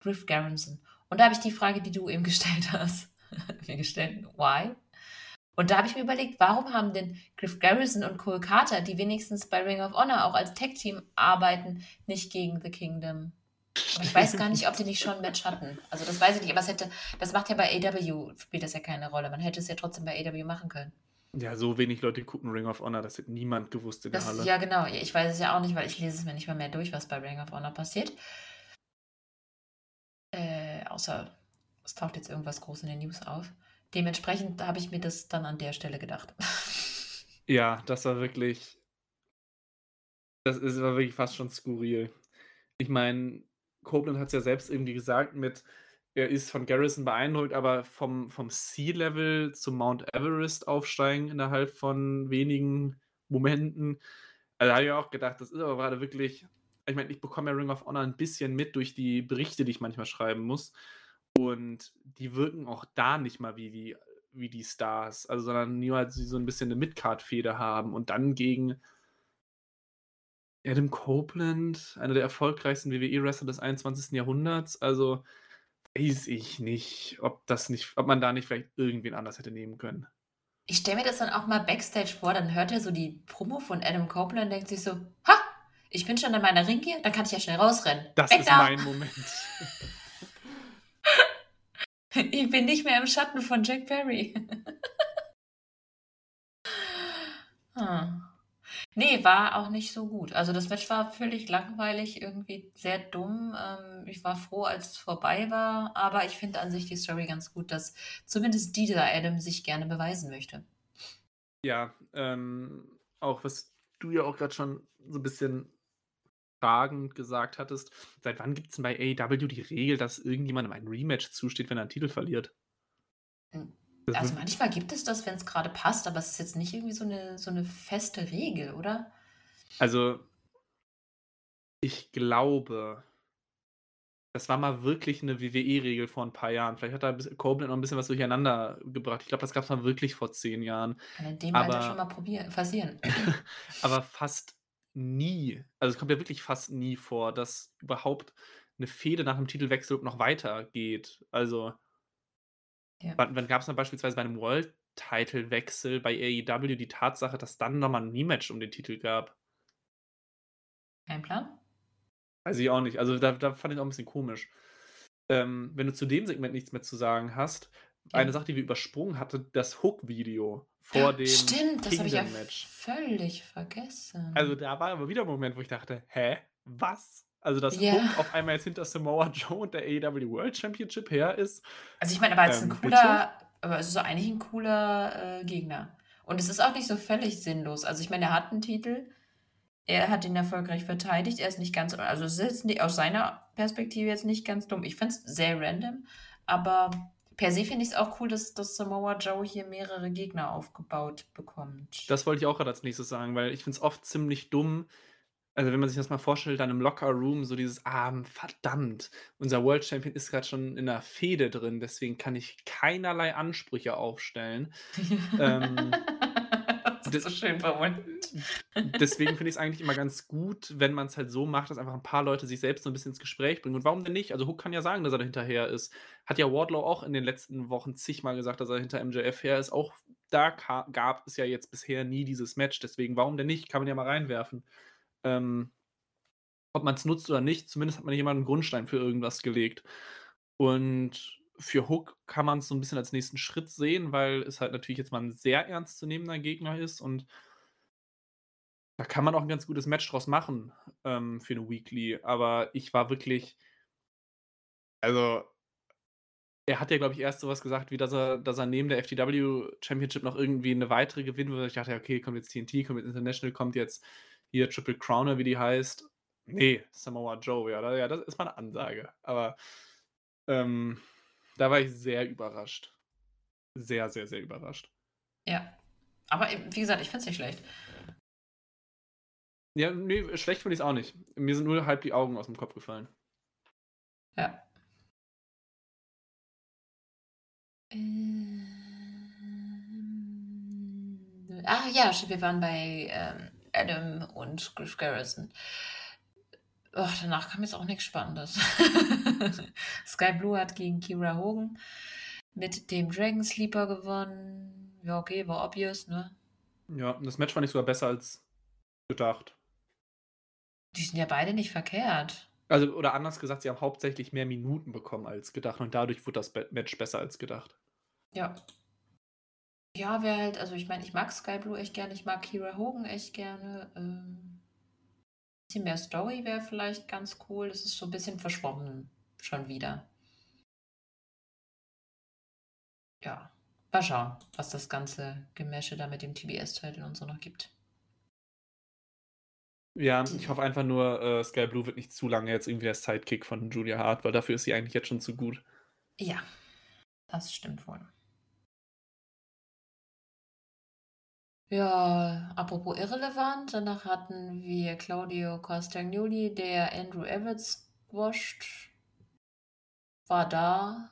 Griff Garrison. Und da habe ich die Frage, die du eben gestellt hast, mir gestellt, why? Und da habe ich mir überlegt, warum haben denn Griff Garrison und Cole Carter, die wenigstens bei Ring of Honor auch als Tag-Team arbeiten, nicht gegen The Kingdom? Aber ich weiß gar nicht, ob die nicht schon ein Match hatten. Also das weiß ich nicht, aber es hätte, das macht ja bei AW, spielt das ja keine Rolle. Man hätte es ja trotzdem bei AW machen können. Ja, so wenig Leute gucken Ring of Honor, das hätte niemand gewusst in das, der Halle. Ja, genau. Ich weiß es ja auch nicht, weil ich lese es mir nicht mal mehr durch, was bei Ring of Honor passiert. Außer es taucht jetzt irgendwas groß in den News auf. Dementsprechend habe ich mir das dann an der Stelle gedacht. Ja, das war wirklich. Das ist, war wirklich fast schon skurril. Ich meine, Copeland hat es ja selbst irgendwie gesagt mit, er ist von Garrison beeindruckt, aber vom, vom Sea-Level zum Mount Everest aufsteigen innerhalb von wenigen Momenten. Also habe ich auch gedacht, das ist aber gerade wirklich ich meine, ich bekomme ja Ring of Honor ein bisschen mit durch die Berichte, die ich manchmal schreiben muss. Und die wirken auch da nicht mal wie die, wie die Stars, also sondern nur, als sie so ein bisschen eine Midcard-Fehde haben und dann gegen Adam Copeland, einer der erfolgreichsten WWE-Wrestler des 21. Jahrhunderts. Also weiß ich nicht, ob das nicht, ob man da nicht vielleicht irgendwen anders hätte nehmen können. Ich stelle mir das dann auch mal Backstage vor, dann hört er so die Promo von Adam Copeland und denkt sich so, ha, ich bin schon in meiner Ringgear, dann kann ich ja schnell rausrennen. Das Weg ist da. mein Moment. ich bin nicht mehr im Schatten von Jack Perry. hm. Nee, war auch nicht so gut. Also das Match war völlig langweilig, irgendwie sehr dumm. Ähm, ich war froh, als es vorbei war, aber ich finde an sich die Story ganz gut, dass zumindest dieser Adam sich gerne beweisen möchte. Ja, ähm, auch was du ja auch gerade schon so ein bisschen fragend gesagt hattest, seit wann gibt es denn bei AEW die Regel, dass irgendjemandem ein Rematch zusteht, wenn er einen Titel verliert? Hm. Also manchmal gibt es das, wenn es gerade passt, aber es ist jetzt nicht irgendwie so eine, so eine feste Regel, oder? Also, ich glaube, das war mal wirklich eine WWE-Regel vor ein paar Jahren. Vielleicht hat da Copeland noch ein bisschen was durcheinander gebracht. Ich glaube, das gab es mal wirklich vor zehn Jahren. Kann in dem aber, Alter schon mal probieren, passieren. aber fast nie, also es kommt ja wirklich fast nie vor, dass überhaupt eine Fehde nach dem Titelwechsel noch weitergeht. Also ja. Wann, wann gab es dann beispielsweise bei einem World-Title-Wechsel bei AEW die Tatsache, dass dann nochmal ein Rematch um den Titel gab? Kein Plan? Weiß ich auch nicht. Also da, da fand ich auch ein bisschen komisch. Ähm, wenn du zu dem Segment nichts mehr zu sagen hast. Eine Sache, die wir übersprungen hatten, das Hook-Video vor dem Stimmt, das habe ich ja völlig vergessen. Also da war aber wieder ein Moment, wo ich dachte, hä, was? Also, dass ja. Hook auf einmal jetzt hinter Samoa Joe und der AEW World Championship her ist. Also, ich meine, aber jetzt ähm, ein cooler, bitte? aber es ist so eigentlich ein cooler äh, Gegner. Und es ist auch nicht so völlig sinnlos. Also, ich meine, er hat einen Titel, er hat ihn erfolgreich verteidigt, er ist nicht ganz, also es ist nicht, aus seiner Perspektive jetzt nicht ganz dumm. Ich finde es sehr random, aber per se finde ich es auch cool, dass, dass Samoa Joe hier mehrere Gegner aufgebaut bekommt. Das wollte ich auch gerade als nächstes sagen, weil ich finde es oft ziemlich dumm, also wenn man sich das mal vorstellt, dann im Locker Room so dieses, ah, verdammt, unser World Champion ist gerade schon in der Fehde drin, deswegen kann ich keinerlei Ansprüche aufstellen. ähm, das ist so schön verwundert. Deswegen finde ich es eigentlich immer ganz gut, wenn man es halt so macht, dass einfach ein paar Leute sich selbst so ein bisschen ins Gespräch bringen. Und warum denn nicht? Also Hook kann ja sagen, dass er da hinterher ist. Hat ja Wardlow auch in den letzten Wochen zigmal gesagt, dass er hinter MJF her ist. Auch da gab es ja jetzt bisher nie dieses Match. Deswegen, warum denn nicht? Kann man ja mal reinwerfen ähm, ob man es nutzt oder nicht, zumindest hat man jemanden einen Grundstein für irgendwas gelegt. Und für Hook kann man es so ein bisschen als nächsten Schritt sehen, weil es halt natürlich jetzt mal ein sehr ernstzunehmender Gegner ist und da kann man auch ein ganz gutes Match draus machen ähm, für eine Weekly. Aber ich war wirklich, also er hat ja, glaube ich, erst sowas gesagt, wie dass er, dass er neben der FTW Championship noch irgendwie eine weitere gewinnen würde. Ich dachte, okay, kommt jetzt TNT, kommt jetzt International, kommt jetzt hier Triple Crowner, wie die heißt. Nee, Samoa Joe, ja, ja, das ist mal eine Ansage. Aber ähm, da war ich sehr überrascht. Sehr, sehr, sehr überrascht. Ja. Aber wie gesagt, ich finde es nicht schlecht. Ja, nee, schlecht finde ich es auch nicht. Mir sind nur halb die Augen aus dem Kopf gefallen. Ja. Ähm, ah ja, wir waren bei ähm, Adam und Griff Garrison. Och, danach kam jetzt auch nichts Spannendes. Sky Blue hat gegen Kira Hogan mit dem Dragon Sleeper gewonnen. Ja, okay, war obvious, ne? Ja, das Match fand ich sogar besser als gedacht. Die sind ja beide nicht verkehrt. Also, oder anders gesagt, sie haben hauptsächlich mehr Minuten bekommen als gedacht und dadurch wurde das Match besser als gedacht. Ja, ja, wäre halt, also ich meine, ich mag Sky Blue echt gerne, ich mag Kira Hogan echt gerne. Ähm, bisschen mehr Story wäre vielleicht ganz cool. Das ist so ein bisschen verschwommen schon wieder. Ja, mal schauen, was das ganze Gemäsche da mit dem TBS-Titel und so noch gibt. Ja, ich hoffe einfach nur, äh, Sky Blue wird nicht zu lange jetzt irgendwie der Sidekick von Julia Hart, weil dafür ist sie eigentlich jetzt schon zu gut. Ja, das stimmt wohl. Ja, apropos irrelevant, danach hatten wir Claudio Castagnoli, der Andrew Evans squasht. War da.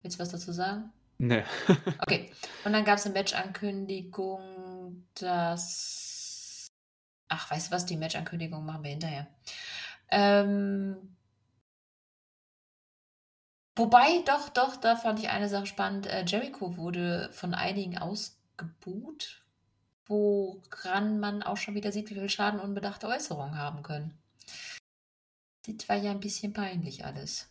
Willst du was dazu sagen? Nee. Okay. Und dann gab es eine Match-Ankündigung, dass. Ach, weißt du was? Die Match-Ankündigung machen wir hinterher. Ähm, wobei, doch, doch, da fand ich eine Sache spannend. Äh, Jericho wurde von einigen ausgebuht, woran man auch schon wieder sieht, wie viel Schaden unbedachte Äußerungen haben können. Das war ja ein bisschen peinlich alles.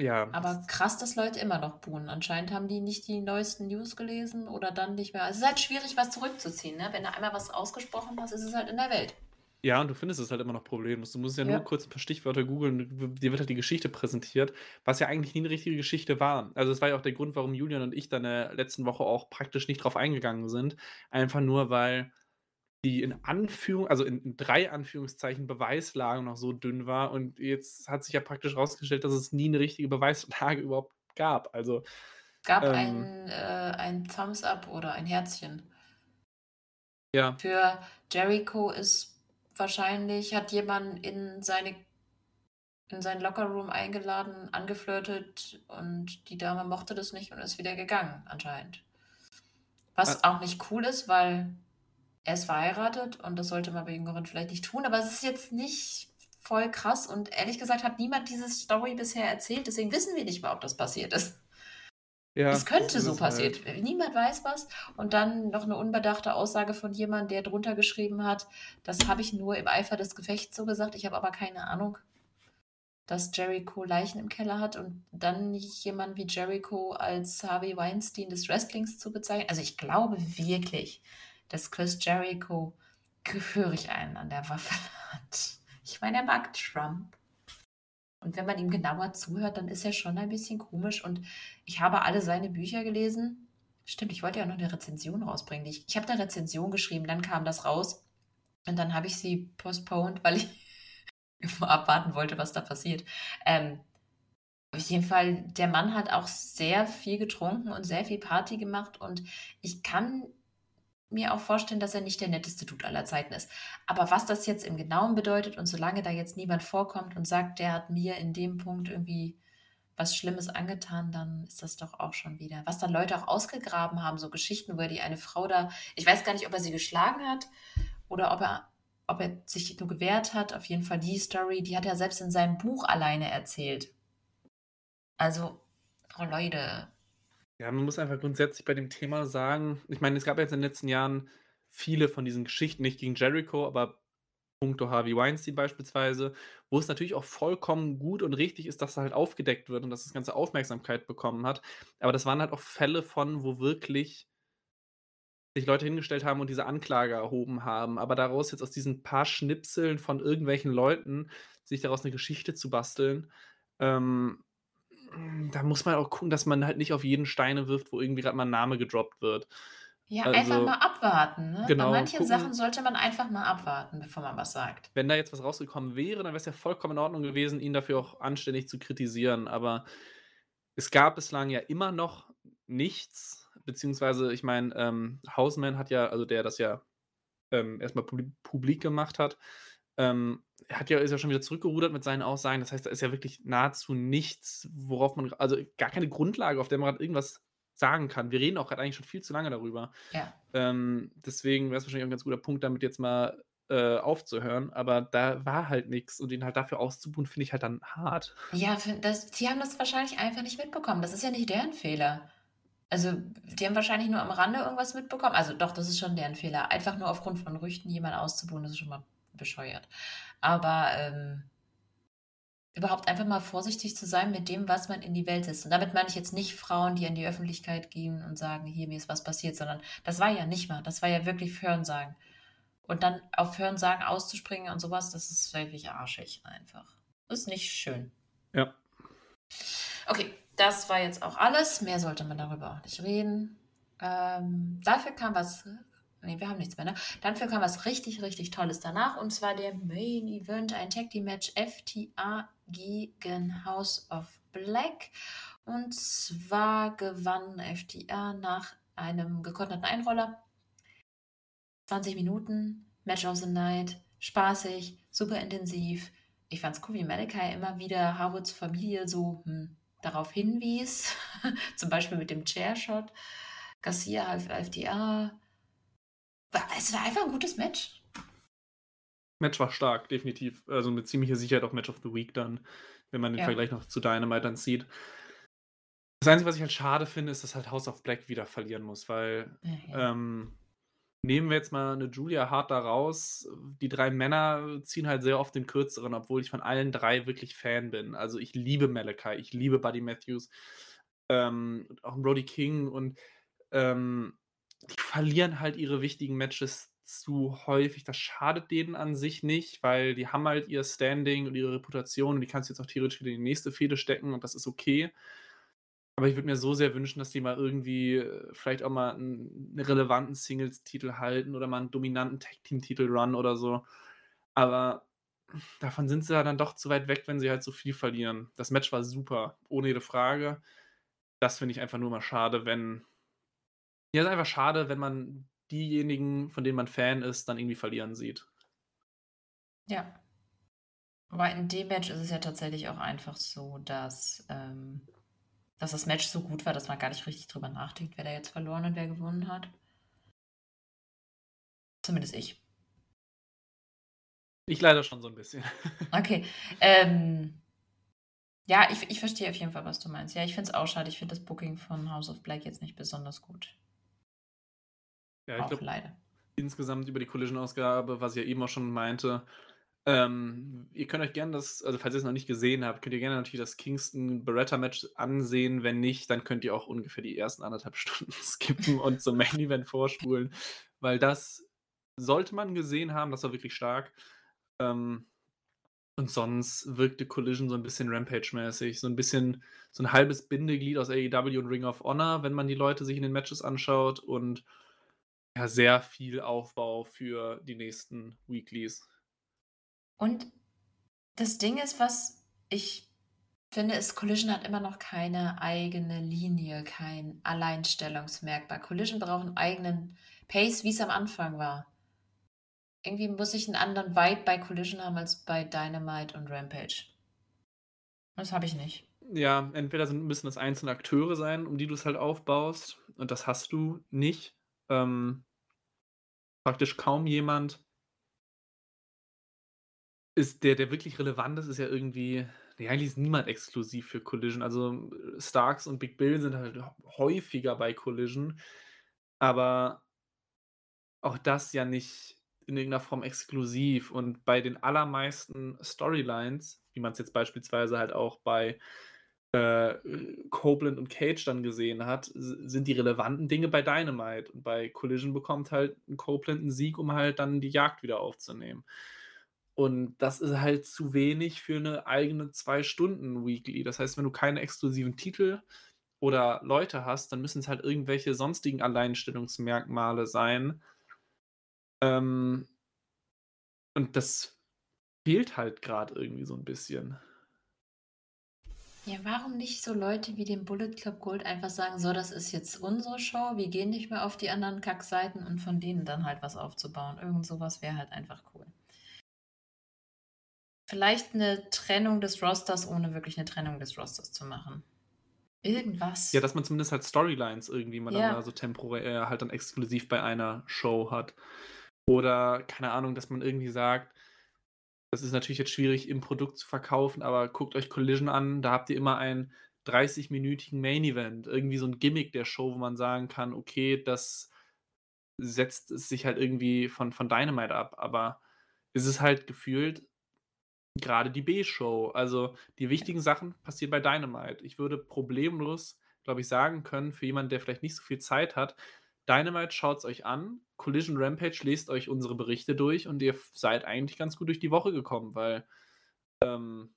Ja. Aber krass, dass Leute immer noch buhen. Anscheinend haben die nicht die neuesten News gelesen oder dann nicht mehr. Es ist halt schwierig, was zurückzuziehen. Ne? Wenn du einmal was ausgesprochen hast, ist es halt in der Welt. Ja, und du findest es halt immer noch problemlos. Du musst ja, Ja. nur kurz ein paar Stichwörter googeln, dir wird halt die Geschichte präsentiert, was ja eigentlich nie eine richtige Geschichte war. Also das war ja auch der Grund, warum Julian und ich dann in der letzten Woche auch praktisch nicht drauf eingegangen sind. Einfach nur, weil die in Anführung, also in, in drei Anführungszeichen Beweislage noch so dünn war und jetzt hat sich ja praktisch rausgestellt, dass es nie eine richtige Beweislage überhaupt gab. Also Es gab Ähm. ein, äh, ein Thumbs Up oder ein Herzchen. ja, Für Jericho ist wahrscheinlich, hat jemand in seine in seinen Lockerroom eingeladen, angeflirtet und die Dame mochte das nicht und ist wieder gegangen, anscheinend. Was auch nicht cool ist, weil er ist verheiratet und das sollte man bei Jüngeren vielleicht nicht tun, aber es ist jetzt nicht voll krass und ehrlich gesagt hat niemand diese Story bisher erzählt, deswegen wissen wir nicht mal, ob das passiert ist. ja. Es könnte das so halt- passiert. Niemand weiß was. Und dann noch eine unbedachte Aussage von jemandem, der drunter geschrieben hat, das habe ich nur im Eifer des Gefechts so gesagt, ich habe aber keine Ahnung, dass Jericho Leichen im Keller hat und dann nicht jemand wie Jericho als Harvey Weinstein des Wrestlings zu bezeichnen. Also ich glaube wirklich, dass Chris Jericho gehörig einen an der Waffe hat. Ich meine, er mag Trump. Und wenn man ihm genauer zuhört, dann ist er schon ein bisschen komisch. Und ich habe alle seine Bücher gelesen. Stimmt, ich wollte ja noch eine Rezension rausbringen. Ich, ich habe eine Rezension geschrieben, dann kam das raus. Und dann habe ich sie postponed, weil ich abwarten wollte, was da passiert. Ähm, auf jeden Fall, der Mann hat auch sehr viel getrunken und sehr viel Party gemacht. Und ich kann mir auch vorstellen, dass er nicht der netteste Dude aller Zeiten ist. Aber was das jetzt im Genauen bedeutet und solange da jetzt niemand vorkommt und sagt, der hat mir in dem Punkt irgendwie was Schlimmes angetan, dann ist das doch auch schon wieder. Was dann Leute auch ausgegraben haben, so Geschichten, wo er die eine Frau da, ich weiß gar nicht, ob er sie geschlagen hat oder ob er, ob er sich nur gewehrt hat. Auf jeden Fall die Story, die hat er selbst in seinem Buch alleine erzählt. Also, oh Leute, Ja, man muss einfach grundsätzlich bei dem Thema sagen, ich meine, es gab jetzt in den letzten Jahren viele von diesen Geschichten, nicht gegen Jericho, aber puncto Harvey Weinstein beispielsweise, wo es natürlich auch vollkommen gut und richtig ist, dass halt aufgedeckt wird und dass das Ganze Aufmerksamkeit bekommen hat. Aber das waren halt auch Fälle von, wo wirklich sich Leute hingestellt haben und diese Anklage erhoben haben. Aber daraus jetzt aus diesen paar Schnipseln von irgendwelchen Leuten, sich daraus eine Geschichte zu basteln, ähm, da muss man auch gucken, dass man halt nicht auf jeden Steine wirft, wo irgendwie gerade mal ein Name gedroppt wird. ja, Also, einfach mal abwarten. Ne? genau, Bei manchen gucken- Sachen sollte man einfach mal abwarten, bevor man was sagt. Wenn da jetzt was rausgekommen wäre, dann wäre es ja vollkommen in Ordnung gewesen, ihn dafür auch anständig zu kritisieren. Aber es gab bislang ja immer noch nichts, beziehungsweise, ich meine, ähm, Hausman hat ja, also der das ja ähm, erstmal publi publik gemacht hat, ähm, er hat ja, ist ja schon wieder zurückgerudert mit seinen Aussagen. Das heißt, da ist ja wirklich nahezu nichts, worauf man, also gar keine Grundlage, auf der man gerade irgendwas sagen kann. Wir reden auch gerade eigentlich schon viel zu lange darüber. Ja. Ähm, deswegen wäre es wahrscheinlich auch ein ganz guter Punkt, damit jetzt mal äh, aufzuhören. Aber da war halt nichts und ihn halt dafür auszubuhen, finde ich halt dann hart. Ja, das, die haben das wahrscheinlich einfach nicht mitbekommen. Das ist ja nicht deren Fehler. Also, die haben wahrscheinlich nur am Rande irgendwas mitbekommen. Also, doch, das ist schon deren Fehler. Einfach nur aufgrund von Rüchten jemanden auszubuhen, das ist schon mal bescheuert. Aber ähm, überhaupt einfach mal vorsichtig zu sein mit dem, was man in die Welt setzt. Und damit meine ich jetzt nicht Frauen, die in die Öffentlichkeit gehen und sagen, hier, mir ist was passiert, sondern das war ja nicht mal. Das war ja wirklich Hörensagen. Und dann auf Hörensagen auszuspringen und sowas, das ist wirklich arschig einfach. Ist nicht schön. Ja. Okay, das war jetzt auch alles. Mehr sollte man darüber auch nicht reden. Ähm, dafür kam was. Nee, wir haben nichts mehr, ne? Dafür kam was richtig, richtig Tolles danach. Und zwar der Main Event, ein Tag Team Match FTA gegen House of Black. Und zwar gewann FTA nach einem gekonterten Einroller. 20 Minuten, Match of the Night, spaßig, super intensiv. Ich fand es cool, wie Malachi immer wieder Harwoods Familie so hm, darauf hinwies. Zum Beispiel mit dem Chairshot. Garcia half FDR. Es war einfach ein gutes Match. Match war stark, definitiv. Also mit ziemlicher Sicherheit auch Match of the Week dann, wenn man den Ja. Vergleich noch zu Dynamite dann sieht. Das Einzige, was ich halt schade finde, ist, dass halt House of Black wieder verlieren muss, weil Ja, ähm, nehmen wir jetzt mal eine Julia Hart da raus. Die drei Männer ziehen halt sehr oft den kürzeren, obwohl ich von allen drei wirklich Fan bin. Also ich liebe Malachi, ich liebe Buddy Matthews, ähm, auch Brody King und ähm, die verlieren halt ihre wichtigen Matches zu häufig. Das schadet denen an sich nicht, weil die haben halt ihr Standing und ihre Reputation und die kannst du jetzt auch theoretisch wieder in die nächste Fehde stecken und das ist okay. Aber ich würde mir so sehr wünschen, dass die mal irgendwie äh, vielleicht auch mal einen, relevanten Singles-Titel halten oder mal einen dominanten Tag-Team-Titel run oder so. Aber davon sind sie ja dann doch zu weit weg, wenn sie halt so viel verlieren. Das Match war super, ohne jede Frage. Das finde ich einfach nur mal schade, wenn. Ja, es ist einfach schade, wenn man diejenigen, von denen man Fan ist, dann irgendwie verlieren sieht. Ja. Aber in dem Match ist es ja tatsächlich auch einfach so, dass, ähm, dass das Match so gut war, dass man gar nicht richtig drüber nachdenkt, wer da jetzt verloren und wer gewonnen hat. Zumindest ich. Ich leider schon so ein bisschen. Okay. Ähm, ja, ich, ich verstehe auf jeden Fall, was du meinst. Ja, ich finde es auch schade. Ich finde das Booking von House of Black jetzt nicht besonders gut. Ja, ich glaube, leider. insgesamt über die Collision-Ausgabe, was ich ja eben auch schon meinte, ähm, ihr könnt euch gerne das, also falls ihr es noch nicht gesehen habt, könnt ihr gerne natürlich das Kingston-Beretta-Match ansehen. Wenn nicht, dann könnt ihr auch ungefähr die ersten anderthalb Stunden skippen und zum Main-Event vorspulen, weil das sollte man gesehen haben, das war wirklich stark. Ähm, und sonst wirkte Collision so ein bisschen Rampage-mäßig, so ein bisschen so ein halbes Bindeglied aus AEW und Ring of Honor, wenn man die Leute sich in den Matches anschaut und ja, sehr viel Aufbau für die nächsten Weeklies. Und das Ding ist, was ich finde, ist, Collision hat immer noch keine eigene Linie, kein Alleinstellungsmerkmal. Collision braucht einen eigenen Pace, wie es am Anfang war. Irgendwie muss ich einen anderen Vibe bei Collision haben als bei Dynamite und Rampage. Das habe ich nicht. Ja, entweder sind, müssen das einzelne Akteure sein, um die du es halt aufbaust, und das hast du nicht. Ähm, praktisch kaum jemand ist, der, der wirklich relevant ist, ist ja irgendwie, nee, eigentlich ist niemand exklusiv für Collision. Also Starks und Big Bill sind halt häufiger bei Collision, aber auch das ja nicht in irgendeiner Form exklusiv. Und bei den allermeisten Storylines, wie man es jetzt beispielsweise halt auch bei äh, Copeland und Cage dann gesehen hat, sind die relevanten Dinge bei Dynamite. Und bei Collision bekommt halt Copeland einen Sieg, um halt dann die Jagd wieder aufzunehmen. Und das ist halt zu wenig für eine eigene zwei Stunden Weekly. Das heißt, wenn du keine exklusiven Titel oder Leute hast, dann müssen es halt irgendwelche sonstigen Alleinstellungsmerkmale sein. Ähm, und das fehlt halt gerade irgendwie so ein bisschen. Ja, warum nicht so Leute wie den Bullet Club Gold einfach sagen, so, das ist jetzt unsere Show, wir gehen nicht mehr auf die anderen Kackseiten und von denen dann halt was aufzubauen. Irgend sowas wäre halt einfach cool. Vielleicht eine Trennung des Rosters, ohne wirklich eine Trennung des Rosters zu machen. Irgendwas. Ja, dass man zumindest halt Storylines irgendwie mal Ja. dann da so temporär halt dann exklusiv bei einer Show hat. Oder, keine Ahnung, dass man irgendwie sagt, das ist natürlich jetzt schwierig im Produkt zu verkaufen, aber guckt euch Collision an, da habt ihr immer einen 30-minütigen Main Event, irgendwie so ein Gimmick der Show, wo man sagen kann, okay, das setzt es sich halt irgendwie von, von Dynamite ab, aber es ist halt gefühlt gerade die B-Show. Also die wichtigen Sachen passieren bei Dynamite. Ich würde problemlos, glaube ich, sagen können, für jemanden, der vielleicht nicht so viel Zeit hat, Dynamite schaut es euch an, Collision Rampage lest euch unsere Berichte durch und ihr seid eigentlich ganz gut durch die Woche gekommen, weil ähm,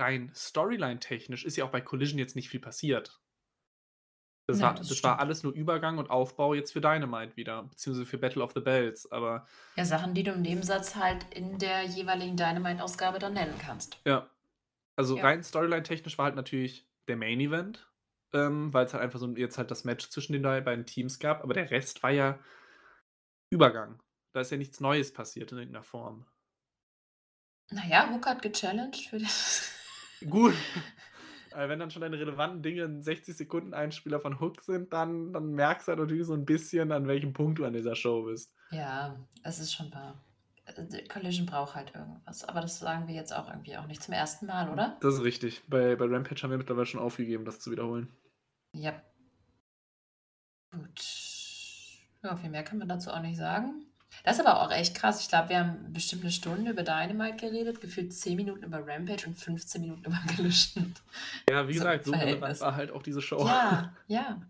rein Storyline-technisch ist ja auch bei Collision jetzt nicht viel passiert. Das, Ja, war, das das war alles nur Übergang und Aufbau jetzt für Dynamite wieder, beziehungsweise für Battle of the Bells. Aber Ja, Sachen, die du im Nebensatz halt in der jeweiligen Dynamite-Ausgabe dann nennen kannst. ja, also Ja. rein Storyline-technisch war halt natürlich der Main Event ähm, weil es halt einfach so jetzt halt das Match zwischen den beiden Teams gab, aber der Rest war ja Übergang. Da ist ja nichts Neues passiert in irgendeiner Form. Naja, Hook hat gechallenged für das. Gut. Weil wenn dann schon deine relevanten Dinge in 60 Sekunden Einspieler von Hook sind, dann, dann merkst du halt natürlich so ein bisschen, an welchem Punkt du an dieser Show bist. Ja, es ist schon wahr. Äh, Collision braucht halt irgendwas. Aber das sagen wir jetzt auch irgendwie auch nicht zum ersten Mal, oder? Das ist richtig. Bei, bei Rampage haben wir mittlerweile schon aufgegeben, das zu wiederholen. Ja. Gut. Ja, viel mehr kann man dazu auch nicht sagen. Das ist aber auch echt krass. Ich glaube, wir haben bestimmt eine Stunde über Dynamite geredet, gefühlt 10 Minuten über Rampage und 15 Minuten über Collision. Ja, wie so gesagt, so relevant war halt auch diese Show. Ja, ja.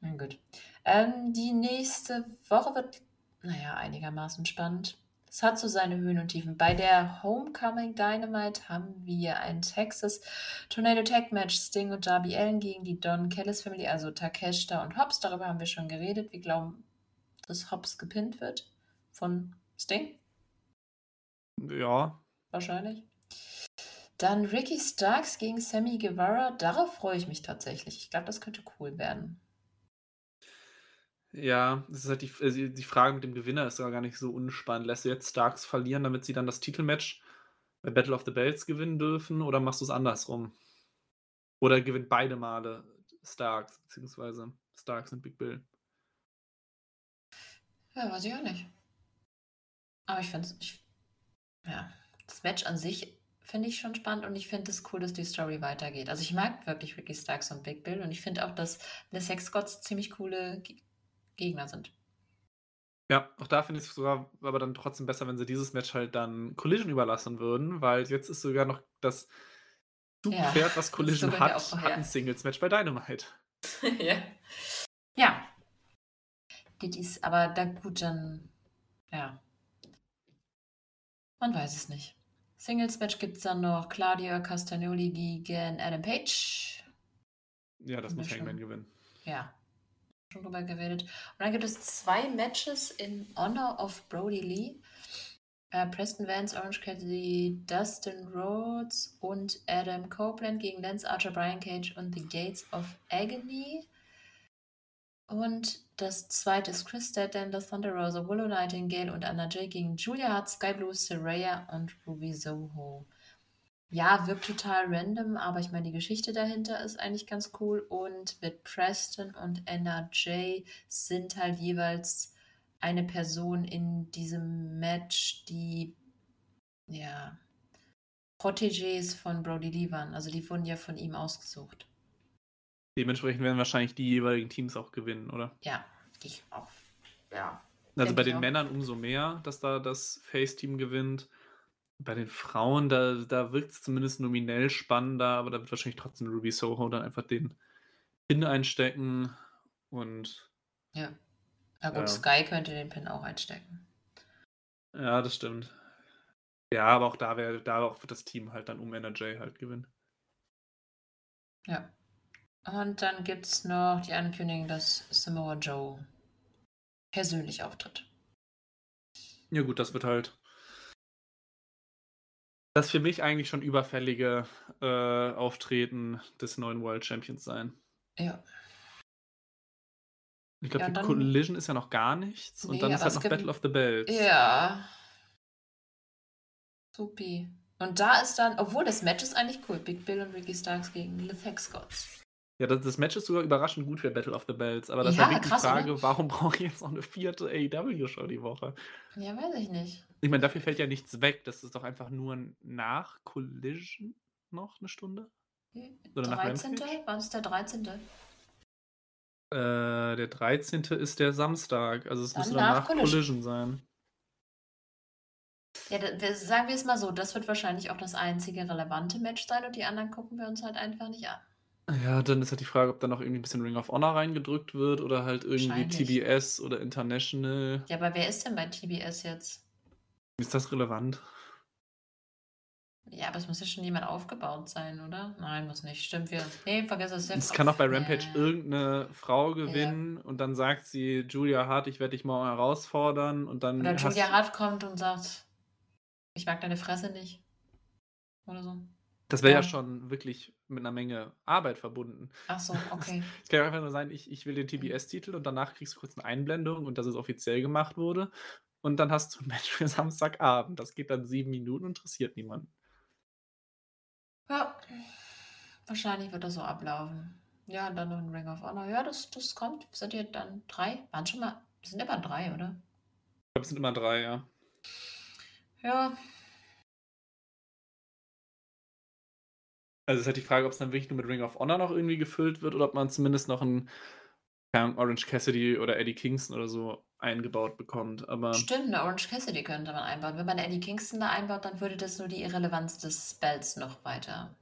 Na gut. Ähm, die nächste Woche wird naja, einigermaßen spannend. Es hat so seine Höhen und Tiefen. Bei der Homecoming Dynamite haben wir ein Texas Tornado Tag Match Sting und Darby Allen gegen die Don Kellis Family, also Takeshita und Hobbs. Darüber haben wir schon geredet. Wir glauben, dass Hobbs gepinnt wird von Sting. Ja. Wahrscheinlich. Dann Ricky Starks gegen Sammy Guevara. Darauf freue ich mich tatsächlich. Ich glaube, das könnte cool werden. Ja, das ist halt die, äh, die Frage mit dem Gewinner ist ja gar nicht so unspannend. Lässt du jetzt Starks verlieren, damit sie dann das Titelmatch bei Battle of the Belts gewinnen dürfen, oder machst du es andersrum? Oder gewinnt beide Male Starks, beziehungsweise Starks und Big Bill? Ja, weiß ich auch nicht. Aber ich finde es, ja, das Match an sich finde ich schon spannend und ich finde es cool, dass die Story weitergeht. Also ich mag wirklich Ricky Starks und Big Bill und ich finde auch, dass The Sex Gods ziemlich coole Gegner sind. Ja, auch da finde ich es sogar aber dann trotzdem besser, wenn sie dieses Match halt dann Collision überlassen würden, weil jetzt ist sogar noch das Zugpferd, ja, was Collision hat, auch, hat ein Singles-Match bei Dynamite. ja. Ja. Dies, aber da gut, dann, ja. Man weiß es nicht. Singles-Match gibt es dann noch Claudia Castagnoli gegen Adam Page. Ja, das muss Hangman gewinnen. Ja, schon drüber geredet. Und dann gibt es zwei Matches in Honor of Brody Lee. Äh, Preston Vance, Orange Cassidy, Dustin Rhodes und Adam Copeland gegen Lance Archer, Brian Cage und The Gates of Agony. Und das zweite ist Chris Statlander, Thunder Rosa, Willow Nightingale und Anna Jay gegen Julia Hart, Sky Blue, Saraya und Ruby Soho. Ja, wirkt total random, aber ich meine, die Geschichte dahinter ist eigentlich ganz cool. Und mit Preston und Anna Jay sind halt jeweils eine Person in diesem Match, die ja Protégés von Brody Lee waren. Also die wurden ja von ihm ausgesucht. Dementsprechend werden wahrscheinlich die jeweiligen Teams auch gewinnen, oder? Ja, ich auch. Ja. Also bei den auch. Männern umso mehr, dass da das Face-Team gewinnt. Bei den Frauen, da, da wirkt es zumindest nominell spannender, aber da wird wahrscheinlich trotzdem Ruby Soho dann einfach den Pin einstecken und. Ja. Ja gut, ja. Sky könnte den Pin auch einstecken. Ja, das stimmt. Ja, aber auch da wäre, da auch wird das Team halt dann um NRJ halt gewinnen. Ja. Und dann gibt es noch die Ankündigung, dass Samoa Joe persönlich auftritt. Ja, gut, das wird halt das für mich eigentlich schon überfällige äh, Auftreten des neuen World Champions sein. Ja. Ich glaube, ja, die Collision ist ja noch gar nichts nee, und dann ist halt noch Battle of the Bells. Ja. Supi. Und da ist dann, obwohl das Match ist eigentlich cool, Big Bill und Ricky Starks gegen The Tech Scots. Ja, das, das, Match ist sogar überraschend gut für Battle of the Bells, aber das ja, ist ja wirklich die Frage, oder? warum brauche ich jetzt noch eine vierte AEW-Show die Woche? Ja, weiß ich nicht. Ich meine, dafür fällt ja nichts weg. Das ist doch einfach nur nach Collision noch eine Stunde? Oder 13. War es der 13.? Äh, der 13. ist der Samstag. Also es dann müsste dann nach Collision. Collision sein. Ja, sagen wir es mal so, das wird wahrscheinlich auch das einzige relevante Match sein und die anderen gucken wir uns halt einfach nicht an. Ja, dann ist halt die Frage, ob da noch irgendwie ein bisschen Ring of Honor reingedrückt wird oder halt irgendwie TBS oder International. Ja, aber wer ist denn bei TBS jetzt? Ist das relevant? Ja, aber es muss ja schon jemand aufgebaut sein, oder? Nein, muss nicht. Stimmt, wir. Nee, vergiss es. Es kann auch bei Rampage ja. irgendeine Frau gewinnen und dann sagt sie, Julia Hart, ich werde dich mal herausfordern und dann. Oder Julia Hart kommt und sagt, ich mag deine Fresse nicht. Oder so. Das wäre ja. ja schon wirklich mit einer Menge Arbeit verbunden. Ach so, okay. Es kann ja einfach nur sein, ich, ich will den TBS-Titel und danach kriegst du kurz eine Einblendung und dass es offiziell gemacht wurde. Und dann hast du ein Match für Samstagabend. Das geht dann sieben Minuten und interessiert niemanden. Ja, wahrscheinlich wird das so ablaufen. Ja, und dann noch ein Ring of Honor. Ja, das, das kommt. Sind ihr dann drei? Waren schon mal. Sind immer drei, oder? Ich glaube, es sind immer drei, ja. Ja. Also es ist halt die Frage, ob es dann wirklich nur mit Ring of Honor noch irgendwie gefüllt wird oder ob man zumindest noch einen Orange Cassidy oder Eddie Kingston oder so eingebaut bekommt. Aber Stimmt, eine Orange Cassidy könnte man einbauen. Wenn man Eddie Kingston da einbaut, dann würde das nur die Irrelevanz des Belts noch weiter.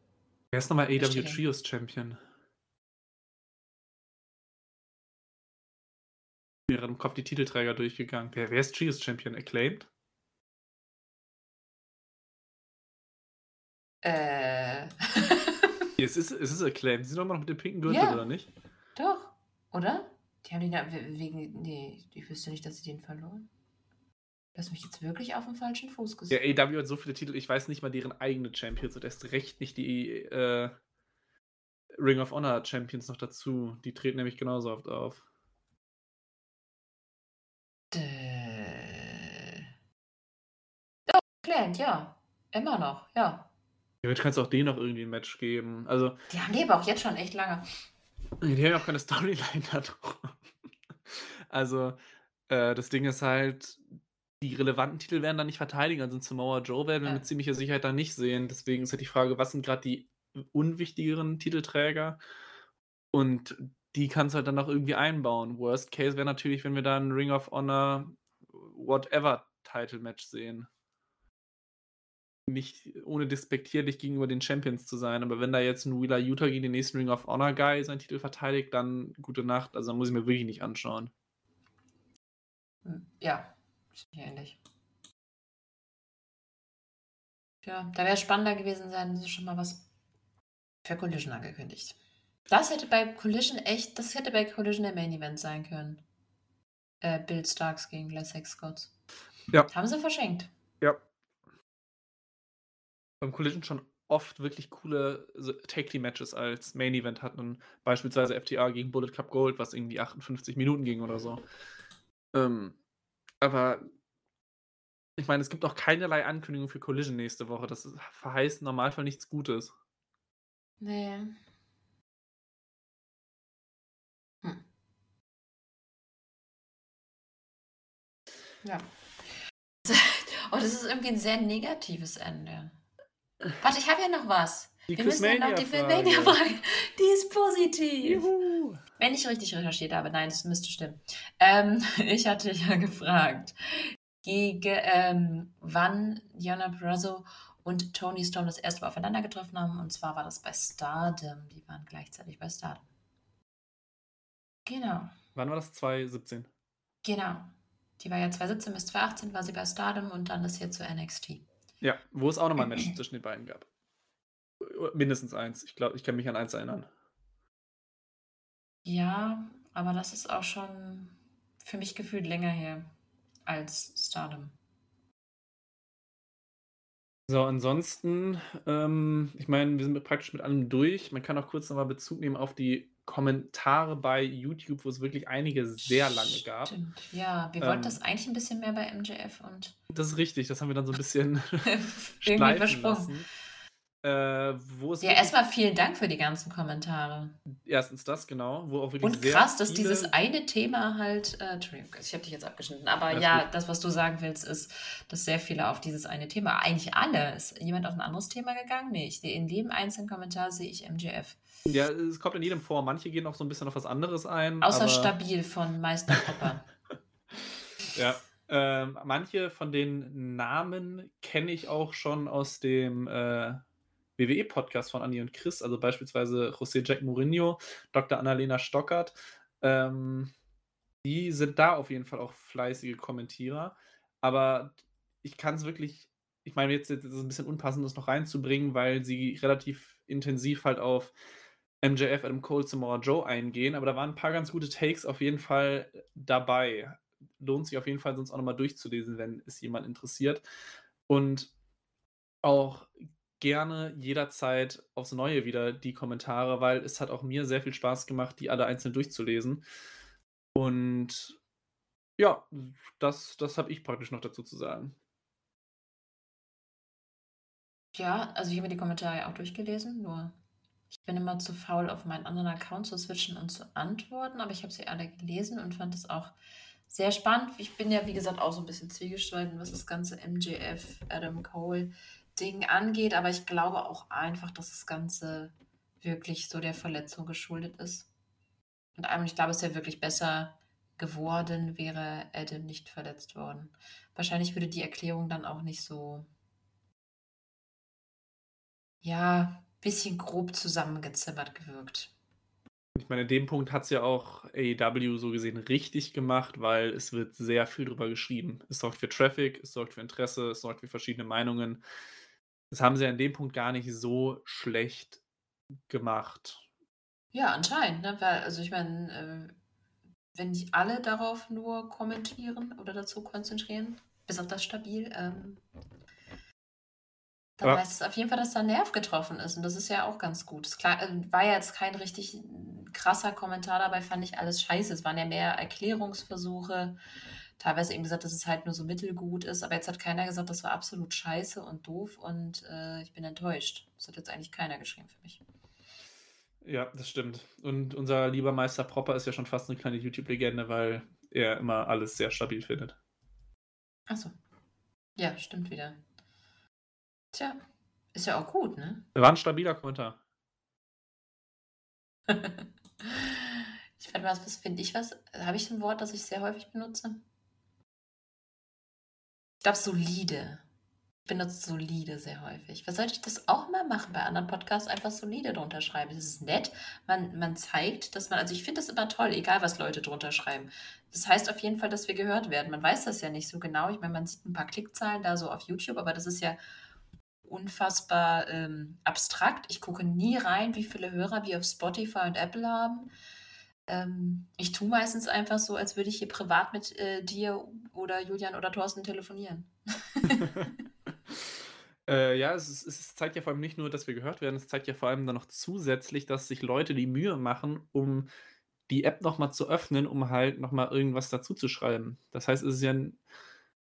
wer ist nochmal AW. Trios Champion? Mir gerade im Kopf die Titelträger durchgegangen. Wer, wer ist Trios Champion? Acclaimed? Äh. Es ist, es ist Acclaimed. Sie sind doch immer noch mit dem pinken Gürtel, Ja. oder nicht? Doch, oder? Die haben den da wegen. Nee, ich wüsste nicht, dass sie den verloren. Du hast mich jetzt wirklich auf dem falschen Fuß Ja, gesetzt. AW hat so viele Titel, ich weiß nicht mal deren eigene Champions und erst recht nicht die äh, Ring of Honor Champions noch dazu. Die treten nämlich genauso oft auf. Däh. Doch, Clint, ja. Immer noch, ja. Damit kannst du auch denen noch irgendwie ein Match geben. Also, Die haben die aber auch jetzt schon echt lange. die haben ja auch keine Storyline da drum. Also, äh, das Ding ist halt, die relevanten Titel werden dann nicht verteidigen. Also Samoa Joe werden wir Ja. mit ziemlicher Sicherheit dann nicht sehen. Deswegen ist halt die Frage, was sind gerade die unwichtigeren Titelträger? Und die kannst du halt dann noch irgendwie einbauen. Worst Case wäre natürlich, wenn wir da ein Ring of Honor whatever Title Match sehen. Nicht ohne despektierlich gegenüber den Champions zu sein, aber wenn da jetzt ein Wheeler Utah gegen den nächsten Ring of Honor Guy seinen Titel verteidigt, dann gute Nacht. Also dann muss ich mir wirklich nicht anschauen. Ja, ähnlich. Ja, da wäre spannender gewesen sein, das ist schon mal was für Collision angekündigt. Das hätte bei Collision echt, das hätte bei Collision der Main Event sein können. Äh, Bill Starks gegen Les Scots. Ja. Haben sie verschenkt. Ja. Beim Collision schon oft wirklich coole Take-Team-Matches als Main-Event hatten. Beispielsweise FTA gegen Bullet Club Gold, was irgendwie 58 Minuten ging oder so. Ähm, aber ich meine, es gibt auch keinerlei Ankündigung für Collision nächste Woche. Das verheißt im Normalfall nichts Gutes. Nee. Hm. Ja. Oh, das ist irgendwie ein sehr negatives Ende. Warte, ich habe ja noch was. Die Wir müssen ja noch die. Filmania-Frage. Die ist positiv. Juhu. Wenn ich richtig recherchiert habe, nein, das müsste stimmen. Ähm, ich hatte ja gefragt, gegen ähm, wann Diana Perazzo und Tony Storm das erste Mal aufeinander getroffen haben. Und zwar war das bei Stardom. Die waren gleichzeitig bei Stardom. Genau, Wann war das? 2017. genau. Die war ja 2017 bis 2018 war sie bei Stardom und dann ist hier zu NXT. Ja, wo es auch nochmal ein Match zwischen den beiden gab. Mindestens eins. Ich glaube, ich kann mich an eins erinnern. Ja, aber das ist auch schon für mich gefühlt länger her als Stardom. So, ansonsten, ähm, ich meine, wir sind praktisch mit allem durch. Man kann auch kurz nochmal Bezug nehmen auf die Kommentare bei YouTube, wo es wirklich einige sehr lange gab. Stimmt, ja. Wir Ähm, wollten das eigentlich ein bisschen mehr bei MJF und Das ist richtig, das haben wir dann so ein bisschen irgendwie schleifen lassen. Äh, Ja, erstmal vielen Dank für die ganzen Kommentare. erstens das, genau, wo auch wirklich Und krass, dass dieses eine Thema halt, äh, Entschuldigung, ich habe dich jetzt abgeschnitten, aber Alles ja, gut. das, was du sagen willst, ist, dass sehr viele auf dieses eine Thema, eigentlich alle, ist jemand auf ein anderes Thema gegangen? Nee, ich in jedem einzelnen Kommentar sehe ich MJF. Ja, es kommt in jedem vor. Manche gehen auch so ein bisschen auf was anderes ein. Außer aber, stabil von Meister Popper. Ja. Ähm, manche von den Namen kenne ich auch schon aus dem äh, WWE-Podcast von Anni und Chris, also beispielsweise José Jack Mourinho, Dr. Annalena Stockert. Ähm, die sind da auf jeden Fall auch fleißige Kommentierer. Aber ich kann es wirklich, ich meine, jetzt, jetzt ist es ein bisschen unpassend, das noch reinzubringen, weil sie relativ intensiv halt auf MJF, Adam Cole, Samoa Joe eingehen. Aber da waren ein paar ganz gute Takes auf jeden Fall dabei. Lohnt sich auf jeden Fall, sonst auch nochmal durchzulesen, wenn es jemand interessiert. Und auch gerne jederzeit aufs Neue wieder die Kommentare, weil es hat auch mir sehr viel Spaß gemacht, die alle einzeln durchzulesen. Und ja, das, das habe ich praktisch noch dazu zu sagen. Ja, also ich habe die Kommentare auch durchgelesen, nur ich bin immer zu faul, auf meinen anderen Account zu switchen und zu antworten, aber ich habe sie alle gelesen und fand es auch sehr spannend. Ich bin ja, wie gesagt, auch so ein bisschen zwiegespalten, was das ganze MJF, Adam Cole Ding angeht, aber ich glaube auch einfach, dass das Ganze wirklich so der Verletzung geschuldet ist. Und ich glaube, es wäre wirklich besser geworden, wäre Adam nicht verletzt worden. Wahrscheinlich würde die Erklärung dann auch nicht so, ja, bisschen grob zusammengezimmert gewirkt. Ich meine, in dem Punkt hat es ja auch AEW so gesehen richtig gemacht, weil es wird sehr viel drüber geschrieben. Es sorgt für Traffic, es sorgt für Interesse, es sorgt für verschiedene Meinungen. Das haben sie an dem Punkt gar nicht so schlecht gemacht. Ja, anscheinend, ne? Weil, also ich meine, äh, wenn die alle darauf nur kommentieren oder dazu konzentrieren, bis auf das stabil, ähm, dann ja. heißt es auf jeden Fall, dass da ein Nerv getroffen ist. Und das ist ja auch ganz gut. Es äh, war ja jetzt kein richtig krasser Kommentar dabei, fand ich alles scheiße. Es waren ja mehr Erklärungsversuche. Teilweise eben gesagt, dass es halt nur so mittelgut ist. Aber jetzt hat keiner gesagt, das war absolut scheiße und doof und äh, ich bin enttäuscht. Das hat jetzt eigentlich keiner geschrieben für mich. Ja, das stimmt. Und unser lieber Meister Propper ist ja schon fast eine kleine YouTube-Legende, weil er immer alles sehr stabil findet. Achso. Ja, stimmt wieder. Tja, ist ja auch gut, ne? War ein stabiler Kommentar. ich fand was, was finde ich was? Habe ich ein Wort, das ich sehr häufig benutze? Ich glaube, solide. Ich benutze solide sehr häufig. Was sollte ich das auch mal machen bei anderen Podcasts? Einfach solide drunter schreiben. Das ist nett. Man, man zeigt, dass man, also ich finde das immer toll, egal was Leute drunter schreiben. Das heißt auf jeden Fall, dass wir gehört werden. Man weiß das ja nicht so genau. Ich meine, man sieht ein paar Klickzahlen da so auf YouTube, aber das ist ja unfassbar ähm, abstrakt. Ich gucke nie rein, wie viele Hörer wir auf Spotify und Apple haben. Ähm, ich tue meistens einfach so, als würde ich hier privat mit äh, dir oder Julian oder Thorsten telefonieren. äh, ja, es, ist, es, zeigt ja vor allem nicht nur, dass wir gehört werden, es zeigt ja vor allem dann noch zusätzlich, dass sich Leute die Mühe machen, um die App nochmal zu öffnen, um halt nochmal irgendwas dazu zu schreiben. Das heißt, es ist ja ein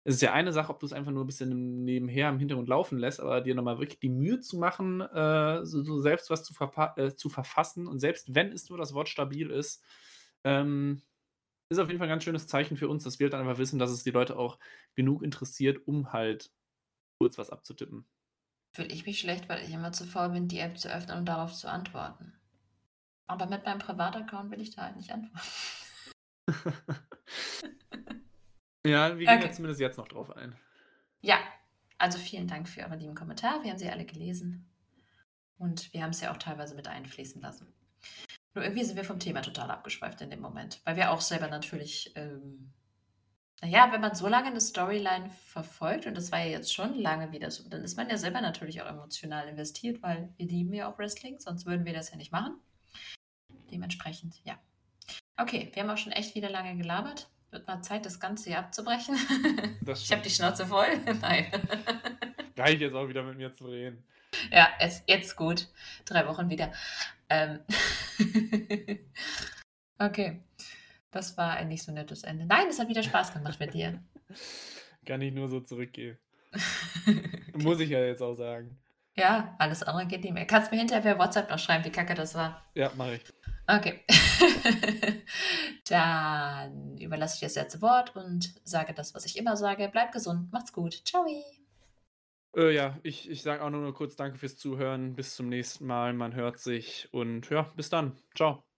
es ist ja eine Sache, ob du es einfach nur ein bisschen nebenher im Hintergrund laufen lässt, aber dir nochmal wirklich die Mühe zu machen, äh, so, so, selbst was zu, äh, zu, verfassen und selbst wenn es nur das Wort stabil ist, ähm, ist auf jeden Fall ein ganz schönes Zeichen für uns, dass wir halt dann einfach wissen, dass es die Leute auch genug interessiert, um halt kurz was abzutippen. Fühle ich mich schlecht, weil ich immer zu faul bin, die App zu öffnen und darauf zu antworten. Aber mit meinem Privataccount will ich da halt nicht antworten. Ja, wir gehen okay. ja zumindest jetzt noch drauf ein. Ja, also vielen Dank für eure lieben Kommentare. Wir haben sie alle gelesen. Und wir haben es ja auch teilweise mit einfließen lassen. Nur irgendwie sind wir vom Thema total abgeschweift in dem Moment, weil wir auch selber natürlich, ähm, naja, wenn man so lange eine Storyline verfolgt, und das war ja jetzt schon lange wieder so, dann ist man ja selber natürlich auch emotional investiert, weil wir lieben ja auch Wrestling, sonst würden wir das ja nicht machen. Dementsprechend, ja. Okay, wir haben auch schon echt wieder lange gelabert. Wird mal Zeit, das Ganze hier abzubrechen. ich habe die Schnauze voll. Nein. Reicht jetzt auch wieder mit mir zu reden. Ja, jetzt, jetzt gut. Drei Wochen wieder. Ähm okay. Das war ein nicht so nettes Ende. Nein, es hat wieder Spaß gemacht mit dir. Kann ich nur so zurückgehen. okay. Muss ich ja jetzt auch sagen. Ja, alles andere geht nicht mehr. Kannst du mir hinterher per WhatsApp noch schreiben, wie kacke das war? Ja, mache ich. Okay. Dann überlasse ich dir das letzte Wort und sage das, was ich immer sage. Bleib gesund, macht's gut. Ciao. Äh, ja, ich, ich sage auch nur kurz Danke fürs Zuhören. Bis zum nächsten Mal. Man hört sich und ja, bis dann. Ciao.